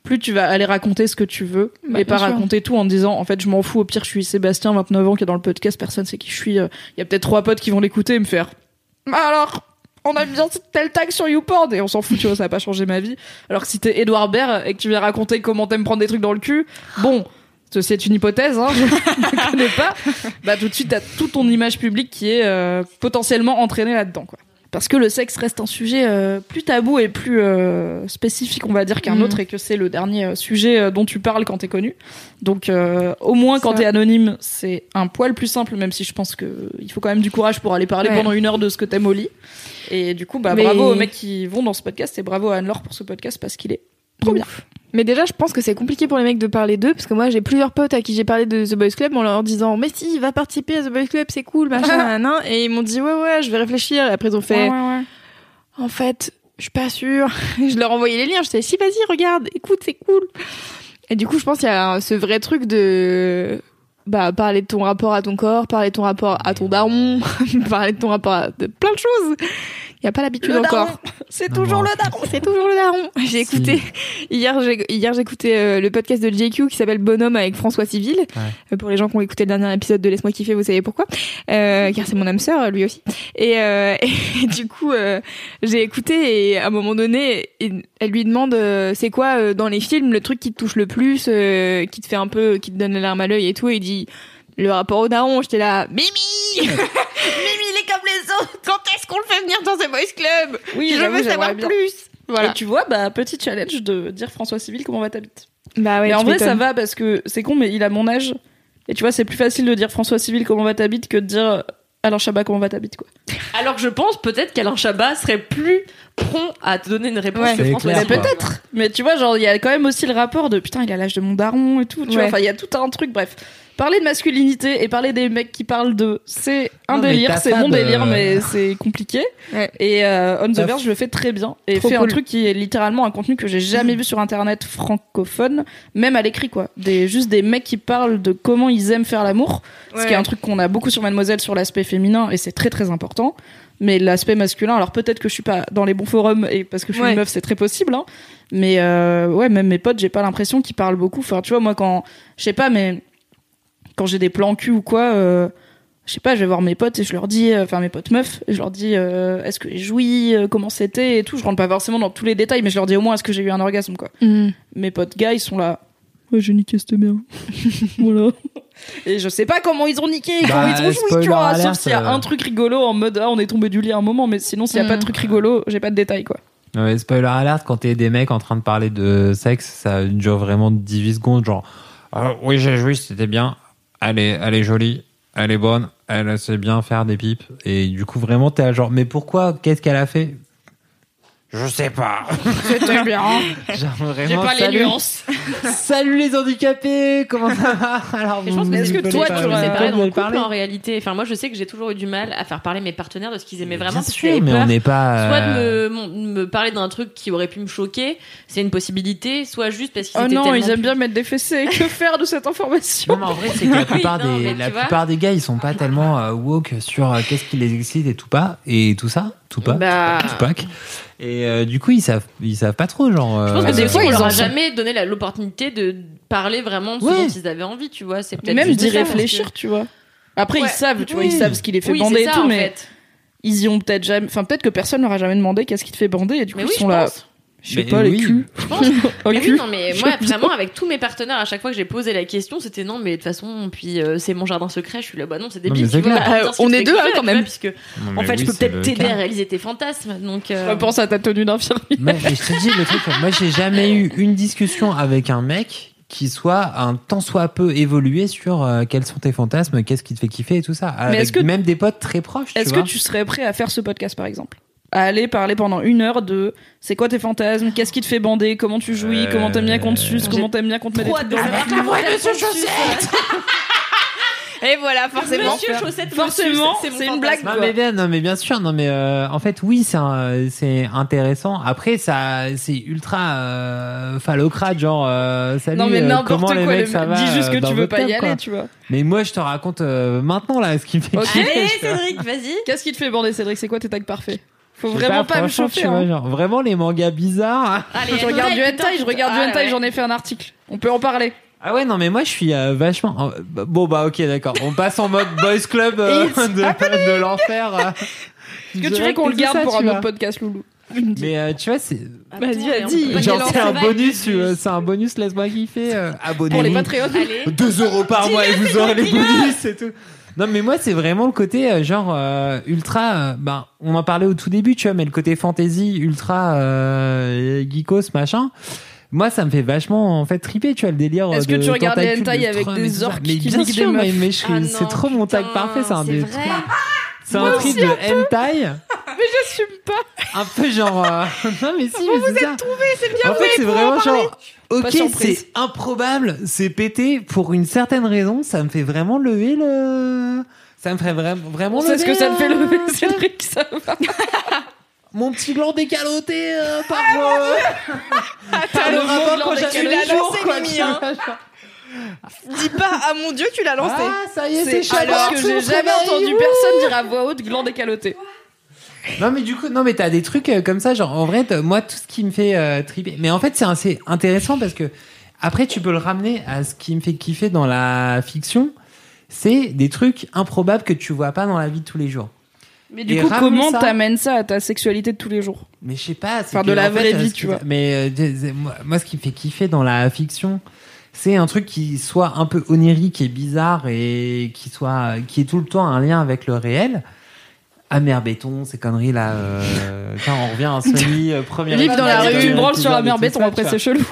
plus tu vas aller raconter ce que tu veux Bah, et pas sûr. raconter tout en disant en fait je m'en fous au pire je suis Sébastien 29 ans qui est dans le podcast personne sait qui je suis euh, il y a peut-être trois potes qui vont l'écouter et me faire Bah alors on a bien tel tag sur YouPorn et on s'en fout tu vois ça a pas changé ma vie alors que si t'es Edouard Baird et que tu viens raconter comment t'aimes prendre des trucs dans le cul bon c'est une hypothèse, hein, (laughs) je ne connais pas. Bah tout de suite, t'as toute ton image publique qui est euh, potentiellement entraînée là-dedans, quoi. Parce que le sexe reste un sujet euh, plus tabou et plus euh, spécifique, on va dire, qu'un Mhm. autre, et que c'est le dernier euh, sujet dont tu parles quand t'es connu. Donc, euh, au moins quand t'es anonyme, c'est un poil plus simple, même si je pense que il faut quand même du courage pour aller parler Ouais. pendant une heure de ce que t'aimes au lit. Et du coup, bah Mais- bravo aux mecs qui vont dans ce podcast et bravo à Anne-Laure pour ce podcast parce qu'il est trop bien. Mais déjà, je pense que c'est compliqué pour les mecs de parler d'eux, parce que moi, j'ai plusieurs potes à qui j'ai parlé de The Boys Club en leur disant, mais si, va participer à The Boys Club, c'est cool, machin, (laughs) nan, et ils m'ont dit, ouais, ouais, je vais réfléchir, et après ils ont fait, en fait, je suis pas sûre. (laughs) je leur envoyais les liens, je disais, si, vas-y, regarde, écoute, c'est cool. Et du coup, je pense qu'il y a ce vrai truc de, bah, parler de ton rapport à ton corps, parler de ton rapport à ton daron, (laughs) parler de ton rapport à de plein de choses. Il y a pas l'habitude Le encore. daron, c'est toujours le daron. C'est toujours le daron. (laughs) J'ai écouté hier. J'ai hier j'ai écouté euh, le podcast de JQ qui s'appelle Bonhomme avec François Civil. Euh, pour les gens qui ont écouté le dernier épisode de Laisse-moi kiffer, vous savez pourquoi euh, Car c'est mon âme sœur, lui aussi. Et, euh, (laughs) et du coup, euh, j'ai écouté et à un moment donné, elle lui demande euh, c'est quoi euh, dans les films le truc qui te touche le plus, euh, qui te fait un peu, qui te donne la larme à l'œil et tout. Et il dit le rapport au daron. J'étais là, Mimi. Mimi, (laughs) comme les autres. Quand est-ce qu'on le fait venir dans The Boys Club Oui, Je veux j'aimerais savoir bien. plus. Voilà. Et tu vois, bah, petit challenge de dire François Civil comment va ta bite. Bah ouais, mais en vrai, ça va parce que c'est con, mais il a mon âge. Et tu vois, c'est plus facile de dire François Civil comment va ta bite que de dire alors Chabat comment va ta bite, quoi. (laughs) Alors que je pense peut-être qu'Alain Chabat serait plus prompt à te donner une réponse Ouais. que François Civil. Peut-être. Mais tu vois, genre, il y a quand même aussi le rapport de putain, il a l'âge de mon daron et tout. Tu vois, Ouais. enfin, il y a tout un truc, bref. Parler de masculinité et parler des mecs qui parlent de, c'est un Non, délire, c'est mon de- délire, mais (laughs) c'est compliqué. Ouais. Et euh, On the Verge le fait très bien et Trop fait un cool. truc qui est littéralement un contenu que j'ai jamais vu sur internet francophone, même à l'écrit quoi. Des juste des mecs qui parlent de comment ils aiment faire l'amour, ce qui est Ouais. un truc qu'on a beaucoup sur Mademoiselle sur l'aspect féminin et c'est très très important. Mais l'aspect masculin, alors peut-être que je suis pas dans les bons forums et parce que je suis Ouais. une meuf, c'est très possible. Hein. Mais euh, ouais, même mes potes, j'ai pas l'impression qu'ils parlent beaucoup. Enfin, tu vois, moi quand, je sais pas, mais quand j'ai des plans cul ou quoi, euh, je sais pas, je vais voir mes potes et je leur dis, euh, enfin mes potes meufs, et je leur dis, euh, est-ce que j'ai joui, euh, comment c'était et tout. Je rentre pas forcément dans tous les détails, mais je leur dis au moins est-ce que j'ai eu un orgasme quoi. Mhm. Mes potes gars, ils sont là. Ouais, j'ai niqué, c'était bien. (laughs) voilà. Et je sais pas comment ils ont niqué, Bah, comment ils ont joui, tu vois. Sauf s'il y a un truc rigolo en mode, ah, on est tombé du lit à un moment, mais sinon, s'il y a pas de Mm. truc rigolo, j'ai pas de détails, quoi. Ouais, spoiler alert, quand t'es des mecs en train de parler de sexe, ça dure vraiment 18 secondes, genre Ah, oui j'ai joué, c'était bien, elle est, elle est jolie, elle est bonne, elle sait bien faire des pipes, et du coup vraiment t'es là genre mais pourquoi, qu'est-ce qu'elle a fait? Je sais pas. C'était bien. (laughs) Genre J'ai pas les salut, nuances. (laughs) salut les handicapés, comment ça va Alors Mais je pense vous que est-ce que toi, tu séparer pas dans le couple parler en réalité. Enfin, moi, je sais que j'ai toujours eu du mal à faire parler mes partenaires de ce qu'ils aimaient vraiment. Bien parce sûr, mais peur on n'est pas. Soit euh, de me, mon- me parler d'un truc qui aurait pu me choquer, c'est une possibilité, soit juste parce qu'ils Oh étaient non, tellement ils aiment bien mettre des fessées. (laughs) Que faire de cette information Non, mais en vrai, c'est que la plupart, non, des, mais la tu vois. plupart des gars, ils sont pas tellement euh, woke sur euh, qu'est-ce qui les excite et tout pas, et tout ça, tout pas, Bah. tout pas. Et euh, du coup, ils savent, ils savent pas trop, genre. Je pense euh, que des des fois, ils leur en a sont- jamais donné l'opportunité de parler vraiment de ce Ouais. dont ils avaient envie, tu vois. C'est peut-être Même d'y ça, réfléchir, tu vois. Après, Ouais. ils savent, tu vois, ils savent ce qui les fait Oui, bander c'est et ça, tout, mais fait. ils y ont peut-être jamais. Enfin, peut-être que personne leur a jamais demandé qu'est-ce qui te fait bander et du coup, Mais ils oui, sont là. pense. Je sais pas, oui. les culs. Je pense. Oh, Mais cul. oui, non, mais moi, vraiment, avec tous mes partenaires, à chaque fois que j'ai posé la question, c'était non, mais de toute façon, puis euh, c'est mon jardin secret. Je suis là, bah non, c'est Non, débile. vois, Bah, qui on est deux, hein, quand même. Puisque, non, en fait, oui, je peux peut-être t'aider à réaliser tes fantasmes. Donc, euh, Repense à ta tenue d'infirmière. Mais, mais je te dis le truc, moi, j'ai jamais eu une discussion avec un mec qui soit un tant soit peu évolué sur euh, quels sont tes fantasmes, qu'est-ce qui te fait kiffer et tout ça. Avec est-ce que- même des potes très proches. Est-ce que tu serais prêt à faire ce podcast, par exemple? À aller parler pendant une heure de c'est quoi tes fantasmes, qu'est-ce qui te fait bander, comment tu jouis, Euh, comment t'aimes bien qu'on te suce, comment t'aimes bien qu'on te mette des trucs dans de le savoir cul. comment t'aimes qu'on te suce. Et voilà, forcément. Monsieur Chaussette, Forcément, c'est une blague, Non quoi. mais bien, non mais bien sûr, non mais euh, en fait oui c'est intéressant. Après ça c'est ultra euh, phallocrate genre euh, salut. Non mais euh, n'importe comment quoi, les le mecs ça va dis juste que tu veux pas y aller, tu vois. Mais moi je te raconte euh, maintenant là ce qui me fait Ok. Allez. Cédric, vas-y. Qu'est-ce qui te fait bander, Cédric? C'est quoi tes tags parfaits? Faut vraiment pas, me chauffer. tu vois, hein. genre, vraiment les mangas bizarres. (laughs) Allez, Je regarde du hentai, je regarde du ah, hentai, ouais. j'en ai fait un article. On peut en parler. Ah ouais non mais moi je suis euh, vachement bon bah ok d'accord on passe en mode boys club euh, (laughs) de, de l'enfer. euh. (laughs) Est-ce que tu veux qu'on le garde ça, pour un autre podcast, Loulou Mais euh, tu vois c'est Vas-y, vas-y. genre c'est un bonus c'est un bonus laisse-moi kiffer euh, abonnez-vous. Pour les Patreons. Allez. 2 euros par mois et vous aurez les bonus et tout. Non mais moi c'est vraiment le côté euh, genre euh, ultra euh, ben on en parlait au tout début tu vois mais le côté fantasy ultra euh, geekos machin moi ça me fait vachement en fait triper tu vois le délire Est-ce de que tu regardes les tentacules, hentai de avec des et tout ça. orques mais qui bien sûr mais, mais je- Ah c'est trop mon tag putain, parfait c'est un c'est des vrai. c'est un truc de hentai (laughs) Mais j'assume pas. un peu genre euh, (laughs) non mais si vous vous êtes trouvé c'est bien en fait c'est vraiment genre Pas ok surprise. c'est improbable c'est pété pour une certaine raison ça me fait vraiment lever le ça me ferait vra- vraiment On sait ce que lever, ça te fait euh, lever, Cédric, ça va. (laughs) mon petit gland décaloté euh, par euh, par le le mot rapport gland quand décaloté. j'avais Tu l'as lancé, quoi, Mimi, tu hein. vois, genre. Dis pas, ah mon dieu, tu l'as lancé. ah ça y est c'est C'est alors que j'ai jamais entendu personne dire à voix haute gland décaloté. Non mais du coup non mais t'as des trucs euh, comme ça genre en vrai moi tout ce qui me fait euh, triper. Mais en fait c'est assez intéressant parce que après tu peux le ramener à ce qui me fait kiffer dans la fiction. C'est des trucs improbables que tu vois pas dans la vie de tous les jours. Mais du Et coup, comment ça- t'amènes ça à ta sexualité de tous les jours? Mais je sais pas c'est Enfin, de la en fait, vraie euh, vie, tu vois. mais euh, moi, ce qui me fait kiffer dans la fiction c'est un truc qui soit un peu onirique et bizarre et qui soit qui est tout le temps un lien avec le réel Amer béton, ces conneries là. Euh... on revient à Sony, euh, première Vivre dans la rue, tu branles sur la épisode mer et tout béton, après c'est chelou.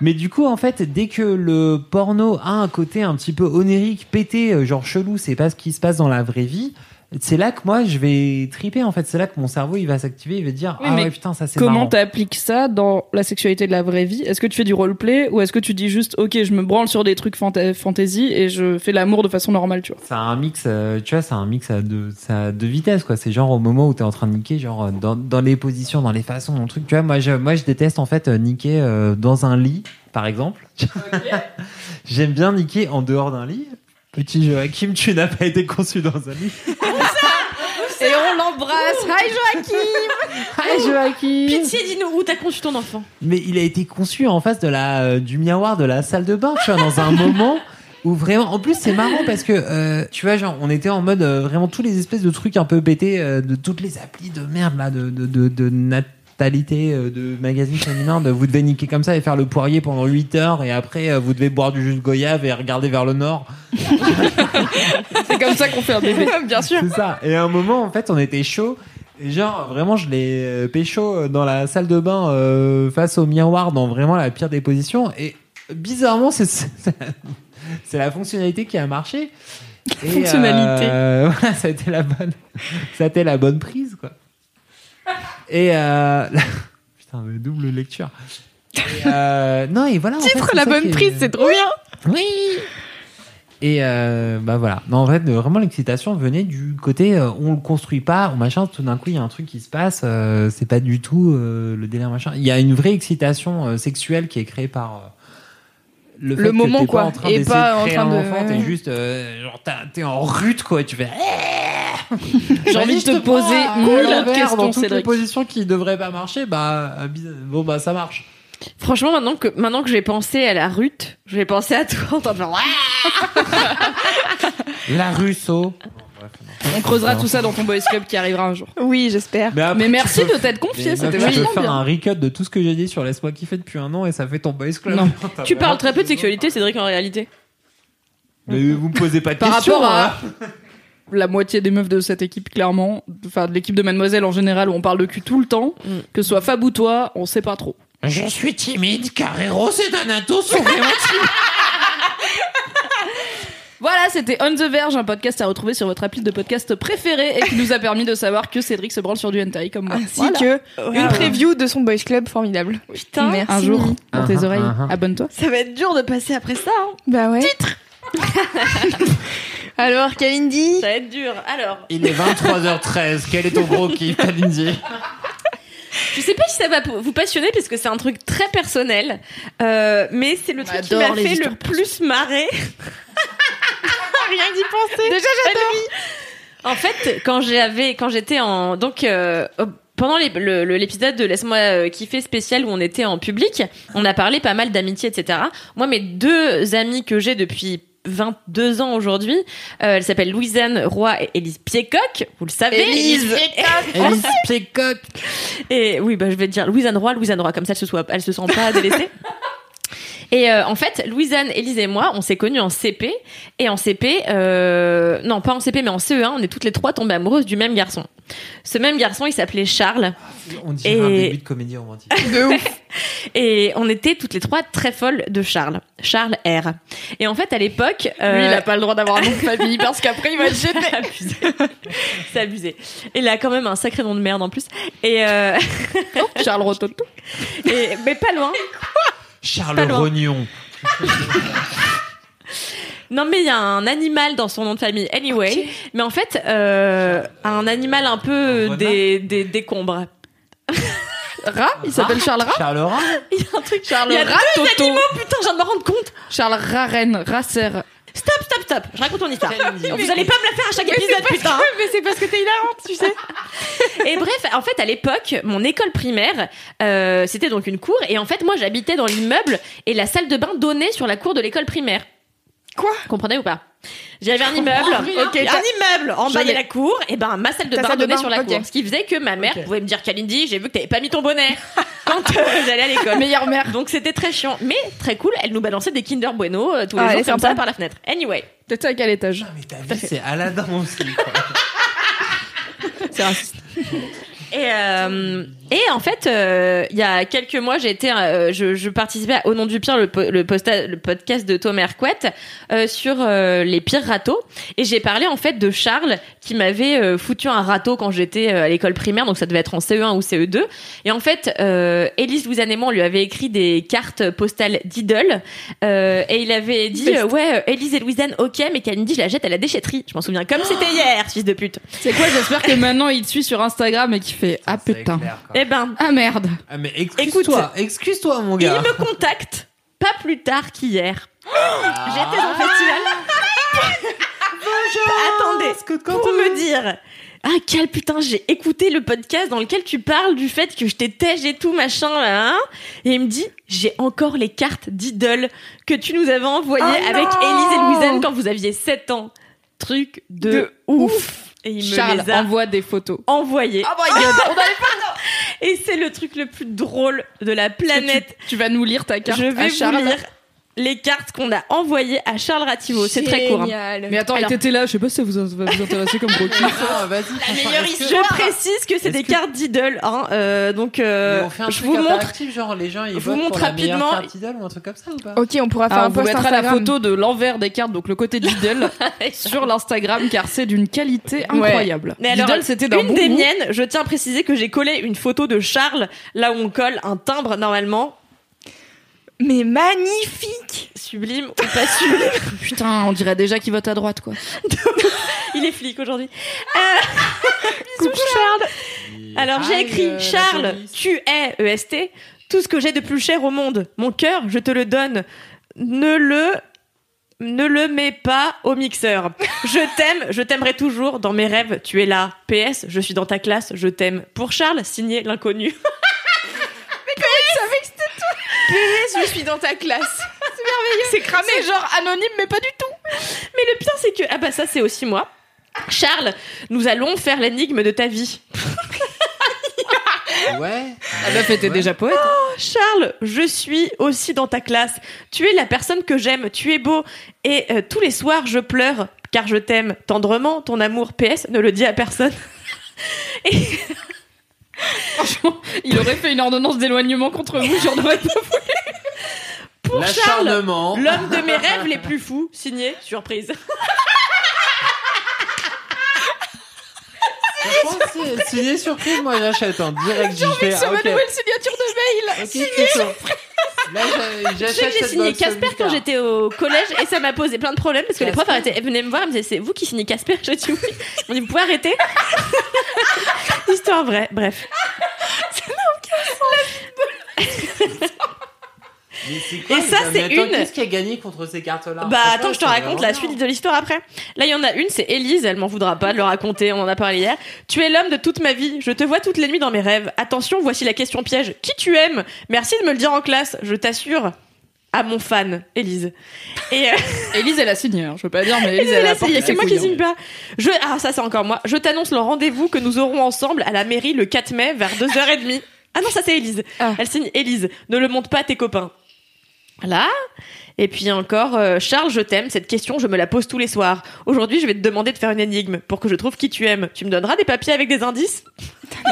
mais du coup, en fait, dès que le porno a un côté un petit peu onérique, pété, euh, genre chelou, c'est pas ce qui se passe dans la vraie vie, c'est là que moi je vais triper en fait. C'est là que mon cerveau il va s'activer, il va dire Oui, ah ouais putain ça c'est Comment t'appliques ça dans la sexualité de la vraie vie? Est-ce que tu fais du roleplay ou est-ce que tu dis juste ok je me branle sur des trucs fanta- fantasy et je fais l'amour de façon normale tu vois? C'est un mix, euh, tu vois, c'est un mix à deux, ça a deux vitesses, quoi. C'est genre au moment où t'es en train de niquer, genre euh, dans, dans les positions, dans les façons, dans le truc. Tu vois, moi je, moi, je déteste en fait euh, niquer euh, dans un lit, par exemple. (laughs) J'aime bien niquer en dehors d'un lit. Petit Joachim, tu n'as pas été conçu dans un lit. Et on l'embrasse Hi Joachim Hi Joachim Pitié, dis-nous où t'as conçu ton enfant? Mais il a été conçu en face de la, euh, du miroir de la salle de bain, tu vois, dans un moment où vraiment. En plus, c'est marrant parce que, euh, tu vois, genre, on était en mode euh, vraiment tous les espèces de trucs un peu pétés, euh, de toutes les applis de merde, là, de, de, de, de natalité, euh, de magazines féminins, de vous devez niquer comme ça et faire le poirier pendant 8 heures et après, euh, vous devez boire du jus de goyave et regarder vers le nord. (laughs) C'est comme ça qu'on fait un bébé. (laughs) Bien sûr. C'est ça. Et à un moment, en fait, on était chaud. Et genre, vraiment, je l'ai euh, pécho dans la salle de bain euh, face au miroir dans vraiment la pire des positions. Et bizarrement, c'est c'est c'est la fonctionnalité qui a marché. Et, Fonctionnalité. euh, (laughs) voilà, ça a été la bonne, ça a été la bonne prise, quoi. Et euh, (laughs) putain, mais double lecture. Et, euh, non, et voilà. en fait, Titre la bonne est- prise, c'est trop bien. oui. Et euh, bah voilà. Non, en fait, euh, vraiment l'excitation venait du côté euh, on le construit pas, on machin. Tout d'un coup, il y a un truc qui se passe. euh, c'est pas du tout euh, le délire machin. Il y a une vraie excitation euh, sexuelle qui est créée par euh, le, fait Le que moment, t'es quoi. Pas en train Et pas de en train de- enfant. T'es juste euh, genre t'es en rute quoi. Tu fais. J'ai envie de te poser verre questions dans toutes les positions qui devraient pas marcher. Bah euh, bon bah ça marche. Franchement, maintenant que, maintenant que j'ai pensé à la rute, j'ai pensé à toi en de faire, (laughs) La Russo. On creusera tout ça dans ton boys club qui arrivera un jour. Oui, j'espère. Mais, après, Mais tu merci de t'être confié, c'était peux vachement faire bien. un recap de tout ce que j'ai dit sur Laisse-moi kiffer depuis un an et ça fait ton boys club. Non. (laughs) Tu parles très peu de sexualité, Cédric, en réalité. Mais vous me posez pas de Par questions. rapport à hein. la moitié des meufs de cette équipe, clairement, enfin de l'équipe de Mademoiselle en général, où on parle de cul tout le temps, Mm. que ce soit Fab ou toi, on sait pas trop. Je suis timide car Eros et Donato sont vraiment timides. (laughs) Voilà, c'était On the Verge, un podcast à retrouver sur votre appli de podcast préféré et qui nous a permis de savoir que Cédric se branle sur du hentai comme moi. Ainsi Voilà. que une preview de son boys club formidable. Putain. Merci. Un jour, dans tes oreilles, abonne-toi. Ça va être dur de passer après ça. hein. Bah ouais. Titre. (laughs) Alors, Kalindi Ça va être dur. Alors, Il est 23h13. Quel est ton gros kiff, Kalindi? Je sais pas si ça va vous passionner parce que c'est un truc très personnel, euh, mais c'est le truc qui m'a fait le plus marrer. (laughs) Rien d'y penser. Déjà, j'adore. En fait, quand j'avais, quand j'étais en, donc euh, pendant les- le- le- l'épisode de Laisse-moi euh, kiffer spécial où on était en public, on a parlé pas mal d'amitié, etc. Moi, mes deux amies que j'ai depuis 22 ans aujourd'hui, euh, elles s'appellent Louisanne Roy et Élise Piécock, vous le savez. Élise Playcock. (laughs) Et oui, bah, je vais te dire Louisanne Roy, Louisanne Roy, comme ça elle se, soit, elle se sent pas délaissée. (laughs) Et euh, en fait, Louisanne, Élise et moi, on s'est connus en CP. Et en CP, euh, non pas en CP, mais en CE1, on est toutes les trois tombées amoureuses du même garçon. Ce même garçon, il s'appelait Charles. On dirait un Et- début de comédie romantique. (laughs) Et on était toutes les trois très folles de Charles. Charles R. Et en fait, à l'époque... euh, Lui, il a pas le droit d'avoir un nom de famille (laughs) parce qu'après, il va être gêné. (laughs) C'est abusé. C'est abusé. Et il a quand même un sacré nom de merde en plus. Et, euh, Charles Rototo. et mais pas loin. Charles. Rognon. (laughs) Non, mais il y a un animal dans son nom de famille. Anyway. Mais en fait, euh, un animal un peu des, des décombres. (laughs) Rat Il s'appelle Charles Rat Charles Rat Il y a un truc. Charles Il y a Rat deux Toto. animaux, putain, je viens de me rendre compte. Charles Raren, Racer. Stop, stop, stop. Je raconte mon histoire. Vous allez pas me la faire à chaque épisode, putain. Mais c'est parce que t'es hilarante, tu sais. Et bref, en fait, à l'époque, mon école primaire, euh, c'était donc une cour. Et en fait, moi, j'habitais dans l'immeuble et la salle de bain donnait sur la cour de l'école primaire. Quoi? Comprenez ou pas? J'avais un immeuble, ok, un immeuble en bas de la cour, et ben ma salle de bain donnait sur la cour. Ce qui faisait que ma mère pouvait me dire Kalindi, j'ai vu que t'avais pas mis ton bonnet (laughs) quand euh, j'allais à l'école. Meilleure mère. Donc c'était très chiant, mais très cool. Elle nous balançait des Kinder Bueno euh, tous les Ah, jours comme sympa. ça par la fenêtre. Anyway, T'étais à quel étage Mais ta vie, c'est Aladdin aussi. C'est raciste. Et, euh, et en fait, euh, il y a quelques mois, j'ai été, euh, je, je participais à Au nom du pire, le, po- le, posta- le podcast de Thomas Hercouet euh, sur euh, les pires râteaux. Et j'ai parlé en fait de Charles qui m'avait euh, foutu un râteau quand j'étais euh, à l'école primaire, donc ça devait être en CE1 ou CE2. Et en fait, euh, Élise moi, on lui avait écrit des cartes postales d'idoles. Euh, et il avait dit, euh, ouais, euh, Élise et Louisanne, ok, mais qu'elle me dit, je la jette à la déchetterie. Je m'en souviens comme c'était hier, fils de pute. C'est quoi J'espère que maintenant il te suit sur Instagram et qu'il fait Ah putain. clair. Eh ben, Ah merde. Ah, mais excuse-toi, excuse-toi, mon Il gars. me contacte pas plus tard qu'hier. J'étais dans le festival. Attendez, pour me dire. Ah quel putain j'ai écouté le podcast dans lequel tu parles du fait que je t'ai tège et tout machin là hein et il me dit j'ai encore les cartes d'idole que tu nous avais envoyées Oh avec Élise et Louisanne quand vous aviez 7 ans truc de, De ouf. et il me Charles les a envoie des photos. envoyées Oh my god, on avait et c'est le truc le plus drôle de la planète Tu, tu vas nous lire ta carte je à vais vous lire les cartes qu'on a envoyées à Charles Rativo. C'est très court. hein. Génial. Mais attends, Alors- il était là, je sais pas si ça vous, va vous intéresser comme (laughs) kiff. Ah, vas-y. Je précise que c'est des que- cartes d'idole. Hein, euh, donc, euh, on fait un je truc vous montre. genre les gens ils je vous montre rapidement. carte idole ou un truc comme ça ou pas Ok, on pourra faire Alors, un on vous post mettra la photo de l'envers des cartes, donc le côté d'Idol, (laughs) sur l'Instagram, car c'est d'une qualité incroyable. Mais alors, Lidl, c'était d'un une bon des goût. miennes, je tiens à préciser que j'ai collé une photo de Charles là où on colle un timbre normalement. Mais magnifique Sublime ou pas sublime. (laughs) Putain, on dirait déjà qu'il vote à droite, quoi. (laughs) Il est flic aujourd'hui. Euh, (laughs) Bisous Charles. Alors j'ai écrit euh, Charles, tu es EST, tout ce que j'ai de plus cher au monde, mon cœur, je te le donne. Ne le ne le mets pas au mixeur. Je t'aime, je t'aimerai toujours dans mes rêves, tu es là. PS, je suis dans ta classe, je t'aime. Pour Charles, signé l'inconnu. PS, je suis dans ta classe. (laughs) C'est merveilleux. C'est cramé. C'est genre anonyme, mais pas du tout. Mais le pire c'est que ah bah ça c'est aussi moi. Charles, nous allons faire l'énigme de ta vie. (laughs) Ouais. La meuf était Ouais. déjà poète. Charles, je suis aussi dans ta classe. Tu es la personne que j'aime, tu es beau. Et euh, tous les soirs, je pleure car je t'aime tendrement. Ton amour, PS, ne le dis à personne. (laughs) Franchement, il aurait fait une ordonnance d'éloignement contre vous, j'en aurais pas Pour Charles, L'acharnement. l'homme de mes rêves les plus fous, signé, surprise. Signé surprise, moi j'achète en direct. J'y fais. C'est ah, ma nouvelle signature de mail. Ok, c'est chaud. Là, Je j'achète que j'ai signé Casper quand j'étais au collège et ça m'a posé plein de problèmes parce que les profs arrêtaient, venaient me voir et me disaient c'est vous qui signez Casper J'ai dit oui. On dit vous pouvez arrêter (laughs) Histoire vraie, bref. Mais (laughs) c'est (laughs) quoi, Et ça, c'est attends, une- Qu'est-ce qui a gagné contre ces cartes-là Bah attends, je te raconte la suite de l'histoire après. Là, il y en a une, c'est Élise, elle m'en voudra pas de le raconter, on en a parlé hier. Tu es l'homme de toute ma vie, je te vois toutes les nuits dans mes rêves. Attention, voici la question piège. Qui tu aimes? Merci de me le dire en classe, je t'assure. À mon fan, Élise. Et euh, (laughs) Élise, elle a signé, hein, je veux pas dire, mais (laughs) Élise, elle elle a signé, c'est moi qui couilles, signe pas. Je, ah, ça c'est encore moi. Je t'annonce le rendez-vous que nous aurons ensemble à la mairie le 4 mai vers 2h30. Ah non, ça c'est Élise. Ah. Elle signe Élise. Ne le montre pas à tes copains. Là. Et puis encore, euh, Charles, je t'aime. Cette question, je me la pose tous les soirs. Aujourd'hui, je vais te demander de faire une énigme pour que je trouve qui tu aimes. Tu me donneras des papiers avec des indices?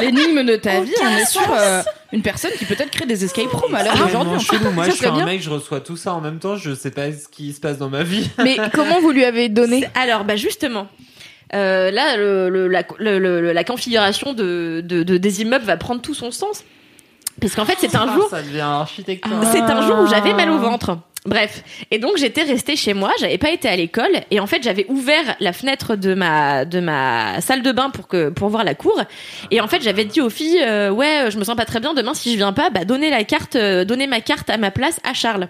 L'énigme de ta vie, on est sur euh, une personne qui peut-être crée des escape rooms à l'heure C'est d'aujourd'hui. vraiment chelou. Moi, Ça je suis un bien. mec, je reçois tout ça en même temps. Je sais pas ce qui se passe dans ma vie. Mais (laughs) comment vous lui avez donné? Alors, bah justement. euh, là, le, le- la, le- le- la configuration de, de- de- des immeubles va prendre tout son sens. Parce qu'en fait, c'est un jour, Ça devient architecture. C'est un jour où j'avais mal au ventre. Bref. Et donc j'étais restée chez moi, j'avais pas été à l'école et en fait j'avais ouvert la fenêtre de ma de ma salle de bain pour que pour voir la cour et en fait j'avais dit aux filles euh, ouais je me sens pas très bien demain si je viens pas bah donnez la carte euh, donnez ma carte à ma place à Charles.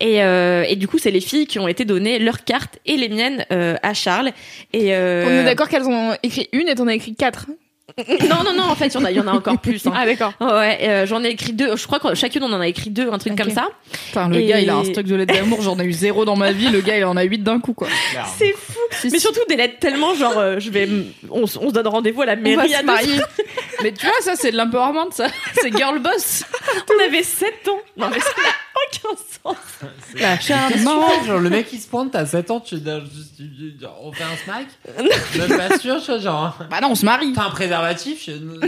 Et, euh, et du coup c'est les filles qui ont été données leur carte et les miennes euh, à Charles et euh, On est d'accord qu'elles ont écrit une et t'en as écrit quatre. Non non non en fait il y en a il y en a encore (laughs) plus hein. Ah d'accord. Ouais, euh, j'en ai écrit deux. Je crois que chacune on en a écrit deux, un truc comme ça. Putain, le Et- gars, il a un stock de lettres d'amour, j'en ai eu zéro dans ma vie, le gars, il en a huit d'un coup, quoi. C'est fou. Mais surtout des lettres tellement genre euh, je vais on, se donne rendez-vous à la On va mairie se à marier. Mais tu vois, ça, c'est de l'empowerment, ça. C'est girl boss. (laughs) On avait 7 ans. Non mais aucun sens. (laughs) La Genre, le mec il se pointe, t'as 7 ans, tu, tu- on fait un smack Même pas sûr, tu vois, genre. Bah non, on se marie. T'as un préservatif je- Non? (laughs)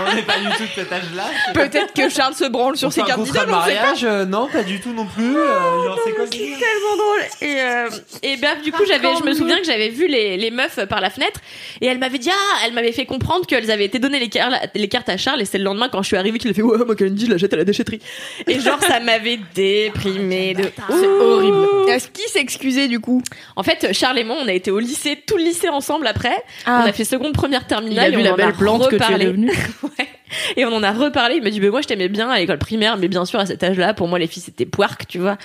On n'est pas du tout de cet âge-là. Peut-être que Charles se branle sur On ses un cartes contrat d'idole, de on sait pas. mariage euh, Non, pas du tout non plus. euh, genre, c'est quoi ce délire tellement drôle. Et, euh, et ben, du coup, j'avais, je me souviens que j'avais vu les, les meufs par la fenêtre et elle m'avait dit, ah, elle m'avait fait comprendre qu'elles avaient été données les, car- les cartes à Charles et c'est le lendemain quand je suis arrivée qu'il a fait, ouais, moi, Kalindi, je la jette à la déchetterie. Et genre, ça m'avait déprimé de C'est horrible. Est-ce qu'il s'est excusé du coup En fait, Charles et moi, on a été au lycée, tout le lycée ensemble après. Ah. On a fait seconde, première, Il terminale. a vu et on la en belle plante que tu es reparlé. devenue. (laughs) Ouais. Et on en a reparlé. Il m'a dit, mais moi, je t'aimais bien à l'école primaire, mais bien sûr, à cet âge-là, pour moi, les filles, c'était poirque, tu vois.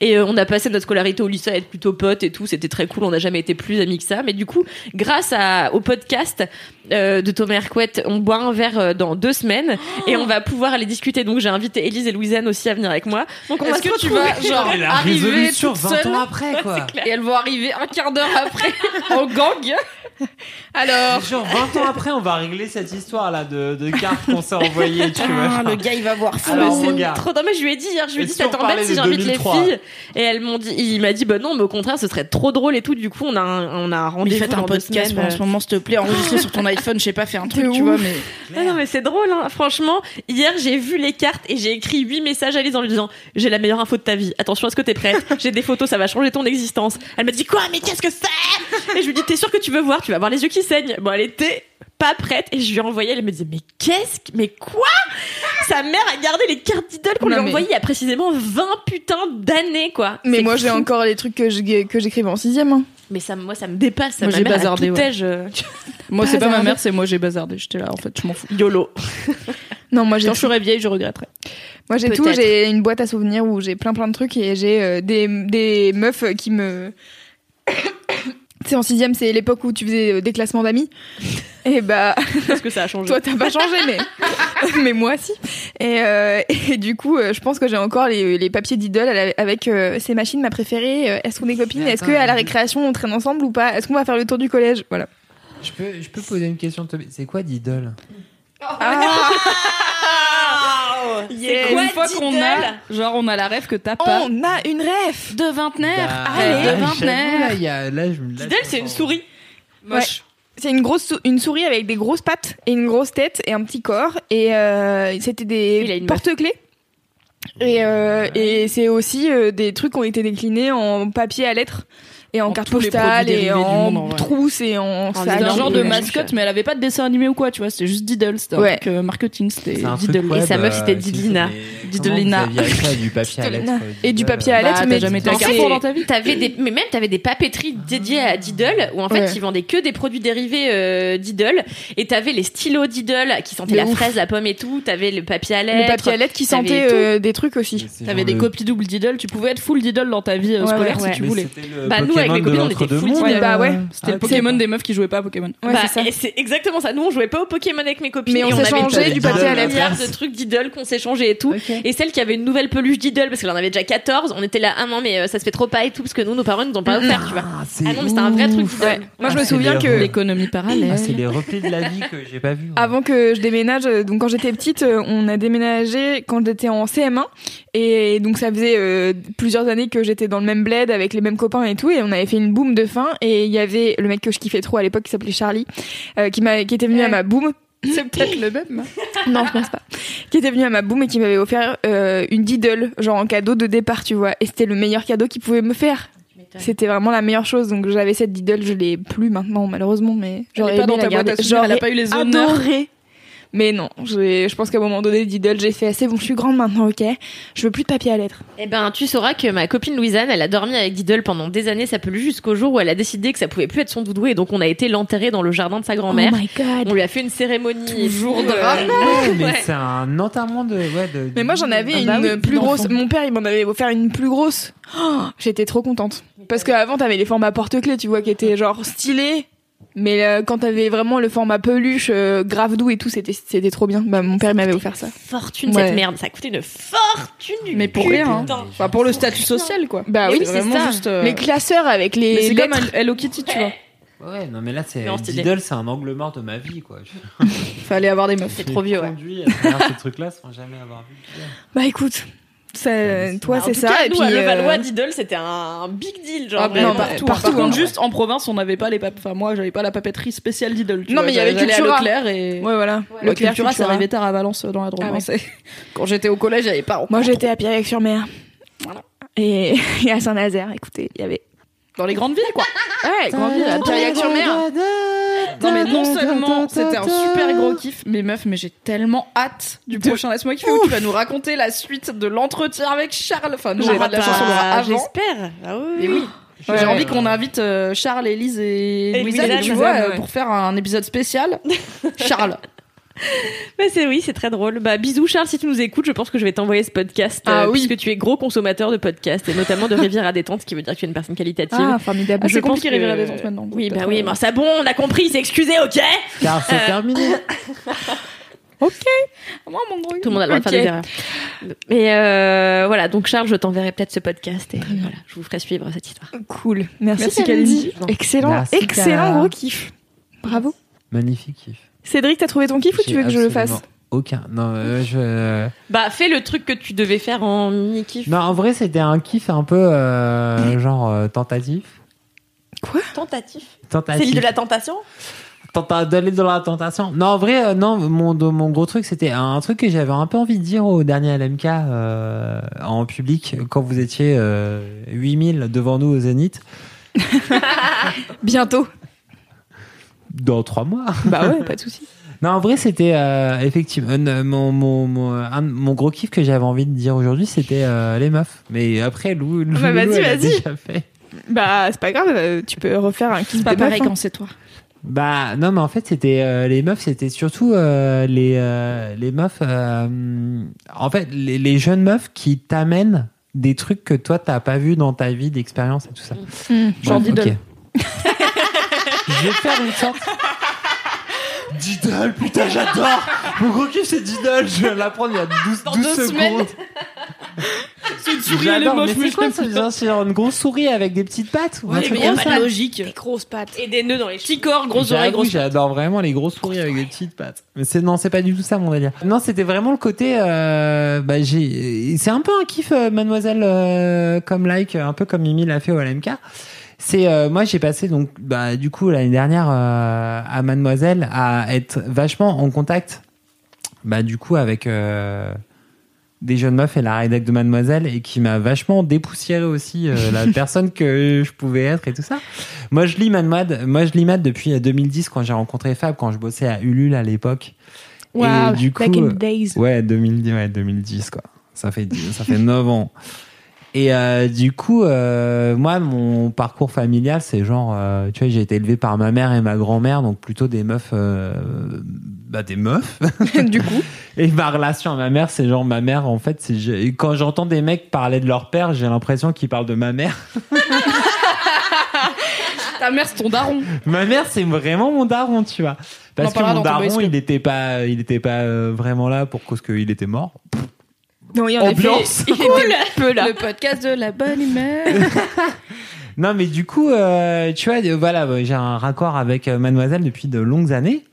Et euh, on a passé notre scolarité au lycée à être plutôt potes et tout. C'était très cool. On n'a jamais été plus amis que ça. Mais du coup, grâce à, au podcast euh, de Thomas Hercouet, on boit un verre euh, dans deux semaines et on va pouvoir aller discuter. Donc, j'ai invité Élise et Louisanne aussi à venir avec moi. Donc, on va Est-ce se que tu retrouver. vas genre (laughs) la arriver toute 20 seule ans après, quoi. et elles vont arriver un quart d'heure après (laughs) en gang Alors, Genre 20 ans après, on va régler cette histoire-là de, de cartes qu'on s'est envoyées, tu vois. Ah, le gars il va voir fou. Alors, Mais c'est trop non mais je lui ai dit hier je lui ai dit si ça t'embête si de j'invite les 2003? filles et elles m'ont dit il m'a dit bah non mais au contraire ce serait trop drôle et tout du coup on a un, on a rendez-vous faites un podcast en ce moment, s'il te plaît, enregistré sur ton iPhone, je sais pas, fais un truc, tu vois, mais. Ah non mais c'est drôle hein. franchement hier j'ai vu les cartes et j'ai écrit huit messages à Lise en lui disant j'ai la meilleure info de ta vie attention est-ce que t'es prête (laughs) j'ai des photos ça va changer ton existence elle m'a dit quoi mais qu'est-ce que c'est? Et je lui dis t'es sûr que tu veux voir tu vas avoir les yeux qui saignent bon elle était pas prête et je lui ai envoyé elle me disait mais qu'est-ce que mais quoi? Sa mère a gardé les cartes d'idole qu'on lui a envoyées il y a précisément 20 putains d'années quoi mais moi j'ai encore les trucs que je- que j'écrivais en sixième. hein. Mais ça, moi, ça me dépasse. Ça, Moi, j'ai bazardé, ouais. (laughs) Moi, c'est pas ma mère, c'est moi, j'ai bazardé. J'étais là, en fait, je m'en fous. YOLO. (laughs) Non, moi j'ai Quand je serai vieille, je regretterai. Moi j'ai tout, j'ai une boîte à souvenirs où j'ai plein plein de trucs et j'ai euh, des, des meufs qui me... tu sais, en sixième, c'est l'époque où tu faisais euh, des classements d'amis. Et bah, Parce que ça a changé. toi t'as pas changé, mais, (laughs) mais moi si. Et, euh, et du coup, euh, je pense que j'ai encore les, les papiers d'idole avec euh, ces machines, ma préférée. Est-ce qu'on est copines? Est-ce qu'à la récréation on traîne ensemble ou pas? Est-ce qu'on va faire le tour du collège? Voilà. Je peux, je peux poser une question, Toby C'est quoi d'idole? (laughs) C'est quoi Une fois qu'on a, genre, on a la rêve que t'as pas. On a une ref De vingtenaire. Bah, Rêve là, de vingtenaire. Là, il y a- là, je me- là, Diddle, je c'est une souris. Moche. C'est une grosse sou- une souris avec des grosses pattes et une grosse tête et un petit corps et euh, c'était des une porte-clés. Et, euh, et c'est aussi euh, des trucs qui ont été déclinés en papier à lettres et en, En carte postale et en monde, trousse et en sac. C'était un genre de mascotte, mais elle avait pas de dessin animé ou quoi, tu vois. C'était juste Diddle. C'était un Ouais. truc euh, marketing. C'était Diddle. web, Et sa meuf, euh, c'était Didlina. Didlina. du papier à lettres Et du papier à Bah, lettres, t'as mais jamais été dans ta vie T'avais des, mais même t'avais des papeteries dédiées à Diddle où en fait ils vendaient que des produits dérivés euh, Diddle et t'avais les stylos Diddle qui sentaient la fraise, la pomme et tout. T'avais le papier à le lettres. papier à lettres qui sentait des trucs aussi. T'avais des le- copies double Diddle. Tu pouvais être full Diddle dans ta vie scolaire si tu voulais. le Bah, nous, avec mes copines, on était full Diddle. Bah ouais. euh, C'était le ah, Pokémon des meufs qui jouaient pas à Pokémon. Ouais, bah, c'est ça. et c'est exactement ça. Nous, on jouait pas au Pokémon avec mes copines. Mais on et s'est avait changé du papier à lettres. milliard de trucs Diddle qu'on s'est changé et tout. Et celle qui avait une nouvelle peluche Diddle, parce qu'elle en avait déjà 14, on était là, ah non, mais euh, ça se fait trop pas et tout, parce que nous, nos parents nous ont pas offert, tu vois. Ah, c'est Ah non, mais c'était un vrai truc. Ouais. Moi je me Ah, c'est souviens que L'économie parallèle. Ah, c'est les replis de la vie que j'ai pas vu. hein. Avant que je déménage, euh, donc quand j'étais petite, euh, on a déménagé quand j'étais en CM1 et donc ça faisait plusieurs années que j'étais dans le même bled avec les mêmes copains et tout et on avait fait une boom de fin et il y avait le mec que je kiffais trop à l'époque qui s'appelait Charlie euh, qui m'a qui était venu à ma boom. (laughs) C'est peut-être le même. (laughs) Non, je pense pas. Qui était venu à ma boom et qui m'avait offert euh, une Diddle genre en cadeau de départ, tu vois. Et c'était le meilleur cadeau qu'il pouvait me faire. C'était vraiment la meilleure chose. Donc j'avais cette Diddle, je l'ai plus maintenant malheureusement, mais j'aurais pas aimé dans la ta boîte garder. à souvenirs, elle a J'aurais pas eu les honneurs. adoré. Mais non, j'ai- je pense qu'à un moment donné, Diddle, j'ai fait assez bon, je suis grande maintenant, ok. Je veux plus de papier à lettres. Eh ben, tu sauras que ma copine Louisanne, elle a dormi avec Diddle pendant des années, ça peut jusqu'au jour où elle a décidé que ça pouvait plus être son doudou et donc on a été l'enterrer dans le jardin de sa grand-mère. Oh my god. on lui a fait une cérémonie. Toujours tout, drame. Ouais, mais Ouais. c'est un enterrement de. Ouais, de Mais moi j'en avais Ah une bah oui, plus grosse. Mon père il m'en avait offert une plus grosse. Oh, J'étais trop contente. Parce qu'avant t'avais les formats porte-clés, tu vois, qui étaient genre stylés. Mais euh, quand t'avais vraiment le format peluche, euh, grave doux et tout, c'était c'était trop bien. Bah mon père il m'avait offert ça. Fortune Ouais. cette merde, ça coûté une fortune du Mais pour cul, rien. hein. Enfin, pour le statut social, quoi. Bah Oui, oui, c'est vraiment ça. juste. euh, les classeurs avec mais les c'est comme. Hello Kitty, tu vois. Ouais, non, mais là, c'est. Mais. Diddle, c'est un angle mort de ma vie, quoi. (laughs) Fallait avoir des meufs. C'est trop vieux, ouais. Travers (laughs) ces trucs-là sans jamais avoir vu. Bah écoute, Ça- toi, c'est ça. cas, et nous, puis, à Levallois, euh, Diddle, c'était un big deal. Genre, Ah, mais partout, partout, Par hein. contre, juste en province, on n'avait pas les pap... Enfin, moi, j'avais pas la papeterie spéciale tu Non, vois. mais il y avait Cultura. Leclerc et. Ouais, voilà. Le Leclerc, Cultura, ça Cultura. arrivait tard à Valence dans la Drôme. Ah ouais. hein, c'est- Quand j'étais au collège, j'avais pas. Moi, j'étais à Pierre-sur-Mer. Voilà. Et, (laughs) et à Saint-Nazaire, écoutez, il y avait. dans les grandes villes, quoi. Ouais, grandi à Pierre-sur-Mer. Non, mais non seulement c'était un super gros kiff, mais meuf, mais j'ai tellement hâte du prochain Laisse-moi kiffer où tu vas nous raconter la suite de l'entretien avec Charles. Enfin, nous, on aura de la chance, on l'aura avant. J'espère. Ah oui. Et oui. J'ai ouais. envie qu'on invite euh, Charles, Élise et, Et Louisa, tu vois, euh, pour faire un épisode spécial. (laughs) Charles. Mais (laughs) c'est oui, c'est très drôle. Bah bisous Charles, si tu nous écoutes, je pense que je vais t'envoyer ce podcast Ah euh, oui. puisque tu es gros consommateur de podcasts et notamment de Rivière à détente, ce qui veut dire que tu es une personne qualitative. Ah, formidable. Ah, Je c'est pense compliqué, que- Rivière à détente, maintenant. Oui, bah oui, euh, mais ça bon, on a compris, c'est excusé, ok? Car c'est terminé. (laughs) Moi, mon gros. Tout le monde a le droit de Ok. faire des erreurs. Mais euh, voilà, donc Charles, je t'enverrai peut-être ce podcast et voilà, je vous ferai suivre cette histoire. Cool. Merci, Merci, Kalindi. Excellent, Merci, excellent gros kiff. Bravo. Magnifique kiff. Cédric, t'as trouvé ton kiff ou tu veux que je le fasse Aucun. Non, euh, je. Bah fais le truc que tu devais faire en mini kiff. Non, en vrai, c'était un kiff un peu euh, genre euh, tentatif. Tentatif. Tentatif. C'est l'île de la tentation? Tenta- d'aller dans la tentation. Non, en vrai, euh, non, mon, de- mon gros truc, c'était un truc que j'avais un peu envie de dire au dernier LMK euh, en public quand vous étiez euh, 8000 devant nous au Zénith (laughs) Bientôt. Dans trois mois. Bah ouais, (laughs) pas de souci. Non, en vrai, c'était euh, effectivement euh, mon, mon, mon, un mon gros kiff que j'avais envie de dire aujourd'hui, c'était euh, les meufs. Mais après, Lou, Lou, bah, Lou, vas-y, elle a vas-y. déjà fait. Bah, c'est pas grave, euh, tu peux refaire un kiff C'est pas meufs, pareil hein. quand c'est toi. Bah non mais en fait c'était euh, les meufs c'était surtout euh, les euh, les meufs euh, en fait les, les jeunes meufs qui t'amènent des trucs que toi t'as pas vu dans ta vie d'expérience et tout ça. Hmm. Genre Bref, Diddle. ok. (laughs) Je vais faire une sorte. Diddle, putain, j'adore! Mon gros kiff, c'est Diddle. Je viens de l'apprendre il y a 12, Dans 12 deux secondes. semaines. (laughs) C'est une souris, elle est moche, mais mais quoi ça? C'est une grosse souris avec des petites pattes? ou un Ouais, truc mais y a pas de logique. grosses pattes. et des nœuds dans les cheveux. Petit corps, grosses oreilles, grosses pattes. J'adore vraiment les grosses souris avec des petites pattes. Mais c'est non, c'est pas du tout ça mon délire. Non, c'était vraiment le côté. Euh, bah, j'ai. C'est un peu un kiff, euh, Mademoiselle, euh, comme like, un peu comme Mimi l'a fait au LMK. C'est euh, moi j'ai passé donc bah du coup l'année dernière euh, à Mademoiselle à être vachement en contact bah du coup avec euh, des jeunes meufs et la rédac de Mademoiselle et qui m'a vachement dépoussiéré aussi (laughs) la personne que je pouvais être et tout ça. Moi je lis Mad, moi je lis Mad depuis 2010 quand j'ai rencontré Fab quand je bossais à Ulule à l'époque. Wow, et du coup back in the days. Ouais, 2010, ouais, 2010 quoi. Ça fait ça fait 9 ans. Et euh, du coup, euh, moi, mon parcours familial, c'est genre, euh, tu vois, j'ai été élevé par ma mère et ma grand-mère, donc plutôt des meufs, euh, bah des meufs. (laughs) (laughs) du coup. Et ma relation à ma mère, c'est genre ma mère, en fait, c'est je- quand j'entends des mecs parler de leur père, j'ai l'impression qu'ils parlent de ma mère. (laughs) Ta mère, c'est ton daron. ma mère, c'est vraiment mon daron, tu vois. Parce que mon daron, il était pas, il était pas euh, vraiment là pour cause qu'il était mort. Oui, en Ambiance. effet, il était peu là. Le podcast de la bonne humeur. (laughs) Non, mais du coup, euh, tu vois, euh, voilà, euh, j'ai un raccord avec Mademoiselle depuis de longues années.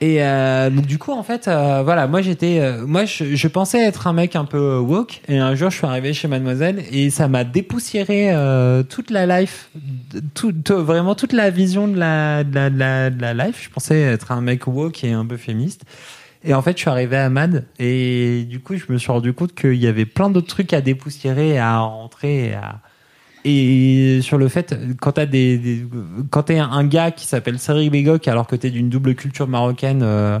Et euh, donc du coup, en fait, euh, voilà, moi j'étais, euh, moi je, je pensais être un mec un peu woke, et un jour je suis arrivé chez Mademoiselle et ça m'a dépoussiéré euh, toute la life, tout, tout- vraiment toute la vision de la, de la, de la, de la life. Je pensais être un mec woke et un peu féministe. Et en fait, je suis arrivé à Mad et du coup, je me suis rendu compte qu'il y avait plein d'autres trucs à dépoussiérer, à rentrer, à et sur le fait quand t'as des, quand t'es un gars qui s'appelle Cédric Begok alors que t'es d'une double culture marocaine euh,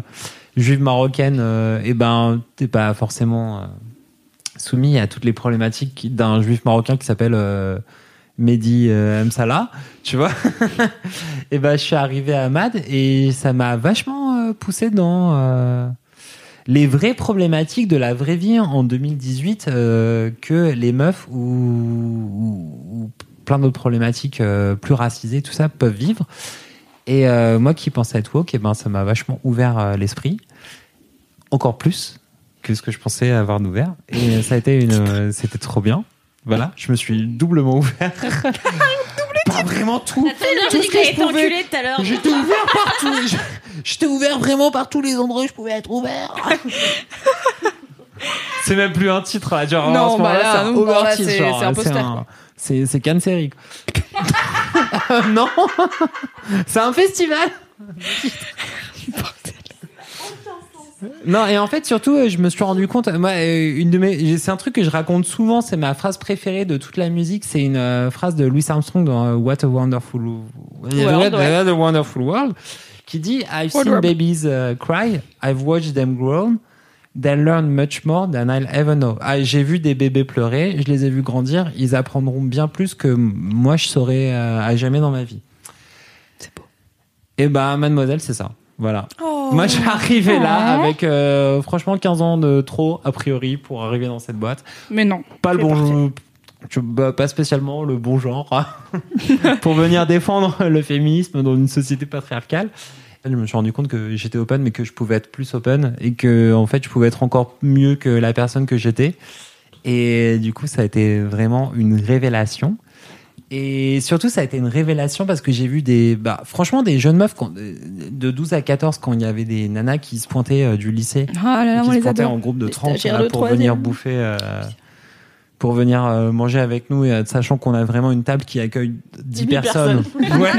juive marocaine euh, et ben t'es pas forcément euh, soumis à toutes les problématiques d'un juif marocain qui s'appelle euh, Mehdi M. Salah, tu vois. (laughs) et ben je suis arrivé à Mad et ça m'a vachement euh, poussé dans euh, les vraies problématiques de la vraie vie en 2018 euh, que les meufs ou, ou- ou plein d'autres problématiques euh, plus racisées, tout ça, peuvent vivre. Et moi qui pensais être woke, eh ben, ça m'a vachement ouvert l'esprit. Encore plus que ce que je pensais avoir ouvert. Et ça a été une, c'était trop bien. Voilà, je me suis doublement ouvert. (laughs) Pas vraiment tout. J'ai dit que tout à l'heure. J'étais ouvert partout. (laughs) Je- J'étais ouvert vraiment par tous les endroits où je pouvais être ouvert. (laughs) C'est même plus un titre, là. Genre, Non, en ce bah là, c'est un non, là, titre, c'est- genre, c'est un poster, C'est c'est Cannes série. quoi. (laughs) non, c'est un festival. (laughs) Non, et en fait, surtout, euh, je me suis rendu compte, moi, euh, une de mes, c'est un truc que je raconte souvent, c'est ma phrase préférée de toute la musique, c'est une euh, phrase de Louis Armstrong dans euh, What a Wonderful What a Wonderful World, qui dit I've seen babies uh, cry, I've watched them grow, they learn much more than I'll ever know. Ah, j'ai vu des bébés pleurer, je les ai vus grandir, ils apprendront bien plus que moi je saurais euh, à jamais dans ma vie. C'est beau. Et ben, mademoiselle, c'est ça. Voilà. Moi, j'ai arrivé là avec euh, franchement 15 ans de trop, a priori, pour arriver dans cette boîte. Mais non. Pas le bon bah, pas spécialement le bon genre hein, (laughs) pour venir défendre le féminisme dans une société patriarcale. Je me suis rendu compte que j'étais open, mais que je pouvais être plus open et que en fait, je pouvais être encore mieux que la personne que j'étais. Et du coup, ça a été vraiment une révélation. Et surtout, ça a été une révélation parce que j'ai vu des, bah, franchement, des jeunes meufs quand- de 12 à 14 quand il y avait des nanas qui se pointaient euh, du lycée Ah là là, qui on se les pointaient adore. en groupe de Les 30 stagiaires là, de pour venir bouffer, euh, pour venir euh, manger avec nous, et, euh, sachant qu'on a vraiment une table qui accueille 10, personnes. (laughs) Ouais.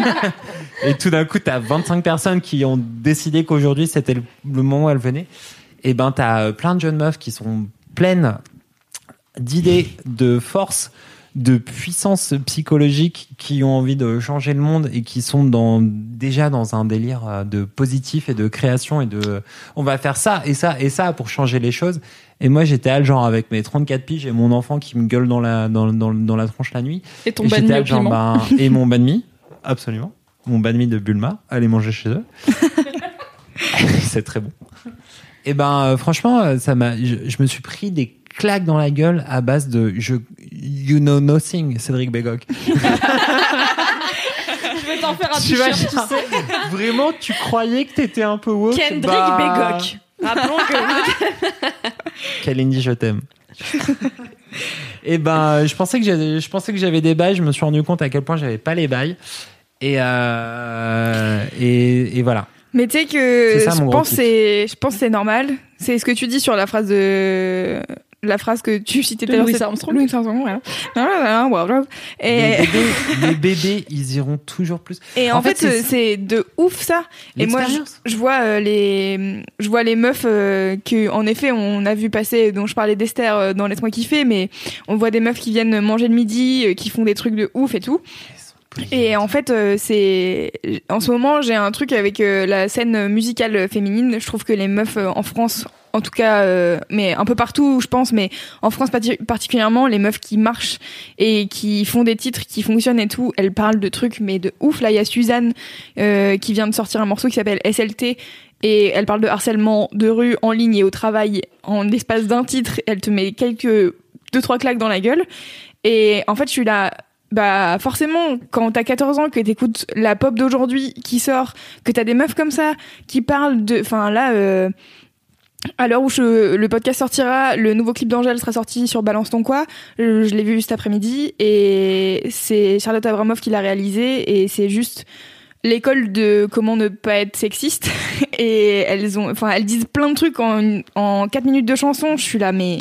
(laughs) et tout d'un coup, t'as 25 personnes qui ont décidé qu'aujourd'hui c'était le, le moment où elles venaient. Et ben, t'as euh, plein de jeunes meufs qui sont pleines d'idées, de force, de puissance psychologique, qui ont envie de changer le monde et qui sont dans, déjà dans un délire de positif et de création et de on va faire ça et ça et ça pour changer les choses. Et moi, j'étais à le genre avec mes 34 piges et mon enfant qui me gueule dans la, dans, dans, dans la tronche la nuit. Et ton piment. ben, et mon banh mi, (laughs) absolument. Mon banh mi de Bulma, allez manger chez eux. (laughs) C'est très bon. Et ben, euh, franchement, euh, ça m'a, je, je me suis pris des claques dans la gueule à base de je, you know nothing, Cédric Bégoc. Je vais t'en faire un Tu sais. Vraiment, tu croyais que t'étais un peu woke? Kendrick bah, Bégoc. Rappelons que (laughs) Kalindi, je t'aime. Et ben, je pensais que j'avais, je pensais que j'avais des bails. Je me suis rendu compte à quel point j'avais pas les bails. Et euh, et, et voilà. Mais tu sais que ça, je pense je pense que c'est normal. C'est ce que tu dis sur la phrase de la phrase que tu citais tout à l'heure. Louis c'est- Armstrong. Louis Armstrong, voilà. Wow, wow. Et, Les (laughs) bébés, les bébés, ils iront toujours plus. et en, En fait, fait, c'est- de ouf ça. Et moi, je, vois euh, les, je vois les meufs euh, que, en effet, on a vu passer, dont je parlais d'Esther euh, dans Laisse-moi kiffer, mais on voit des meufs qui viennent manger le midi, euh, qui font des trucs de ouf et tout. Et en fait, euh, c'est en ce moment, j'ai un truc avec euh, la scène musicale féminine. Je trouve que les meufs euh, en France, en tout cas, euh, mais un peu partout, je pense, mais en France parti- particulièrement, les meufs qui marchent et qui font des titres qui fonctionnent et tout, elles parlent de trucs mais de ouf. Là, il y a Suzanne euh, qui vient de sortir un morceau qui s'appelle SLT. Et elle parle de harcèlement de rue en ligne et au travail en l'espace d'un titre. Elle te met quelques deux trois claques dans la gueule. Et en fait, je suis là. Bah forcément, quand t'as 14 ans, que t'écoutes la pop d'aujourd'hui qui sort, que t'as des meufs comme ça qui parlent de, enfin là, euh, à l'heure où je- le podcast sortira, le nouveau clip d'Angèle sera sorti sur Balance ton quoi. Je, l'ai vu cet après-midi et c'est Charlotte Abramoff qui l'a réalisé et c'est juste l'école de comment ne pas être sexiste (laughs) et elles ont, enfin elles disent plein de trucs en en 4 minutes de chanson. Je suis là mais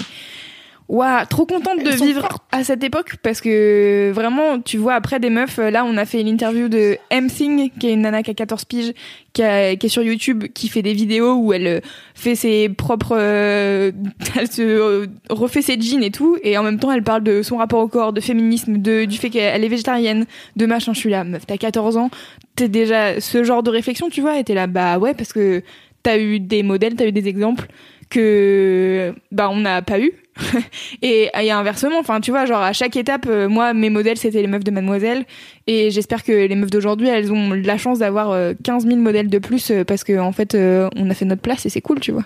Waouh, trop contente de vivre à cette époque parce que vraiment, tu vois, après des meufs, là, on a fait l'interview de M-Thing, qui est une nana qui a 14 piges, qui, a- qui est sur YouTube, qui fait des vidéos où elle euh, fait ses propres, euh, (laughs) elle se euh, refait ses jeans et tout, et en même temps, elle parle de son rapport au corps, de féminisme, de, du fait qu'elle est végétarienne, de machin. Je suis là, meuf, t'as 14 ans, t'es déjà ce genre de réflexion, tu vois, et t'es là, bah ouais, parce que t'as eu des modèles, t'as eu des exemples que bah on n'a pas eu (laughs) et et inversement enfin tu vois genre à chaque étape euh, moi mes modèles c'était les meufs de mademoiselle. Et j'espère que les meufs d'aujourd'hui elles ont la chance d'avoir euh, 15 000 modèles de plus euh, parce que en fait euh, on a fait notre place et c'est cool tu vois.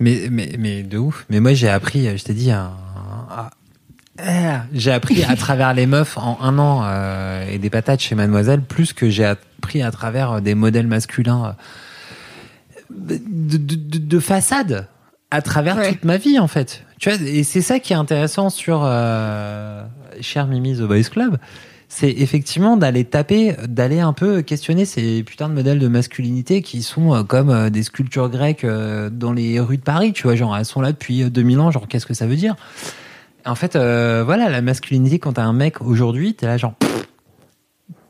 Mais, mais, mais de ouf. Mais moi, j'ai appris, je t'ai dit, un- un- ah, j'ai appris à (laughs) travers les meufs en un an euh, et des patates chez Mademoiselle, plus que j'ai appris à travers des modèles masculins euh, de, de, de- de façade à travers Ouais. toute ma vie, en fait. Tu vois, et c'est ça qui est intéressant sur euh, Cher Mimi The Boys Club, c'est effectivement d'aller taper, d'aller un peu questionner ces putains de modèles de masculinité qui sont euh, comme euh, des sculptures grecques euh, dans les rues de Paris, tu vois, genre elles sont là depuis euh, 2000 ans, genre qu'est-ce que ça veut dire? En fait, euh, voilà, la masculinité quand t'as un mec aujourd'hui, t'es là genre. pff,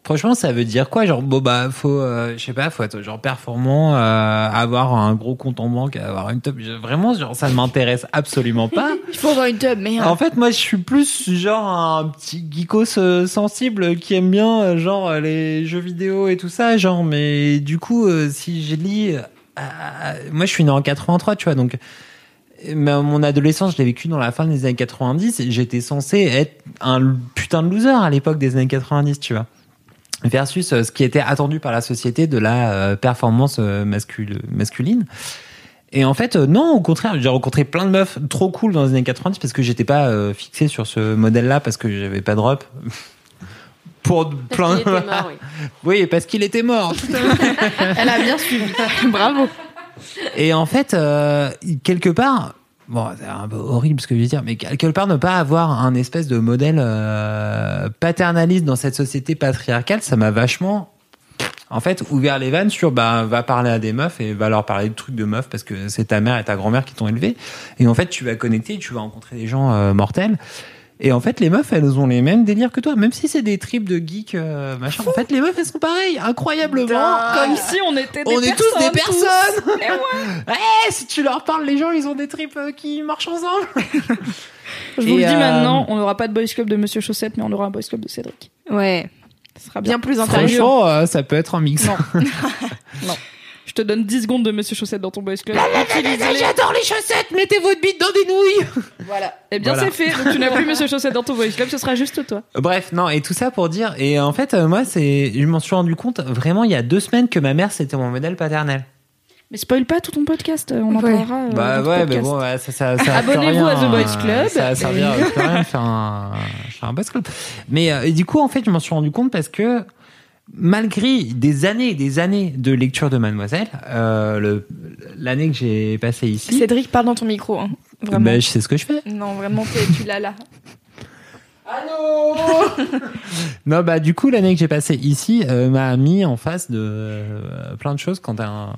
Franchement, ça veut dire quoi? Genre, bon, bah, faut, euh, je sais pas, faut être genre performant, euh, avoir un gros compte en banque, avoir une top. Vraiment, genre, ça ne m'intéresse absolument pas. (laughs) Il faut avoir une tub, merde. En fait, moi, je suis plus genre un petit geekos euh, sensible qui aime bien genre les jeux vidéo et tout ça, genre. Mais du coup, si je lis, moi, je suis né en 83, tu vois, donc. Mon adolescence, je l'ai vécu dans la fin des années 90 et j'étais censé être un putain de loser à l'époque des années 90, tu vois. Versus euh, ce qui était attendu par la société de la euh, performance euh, mascul- masculine. Et en fait, non, au contraire, j'ai rencontré plein de meufs trop cool dans les années 90 parce que j'étais pas euh, fixé sur ce modèle-là parce que j'avais pas de. (laughs) Pour plein qu'il était mort, (laughs) oui. oui, parce qu'il était mort. (laughs) Elle a bien suivi. Bravo. Et en fait, euh, quelque part, bon, c'est un peu horrible ce que je veux dire, mais quelque part ne pas avoir un espèce de modèle euh, paternaliste dans cette société patriarcale, ça m'a vachement en fait ouvert les vannes sur bah va parler à des meufs et va leur parler de trucs de meufs parce que c'est ta mère et ta grand-mère qui t'ont élevé. Et en fait tu vas connecter tu vas rencontrer des gens euh, mortels et en fait les meufs elles ont les mêmes délires que toi même si c'est des tripes de geeks euh, machin en fait les meufs elles sont pareilles incroyablement Comme si on était des on est tous des personnes, personnes (laughs) Eh, si tu leur parles les gens ils ont des tripes euh, qui marchent ensemble (laughs) Je vous Et, le dis euh, maintenant, on n'aura pas de boys club de Monsieur Chaussette, mais on aura un boys club de Cédric. Ouais. Ce sera bien. Bien plus intérieur. franchement euh, ça peut être un mix Non. (laughs) non. Je te donne 10 secondes de Monsieur Chaussette dans ton boys club. j'adore les chaussettes mettez votre bite dans des nouilles (laughs) Voilà. Eh bien, Voilà. c'est fait. Donc, tu n'as plus Monsieur Chaussette dans ton boys club, ce sera juste toi. Bref, non, et tout ça pour dire, et en fait, euh, moi, c'est, je m'en suis rendu compte vraiment il y a deux semaines que ma mère c'était mon modèle paternel. Mais spoil pas tout ton podcast, on en Ouais. parlera. euh, bah dans ton ouais, mais podcast. bon, ouais, ça, ça, ça Abonnez-vous à The Boys Club. Ça va servir à plus rien de faire un, faire un Boys Club. Mais euh, et du coup, en fait, je m'en suis rendu compte parce que malgré des années et des années de lecture de Mademoiselle, euh, l'année que j'ai passée ici, Cédric, parle dans ton micro. Hein. Vraiment. bah, je sais ce que je fais. Non, vraiment, tu l'as là. (laughs) (laughs) Non, bah du coup, l'année que j'ai passée ici euh, m'a mis en face de euh, plein de choses quand t'as un.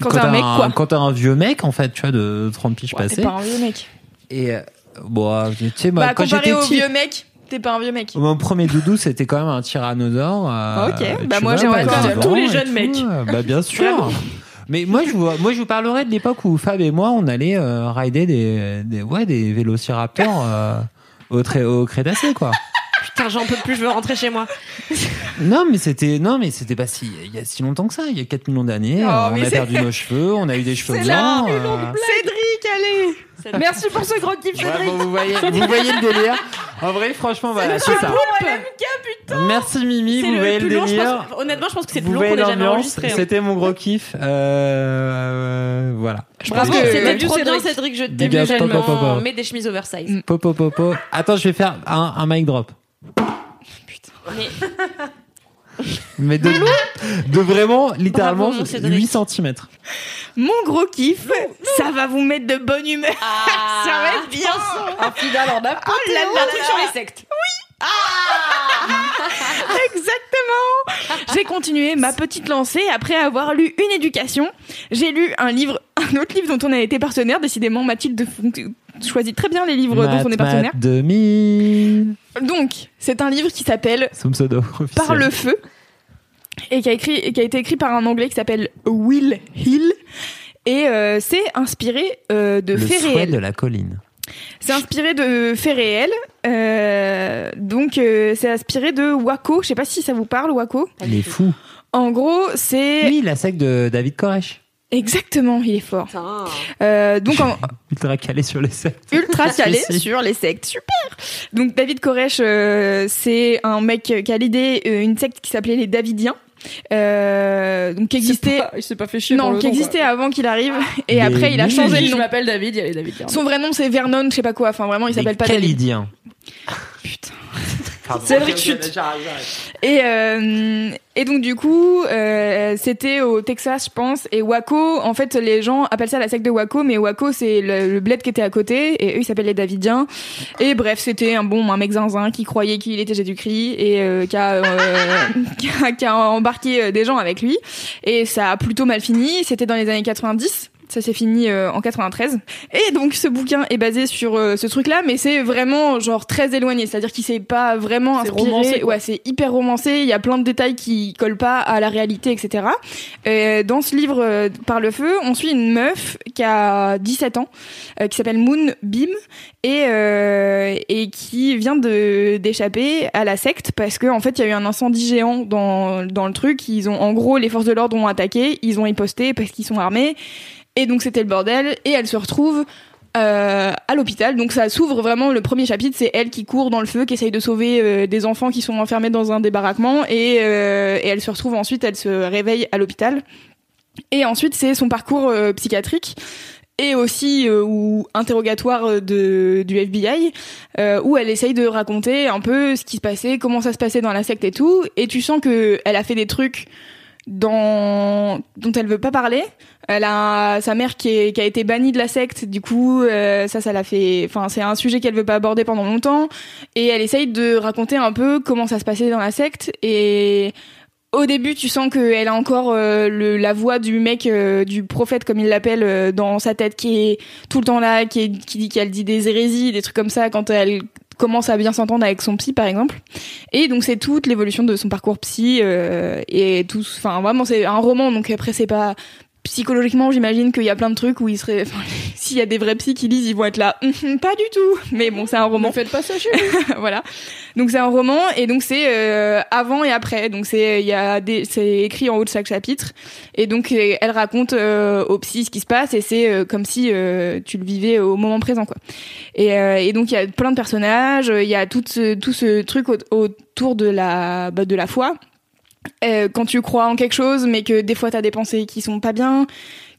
Quand t'as un mec, quoi. Quand t'as un vieux mec, en fait, tu vois, de 30 piges Ouais, passées. Pas un vieux mec. Et, euh, bon, tu sais, moi, Bah, quand j'étais au petit, vieux mec, t'es pas un vieux mec. mon premier doudou, c'était quand même un tyrannosaure. euh, Ok, tu bah, moi, vois, j'ai ouais, encore vivant tous les jeunes tout, mecs. euh, Bah, bien sûr. Mais moi, je vous, moi, je vous parlerai de l'époque où Fab et moi, on allait euh, rider des, des, ouais, des vélociraptors euh, au, tré- au Crétacé, quoi. Putain, j'en peux plus, je veux rentrer chez moi. Non, mais c'était non, mais c'était pas si il y a si longtemps que ça. Il y a 4 millions d'années, Oh, euh, on a perdu nos cheveux, on a eu des cheveux blancs. euh, Cédric, allez Merci pour ce gros kiff, ouais, Cédric. bon, vous voyez, vous voyez le délire. En vrai, franchement, voilà, c'est ça. Merci Mimi, vous voyez le plus long, je délire. pense- honnêtement, je pense que c'est le plus long qu'on ait jamais enregistré. hein. C'était mon gros kiff. Euh, euh, voilà. Bravo, que- C'était bien, Cédric. Cédric. Je t'aime. Mets des chemises oversize. Popo popo. Attends, je vais faire un, un mic drop. Mais Mais de, de vraiment, littéralement, Bravo, mon Cédric. 8 cm. Mon gros kiff, ça va vous mettre de bonne humeur. (laughs) ça va être bien. Un final en a Oh là truc sur les sectes. (laughs) Exactement. J'ai continué ma petite lancée après avoir lu une éducation. J'ai lu un livre, un autre livre dont on a été partenaire. Décidément, Mathilde choisit très bien les livres dont on est partenaire. 2000. Donc, c'est un livre qui s'appelle Par le feu et qui a, écrit, et qui a été écrit par un anglais qui s'appelle Will Hill. Et euh, c'est inspiré euh, de Le faits souhait réels. de la colline. C'est inspiré de faits réels. Euh, donc, euh, c'est inspiré de Waco. Je sais pas si ça vous parle, Waco. Il est fou. En gros, c'est Oui, la secte de David Koresh. exactement, il est fort. Euh, donc, en, Ultra calé sur les sectes. ultra calé sur les sectes. Super. Donc, David Koresh, euh, c'est un mec qui a l'idée euh, une secte qui s'appelait les Davidiens. Euh, donc qui existait Pas- Il s'est pas fait chier. non qui existait quoi. avant qu'il arrive et Les après il a changé Je le nom m'appelle David, il y a les David. son vrai nom c'est Vernon je sais pas quoi enfin vraiment il s'appelle pas David putain. C'est j'arrête, j'arrête. Et, euh, et donc du coup, euh, c'était au Texas, je pense. Et Waco, en fait, les gens appellent ça la secte de Waco, mais Waco, c'est le, le bled qui était à côté. Et eux, ils s'appellent les Davidiens. Et bref, c'était un bon, un mec zinzin qui croyait qu'il était Jésus-Christ et euh, qui, a, (laughs) qui, a, qui a embarqué des gens avec lui. Et ça a plutôt mal fini. C'était dans les années 90. Ça s'est fini euh, en 93. Et donc ce bouquin est basé sur euh, ce truc-là, mais c'est vraiment genre très éloigné. C'est-à-dire qu'il s'est pas vraiment inspiré. romancé, ouais, c'est hyper romancé. Il y a plein de détails qui collent pas à la réalité, etc. Dans ce livre euh, Par le feu, on suit une meuf qui a 17 ans, qui s'appelle Moon Beam et euh, et qui vient de d'échapper à la secte parce que en fait il y a eu un incendie géant dans dans le truc. Ils ont en gros les forces de l'ordre ont attaqué, ils ont riposté parce qu'ils sont armés. Et donc c'était le bordel et elle se retrouve euh, à l'hôpital. Donc ça s'ouvre vraiment le premier chapitre, c'est elle qui court dans le feu, qui essaye de sauver euh, des enfants qui sont enfermés dans un débarquement et, euh, et elle se retrouve ensuite, elle se réveille à l'hôpital. Et ensuite c'est son parcours psychiatrique et aussi ou interrogatoire de du FBI où elle essaye de raconter un peu ce qui se passait, comment ça se passait dans la secte et tout. Et tu sens que elle a fait des trucs dans dont elle veut pas parler. Elle a sa mère qui, est, qui a été bannie de la secte, du coup euh, ça ça l'a fait. Enfin c'est un sujet qu'elle veut pas aborder pendant longtemps et elle essaye de raconter un peu comment ça se passait dans la secte et au début, tu sens qu'elle a encore euh, le, la voix du mec, euh, du prophète comme il l'appelle, euh, dans sa tête, qui est tout le temps là, qui, est, qui dit qu'elle dit des hérésies, des trucs comme ça, quand elle commence à bien s'entendre avec son psy, par exemple. Et donc c'est toute l'évolution de son parcours psy euh, et tout. Enfin vraiment, c'est un roman, donc après c'est pas psychologiquement, j'imagine qu'il y a plein de trucs où il serait. Enfin, (laughs) s'il y a des vrais psys qui lisent, ils vont être là. Hum, (laughs) pas du tout. Mais bon, c'est un roman. Ne faites pas ça chez (laughs) vous. voilà. Donc c'est un roman et donc c'est euh, avant et après. Donc c'est il y a des c'est écrit en haut de chaque chapitre et donc euh, elle raconte euh, au psy ce qui se passe et c'est euh, comme si euh, tu le vivais au moment présent quoi. Et, euh, et donc il y a plein de personnages, il y a tout ce, tout ce truc au- autour de la bah, de la foi. Euh, quand tu crois en quelque chose mais que des fois t'as des pensées qui sont pas bien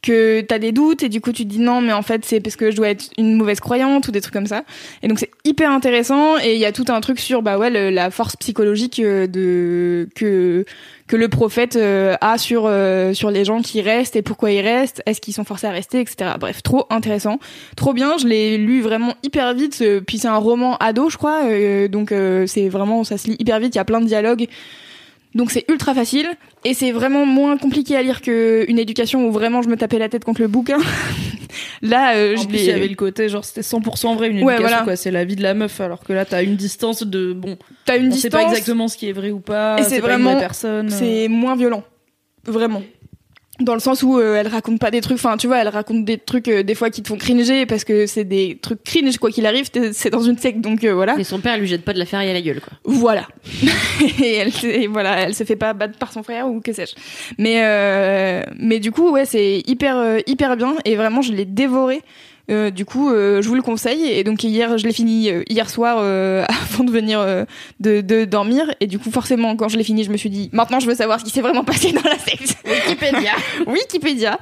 que t'as des doutes et du coup tu te dis non mais en fait c'est parce que je dois être une mauvaise croyante ou des trucs comme ça. Et donc c'est hyper intéressant et il y a tout un truc sur bah ouais la force psychologique euh, de que que le prophète euh, a sur euh, sur les gens qui restent et pourquoi ils restent est-ce qu'ils sont forcés à rester etc bref trop intéressant. Trop bien je l'ai lu vraiment hyper vite puis c'est un roman ado je crois euh, donc c'est vraiment ça se lit hyper vite il y a plein de dialogues donc c'est ultra facile et c'est vraiment moins compliqué à lire qu'une éducation où vraiment je me tapais la tête contre le bouquin. (laughs) Là, euh, En je plus, il y avait le côté genre c'était 100% vrai une Ouais, éducation voilà. quoi, c'est la vie de la meuf alors que là t'as une distance de bon, t'as une on sait pas distance exactement ce qui est vrai ou pas, Et c'est c'est pas une vraiment- vraie personne. c'est moins violent, vraiment. Dans le sens où euh, elle raconte pas des trucs, enfin tu vois, elle raconte des trucs euh, des fois qui te font cringer parce que c'est des trucs cringe quoi qu'il arrive, c'est dans une secte donc euh, voilà. Et son père lui jette pas de la ferraille à la gueule, quoi. Voilà. (laughs) et elle, et voilà, elle se fait pas battre par son frère ou que sais-je. Mais euh, mais du coup, ouais, c'est hyper euh, hyper bien et vraiment je l'ai dévoré. Euh, du coup, euh, je vous le conseille. Et donc hier, je l'ai fini euh, hier soir euh, (laughs) avant de venir euh, de, de dormir. Et du coup, forcément, quand je l'ai fini, je me suis dit, maintenant, je veux savoir ce qui s'est vraiment passé dans la secte. (laughs) Wikipédia. (laughs) Wikipédia.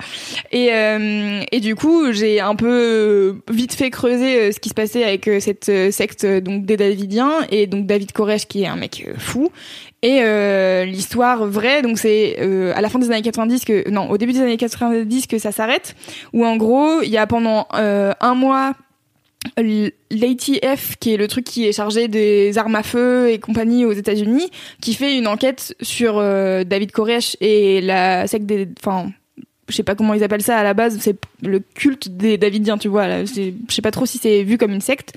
Et, euh, et du coup, j'ai un peu vite fait creuser ce qui se passait avec cette secte donc des Davidiens et donc David Koresh qui est un mec fou. Et euh, l'histoire vraie, donc c'est euh, à la fin des années 90 que non, au début des années 90 que ça s'arrête. Où en gros, il y a pendant euh, un mois l'ATF, qui est le truc qui est chargé des armes à feu et compagnie aux États-Unis, qui fait une enquête sur euh, David Koresh et la secte des, enfin, je sais pas comment ils appellent ça à la base, c'est le culte des Davidiens, tu vois. Je sais pas trop si c'est vu comme une secte.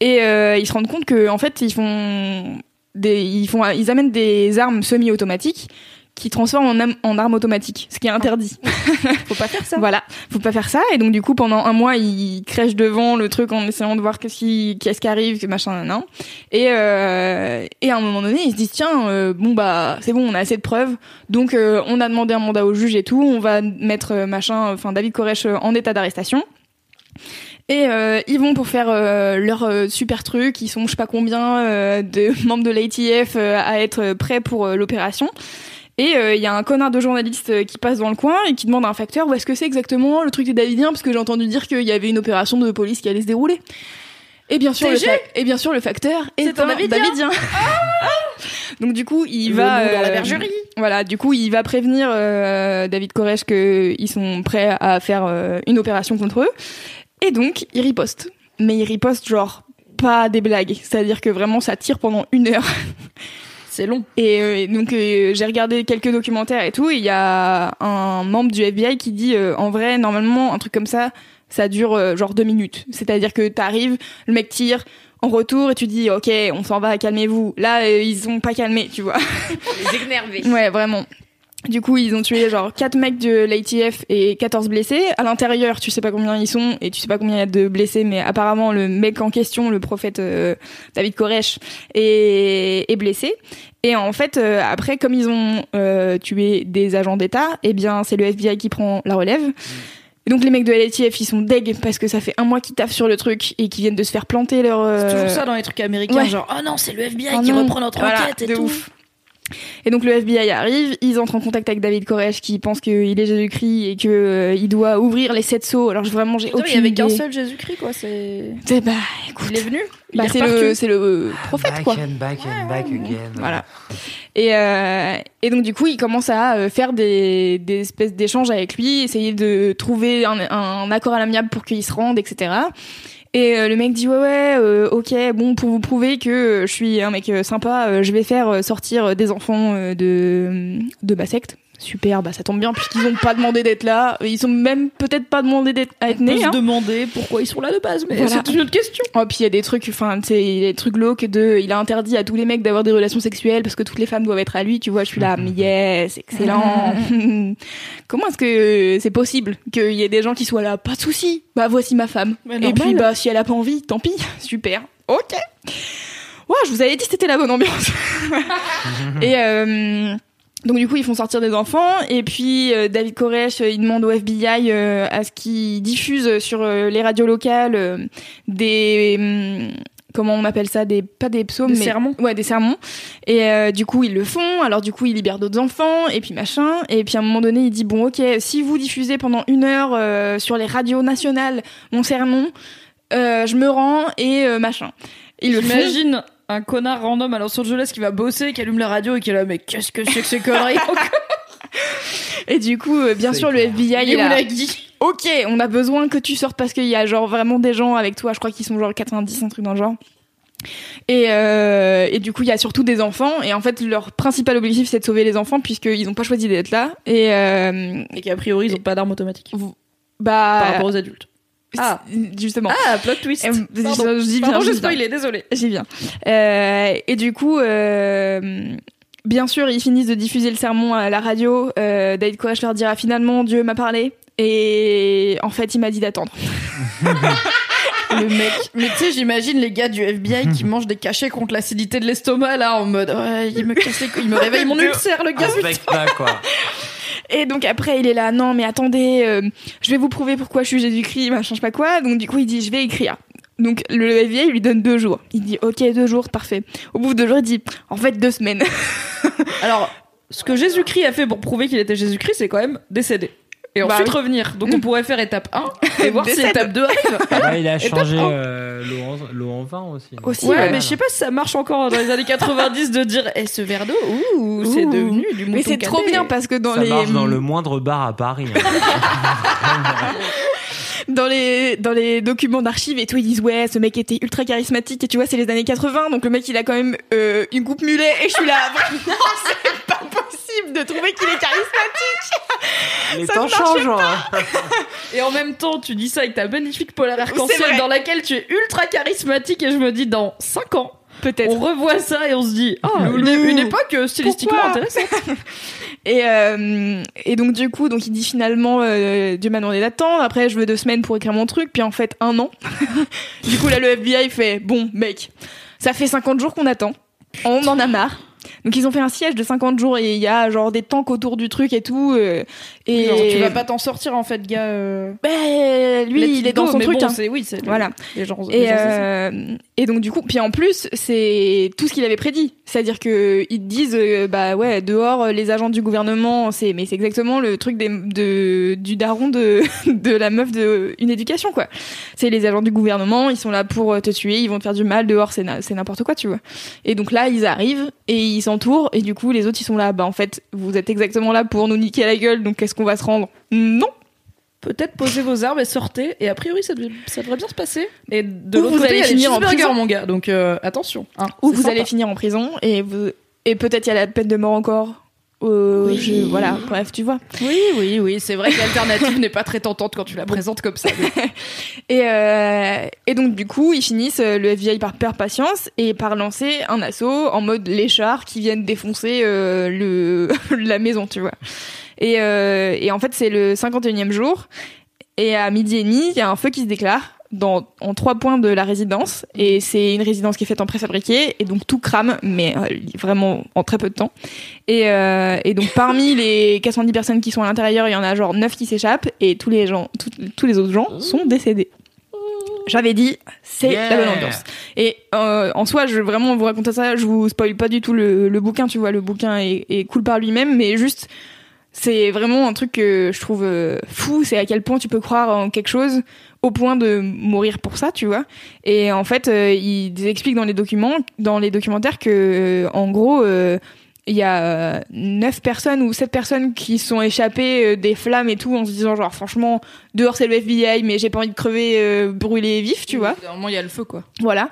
Et euh, ils se rendent compte que en fait, ils font des, ils font, ils amènent des armes semi-automatiques qui transforment en, armes automatiques, ce qui est interdit. (laughs) Faut pas faire ça. Voilà, faut pas faire ça. Et donc du coup, pendant un mois, ils crèchent devant le truc en essayant de voir qu'est-ce qui, qu'est-ce qui arrive, que machin, nan. Et euh, et à un moment donné, ils se disent tiens, euh, bon bah c'est bon, on a assez de preuves, donc euh, on a demandé un mandat au juge et tout, on va mettre euh, machin, enfin David Koresh en état d'arrestation. Et euh, ils vont pour faire euh, leur euh, super truc. Ils sont je sais pas combien euh, de (laughs) membres de l'ATF euh, à être prêts pour euh, l'opération. Et euh, il y a un connard de journaliste euh, qui passe dans le coin et qui demande à un facteur où est-ce que c'est exactement le truc des Davidiens parce que j'ai entendu dire qu'il y avait une opération de police qui allait se dérouler. Et bien sûr, le, et bien sûr, le facteur est, C'est un un Davidien? (laughs) Donc du coup, il Le va dans la euh, bergerie. Voilà, du coup, il va prévenir euh, David Koresh qu'ils sont prêts à faire euh, une opération contre eux. Et donc, il riposte. Mais il riposte genre pas des blagues, c'est-à-dire que vraiment ça tire pendant une heure. (laughs) C'est long. Et euh, donc euh, j'ai regardé quelques documentaires et tout. et Il y a un membre du FBI qui dit euh, en vrai normalement un truc comme ça ça dure euh, genre deux minutes. C'est-à-dire que t'arrives, le mec tire en retour et tu dis ok on s'en va calmez-vous. Là euh, ils sont pas calmés tu vois. (laughs) Les énervés. ouais vraiment. Du coup, ils ont tué genre 4 mecs de l'ATF et 14 blessés. À l'intérieur, tu sais pas combien ils sont et tu sais pas combien il y a de blessés, mais apparemment, le mec en question, le prophète euh, David Koresh, est, est blessé. Et en fait, euh, après, comme ils ont euh, tué des agents d'État, eh bien, c'est le FBI qui prend la relève. Et donc les mecs de l'ATF, ils sont deg parce que ça fait un mois qu'ils taffent sur le truc et qu'ils viennent de se faire planter leur... C'est euh, toujours ça dans les trucs américains, ouais. genre oh non, c'est le FBI Oh qui non. reprend notre Voilà, enquête et de tout. ouf. Et donc le FBI arrive, ils entrent en contact avec David Koresh qui pense qu'il est Jésus-Christ et que euh, il doit ouvrir les sept sceaux. Alors je- vraiment j'ai aucune il y avait qu'un idée. seul Jésus-Christ quoi, c'est Eh bah écoute, il est venu, il bah, est c'est le c'est le prophète back quoi. and back and back again. Voilà. Et, euh, et donc du coup, il commence à euh, faire des, des espèces d'échanges avec lui, essayer de trouver un, un accord à l'amiable pour qu'il se rende, etc. Et euh, le mec dit ouais ouais euh, ok bon pour vous prouver que euh, je suis un mec euh, sympa je vais faire sortir des enfants de de ma secte super bah ça tombe bien puisqu'ils ont pas demandé d'être là ils sont même peut-être pas demandé d'être à être On peut nés se hein. demander pourquoi ils sont là de base, mais Voilà. c'est une autre question. Oh, puis il y a des trucs, enfin, tu sais, des trucs glauques de, il a interdit à tous les mecs d'avoir des relations sexuelles parce que toutes les femmes doivent être à lui, tu vois, je suis là, mais yes, excellent. (laughs) Comment est-ce que c'est possible qu'il y ait des gens qui soient là, pas de souci, bah voici ma femme. Mais Et normal. puis, bah, si elle a pas envie, tant pis, (laughs) super, ok. Ouais, je vous avais dit que c'était la bonne ambiance. (laughs) Et, euh, donc du coup, ils font sortir des enfants. Et puis euh, David Koresh, euh, il demande au FBI euh, à ce qu'ils diffusent sur euh, les radios locales euh, des hum, comment on appelle ça des pas des psaumes Des mais sermons. ouais des sermons. Et euh, du coup ils le font. Alors du coup ils libèrent d'autres enfants et puis machin. Et puis à un moment donné il dit bon ok si vous diffusez pendant une heure euh, sur les radios nationales mon sermon euh, je me rends et euh, machin. Ils le J'imagine un connard random à Los Angeles qui va bosser, qui allume la radio et qui est là, mais qu'est-ce que c'est que ces conneries (laughs) (laughs) et du coup euh, bien sûr le. FBI Il est là ok, on a besoin que tu sortes parce qu'il y a genre vraiment des gens avec toi. Je crois qu'ils sont genre 90, un truc dans le genre. Et, euh, et du coup, il y a surtout des enfants. Et en fait, leur principal objectif, c'est de sauver les enfants puisqu'ils n'ont pas choisi d'être là. Et euh, Et qu'a priori, ils ont pas d'armes automatiques. bah, Par rapport aux adultes. Ah. justement. Ah, plot twist. Euh, Pardon. je- j'y viens, Pardon, j'y j'ai viens. spoilé, désolé. J'y viens. Euh, et du coup, euh, bien sûr, ils finissent de diffuser le sermon à la radio. Euh, David Koresh leur dira finalement Dieu m'a parlé. Et en fait, il m'a dit d'attendre. (laughs) Le mec. Mais tu sais, j'imagine les gars du FBI qui (laughs) mangent des cachets contre l'acidité de l'estomac, là, en mode, ouais, il me casse les couilles, il me (laughs) réveille mon ulcère, le gars. Avec là, quoi. Et donc après, il est là, non mais attendez, euh, je vais vous prouver pourquoi je suis Jésus-Christ, je sais pas quoi. Donc du coup, il dit, je vais écrire. Donc le FBI lui donne deux jours. Il dit, ok, deux jours, parfait. Au bout de deux jours, il dit, en fait, deux semaines. (laughs) Alors, ce que Jésus-Christ a fait pour prouver qu'il était Jésus-Christ, c'est quand même décéder. Et Bah ensuite oui. revenir. Donc (laughs) on pourrait faire étape 1 (laughs) et voir si étape 2 arrive. (laughs) Il a changé euh, l'eau en, en vin aussi. Aussi, Ouais, ouais. mais je sais pas si ça marche encore dans les années 90 de dire Eh, ce verre d'eau, ouh, c'est devenu du mouton Mais c'est trop bien parce que dans Ça les marche dans le moindre bar à Paris. hein. dans les dans les documents d'archives et tout, ils disent ouais, ce mec était ultra charismatique et tu vois, c'est les années 80, donc le mec il a quand même euh, une coupe mulet et je suis là, vraiment, de trouver qu'il est charismatique. (laughs) Les Ça temps changent. hein. Et en même temps, tu dis ça avec ta magnifique polaire arc-en-ciel dans laquelle tu es ultra charismatique et je me dis dans 5 ans, Peut-être. on revoit ça et on se dit oh, une, une époque euh, stylistiquement Pourquoi intéressante. (laughs) Et, euh, et donc du coup, donc il dit finalement, euh, Dieu m'a demandé d'attendre. Après, je veux deux semaines pour écrire mon truc. Puis en fait, un an. (laughs) du coup, là, le FBI fait, bon, mec, ça fait 50 jours qu'on attend. On en a marre. Donc ils ont fait un siège de 50 jours et il y a genre des tanks autour du truc et tout. euh, et Genre, tu vas pas t'en sortir en fait, gars. euh, Ben, lui, il est dans go, son truc. bon, hein. c'est- oui, c'est Voilà. les gens. les Et, gens, c'est ça. euh, et donc du coup, puis en plus, c'est tout ce qu'il avait prédit. C'est-à-dire que ils te disent, euh, bah ouais, dehors, les agents du gouvernement, c'est, mais c'est exactement le truc des, de, du daron de, (laughs) de la meuf de une éducation, quoi. C'est les agents du gouvernement, ils sont là pour te tuer, ils vont te faire du mal dehors, c'est, na- c'est n'importe quoi, tu vois. Et donc là, ils arrivent et ils s'entourent et du coup, les autres, ils sont là, bah en fait, vous êtes exactement là pour nous niquer la gueule, donc qu'est-ce qu'on va se rendre? Non. Peut-être posez vos armes et sortez. Et a priori, ça, devait- ça devrait bien se passer. Et de l'autre vous côté, allez finir en prison. mon gars. Donc euh, attention. hein, Ou vous sympa. allez finir en prison et vous, et peut-être il y a la peine de mort encore. Euh, Oui. je- voilà, bref, tu vois. Oui, oui, oui. C'est vrai que l'alternative (laughs) n'est pas très tentante quand tu la présentes comme ça. (laughs) Et, euh, et donc du coup, ils finissent euh, le FBI par perdre patience et par lancer un assaut en mode léchard qui viennent défoncer euh, le (laughs) la maison, tu vois. Et, et en fait, c'est le 51e jour et à midi et demi, il y a un feu qui se déclare dans en trois points de la résidence. Et c'est une résidence qui est faite en préfabriqué. Et donc tout crame mais euh, vraiment en très peu de temps. Et, euh, et donc parmi (laughs) les 410 personnes qui sont à l'intérieur il y en a genre 9 qui s'échappent. Et tous les gens tout- tous les autres gens sont décédés. J'avais dit c'est Yeah. la bonne ambiance. Et euh, en soi je vraiment vous raconter ça. Je vous spoil pas du tout le, le bouquin. Tu vois le bouquin est, est cool par lui-même. Mais juste c'est vraiment un truc que je trouve fou, c'est à quel point tu peux croire en quelque chose au point de mourir pour ça, tu vois. Et en fait, euh, ils expliquent dans les documents, dans les documentaires que, euh, en gros, euh, il y a euh, neuf personnes ou sept personnes qui sont échappées euh, des flammes et tout en se disant genre franchement dehors c'est le FBI mais j'ai pas envie de crever euh, brûlé vif tu vois Normalement, il y a le feu, quoi. voilà.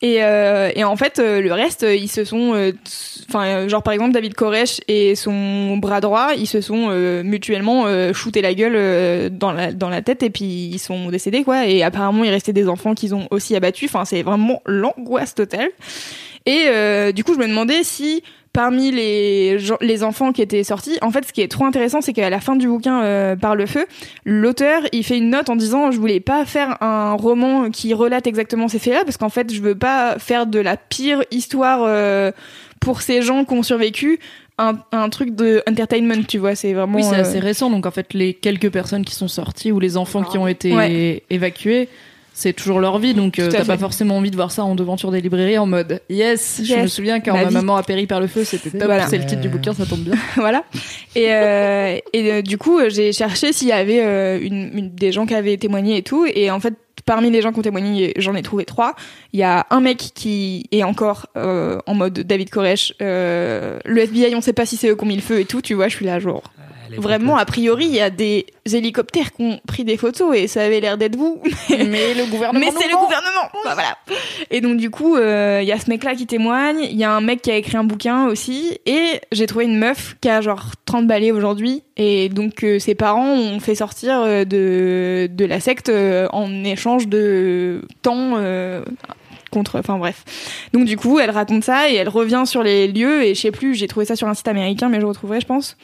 Et, euh, et en fait, euh, le reste, ils se sont, enfin, genre par exemple David Koresh et son bras droit, ils se sont euh, mutuellement euh, shooté la gueule euh, dans la dans la tête et puis ils sont décédés quoi. Et apparemment, il restait des enfants qu'ils ont aussi abattus. Enfin, c'est vraiment l'angoisse totale. Et euh, du coup, je me demandais si parmi les les enfants qui étaient sortis, en fait, ce qui est trop intéressant, c'est qu'à la fin du bouquin euh, par le feu, l'auteur il fait une note en disant je voulais pas faire un roman qui relate exactement ces faits-là parce qu'en fait je veux pas faire de la pire histoire euh, pour ces gens qui ont survécu un, un truc de entertainment tu vois c'est vraiment Oui, c'est euh, assez récent. Donc en fait, les quelques personnes qui sont sorties ou les enfants qui ont été Ouais. évacués, c'est toujours leur vie. Donc euh, t'as pas forcément envie de voir ça en devanture des librairies en mode yes. Je me souviens quand ma maman a péri par le feu, c'était top. Voilà. C'est le titre du bouquin, ça tombe bien. (laughs) voilà. Et, euh, et euh, du coup, euh, j'ai cherché s'il y avait euh, une, une- des gens qui avaient témoigné et tout. Et en fait, parmi les gens qui ont témoigné, j'en ai trouvé trois. Il y a un mec qui est encore euh, en mode David Koresh. Euh, le FBI, on sait pas si c'est eux qui ont mis le feu et tout. Tu vois, je suis là genre. Vraiment, a priori, il y a des hélicoptères qui ont pris des photos et ça avait l'air d'être vous. (laughs) Mais le gouvernement. Mais c'est le gouvernement. Bah, voilà. Et donc du coup, euh, il y a ce mec-là qui témoigne, il y a un mec qui a écrit un bouquin aussi, et j'ai trouvé une meuf qui a genre 30 balais aujourd'hui, et donc euh, ses parents ont fait sortir euh, de de la secte en échange de temps. contre enfin bref donc du coup elle raconte ça et elle revient sur les lieux et je sais plus j'ai trouvé ça sur un site américain mais je retrouverai je pense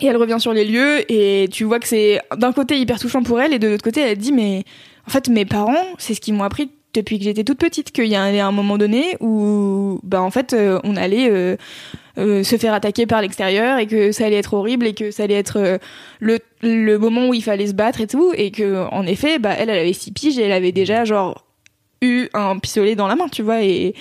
et elle revient sur les lieux et tu vois que c'est d'un côté hyper touchant pour elle et de l'autre côté elle dit mais en fait mes parents c'est ce qu'ils m'ont appris depuis que j'étais toute petite qu'il y a un, moment donné où bah en fait euh, on allait euh, euh, se faire attaquer par l'extérieur et que ça allait être horrible et que ça allait être le, le moment où il fallait se battre et tout. Et que en effet bah elle elle avait six piges et elle avait déjà genre eu un pistolet dans la main tu vois. Et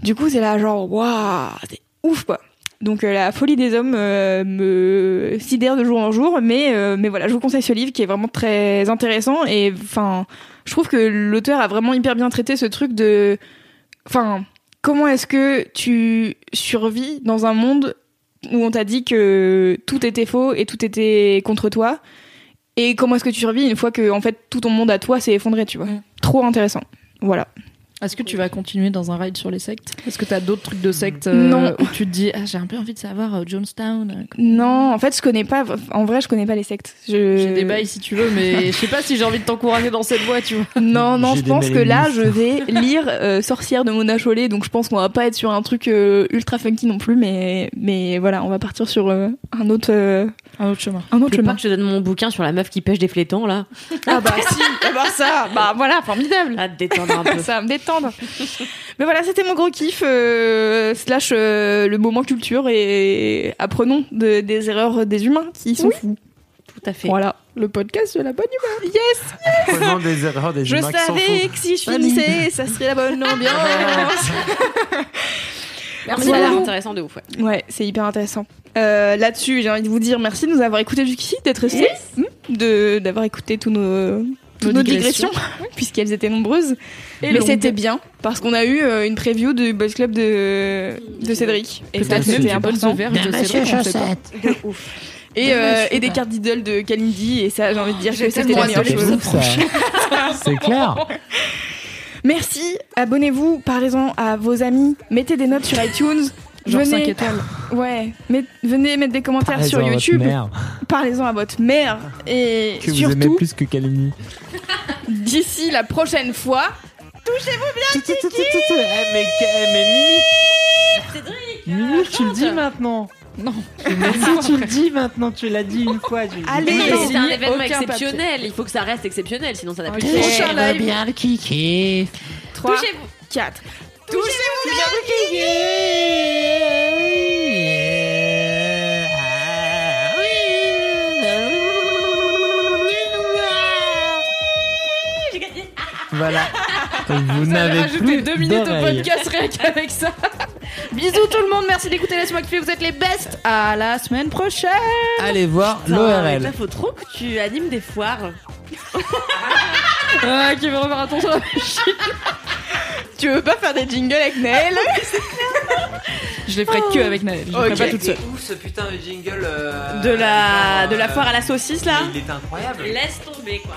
du coup c'est là genre waouh c'est ouf quoi donc euh, la folie des hommes euh, me sidère de jour en jour, mais euh, mais voilà, je vous conseille ce livre qui est vraiment très intéressant et enfin, je trouve que l'auteur a vraiment hyper bien traité ce truc de, enfin, comment est-ce que tu survis dans un monde où on t'a dit que tout était faux et tout était contre toi et comment est-ce que tu survis une fois que en fait tout ton monde à toi s'est effondré, tu vois. Trop intéressant. Voilà. Est-ce que tu vas continuer dans un ride sur les sectes Est-ce que t'as d'autres trucs de sectes euh, Non. où tu te dis ah j'ai un peu envie de savoir euh, Jonestown euh, Non, en fait, je connais pas. En vrai, je connais pas les sectes. Je... J'ai des bails si tu veux, mais (laughs) je sais pas si j'ai envie de t'encourager dans cette voie, tu vois. Non, non, je pense que là, je vais lire euh, Sorcière de Mona Chollet, donc je pense qu'on va pas être sur un truc euh, ultra funky non plus, mais mais voilà, on va partir sur euh, un autre euh, Un autre chemin. Un Tu autre veux pas chemin. que je te donne mon bouquin sur la meuf qui pêche des flétans là Ah bah si, ah bah ça, bah voilà, formidable. À te détendre un peu. Ça me Mais voilà, c'était mon gros kiff, euh, slash euh, le moment culture et apprenons de- des erreurs des humains qui sont fous. Tout à fait. Voilà, le podcast de la bonne humeur. Yes Prenons des erreurs des Je humains qui s'en savais que si je finissais, ça serait la bonne ambiance. (laughs) Merci, Voilà. ça a l'air intéressant de ouf. Ouais. Ouais, c'est hyper intéressant. Euh, Là-dessus, j'ai envie de vous dire merci de nous avoir écoutés jusqu'ici, d'être restés, Hmm, de d'avoir écouté tous nos, toutes nos digressions, (laughs) puisqu'elles étaient nombreuses. Et Mais c'était bien, parce qu'on a eu euh, une preview du Boys Club de, de Cédric. Et ça, c'était important. de Cédric, on sait pas. Et, euh, et des cartes d'idoles de Kalindi, et ça, j'ai envie de dire que c'était la meilleure de chose. (laughs) (laughs) C'est clair. Merci, abonnez-vous, parlez-en à vos amis, mettez des notes sur iTunes. Genre venez, 5 étoiles. Ouais, met- venez mettre des commentaires sur YouTube. Parlez-en à votre mère. Et Que vous aimez surtout, plus que Kalini. (laughs) d'ici la prochaine fois, Eh, mais, eh, mais Mimi Mimi, tu le dis maintenant Non. Mais si tu le dis maintenant, tu l'as dit une fois. tu. Allez, Mais c'est un événement exceptionnel. Il faut que ça reste exceptionnel, sinon ça n'a plus de sens. Prochain live. bien le kiki. 3, Touchez-vous. 4. Voilà. Vous n'avez va rajouter plus deux minutes au podcast rien qu'avec ça. Bisous tout le monde, merci d'écouter Laisse-moi kiffer, vous êtes les best. À la semaine prochaine. Allez voir l'ORL. là, faut trop que tu animes des foires. (laughs) Ah, qui veut refaire un tour sur la Tu veux pas faire des jingles avec Naël Je les ferai que avec Naël. Je les ferai Ok. pas toute seule. où ce putain de jingle euh, De la, de la foire à la saucisse là Il est incroyable. Laisse tomber quoi.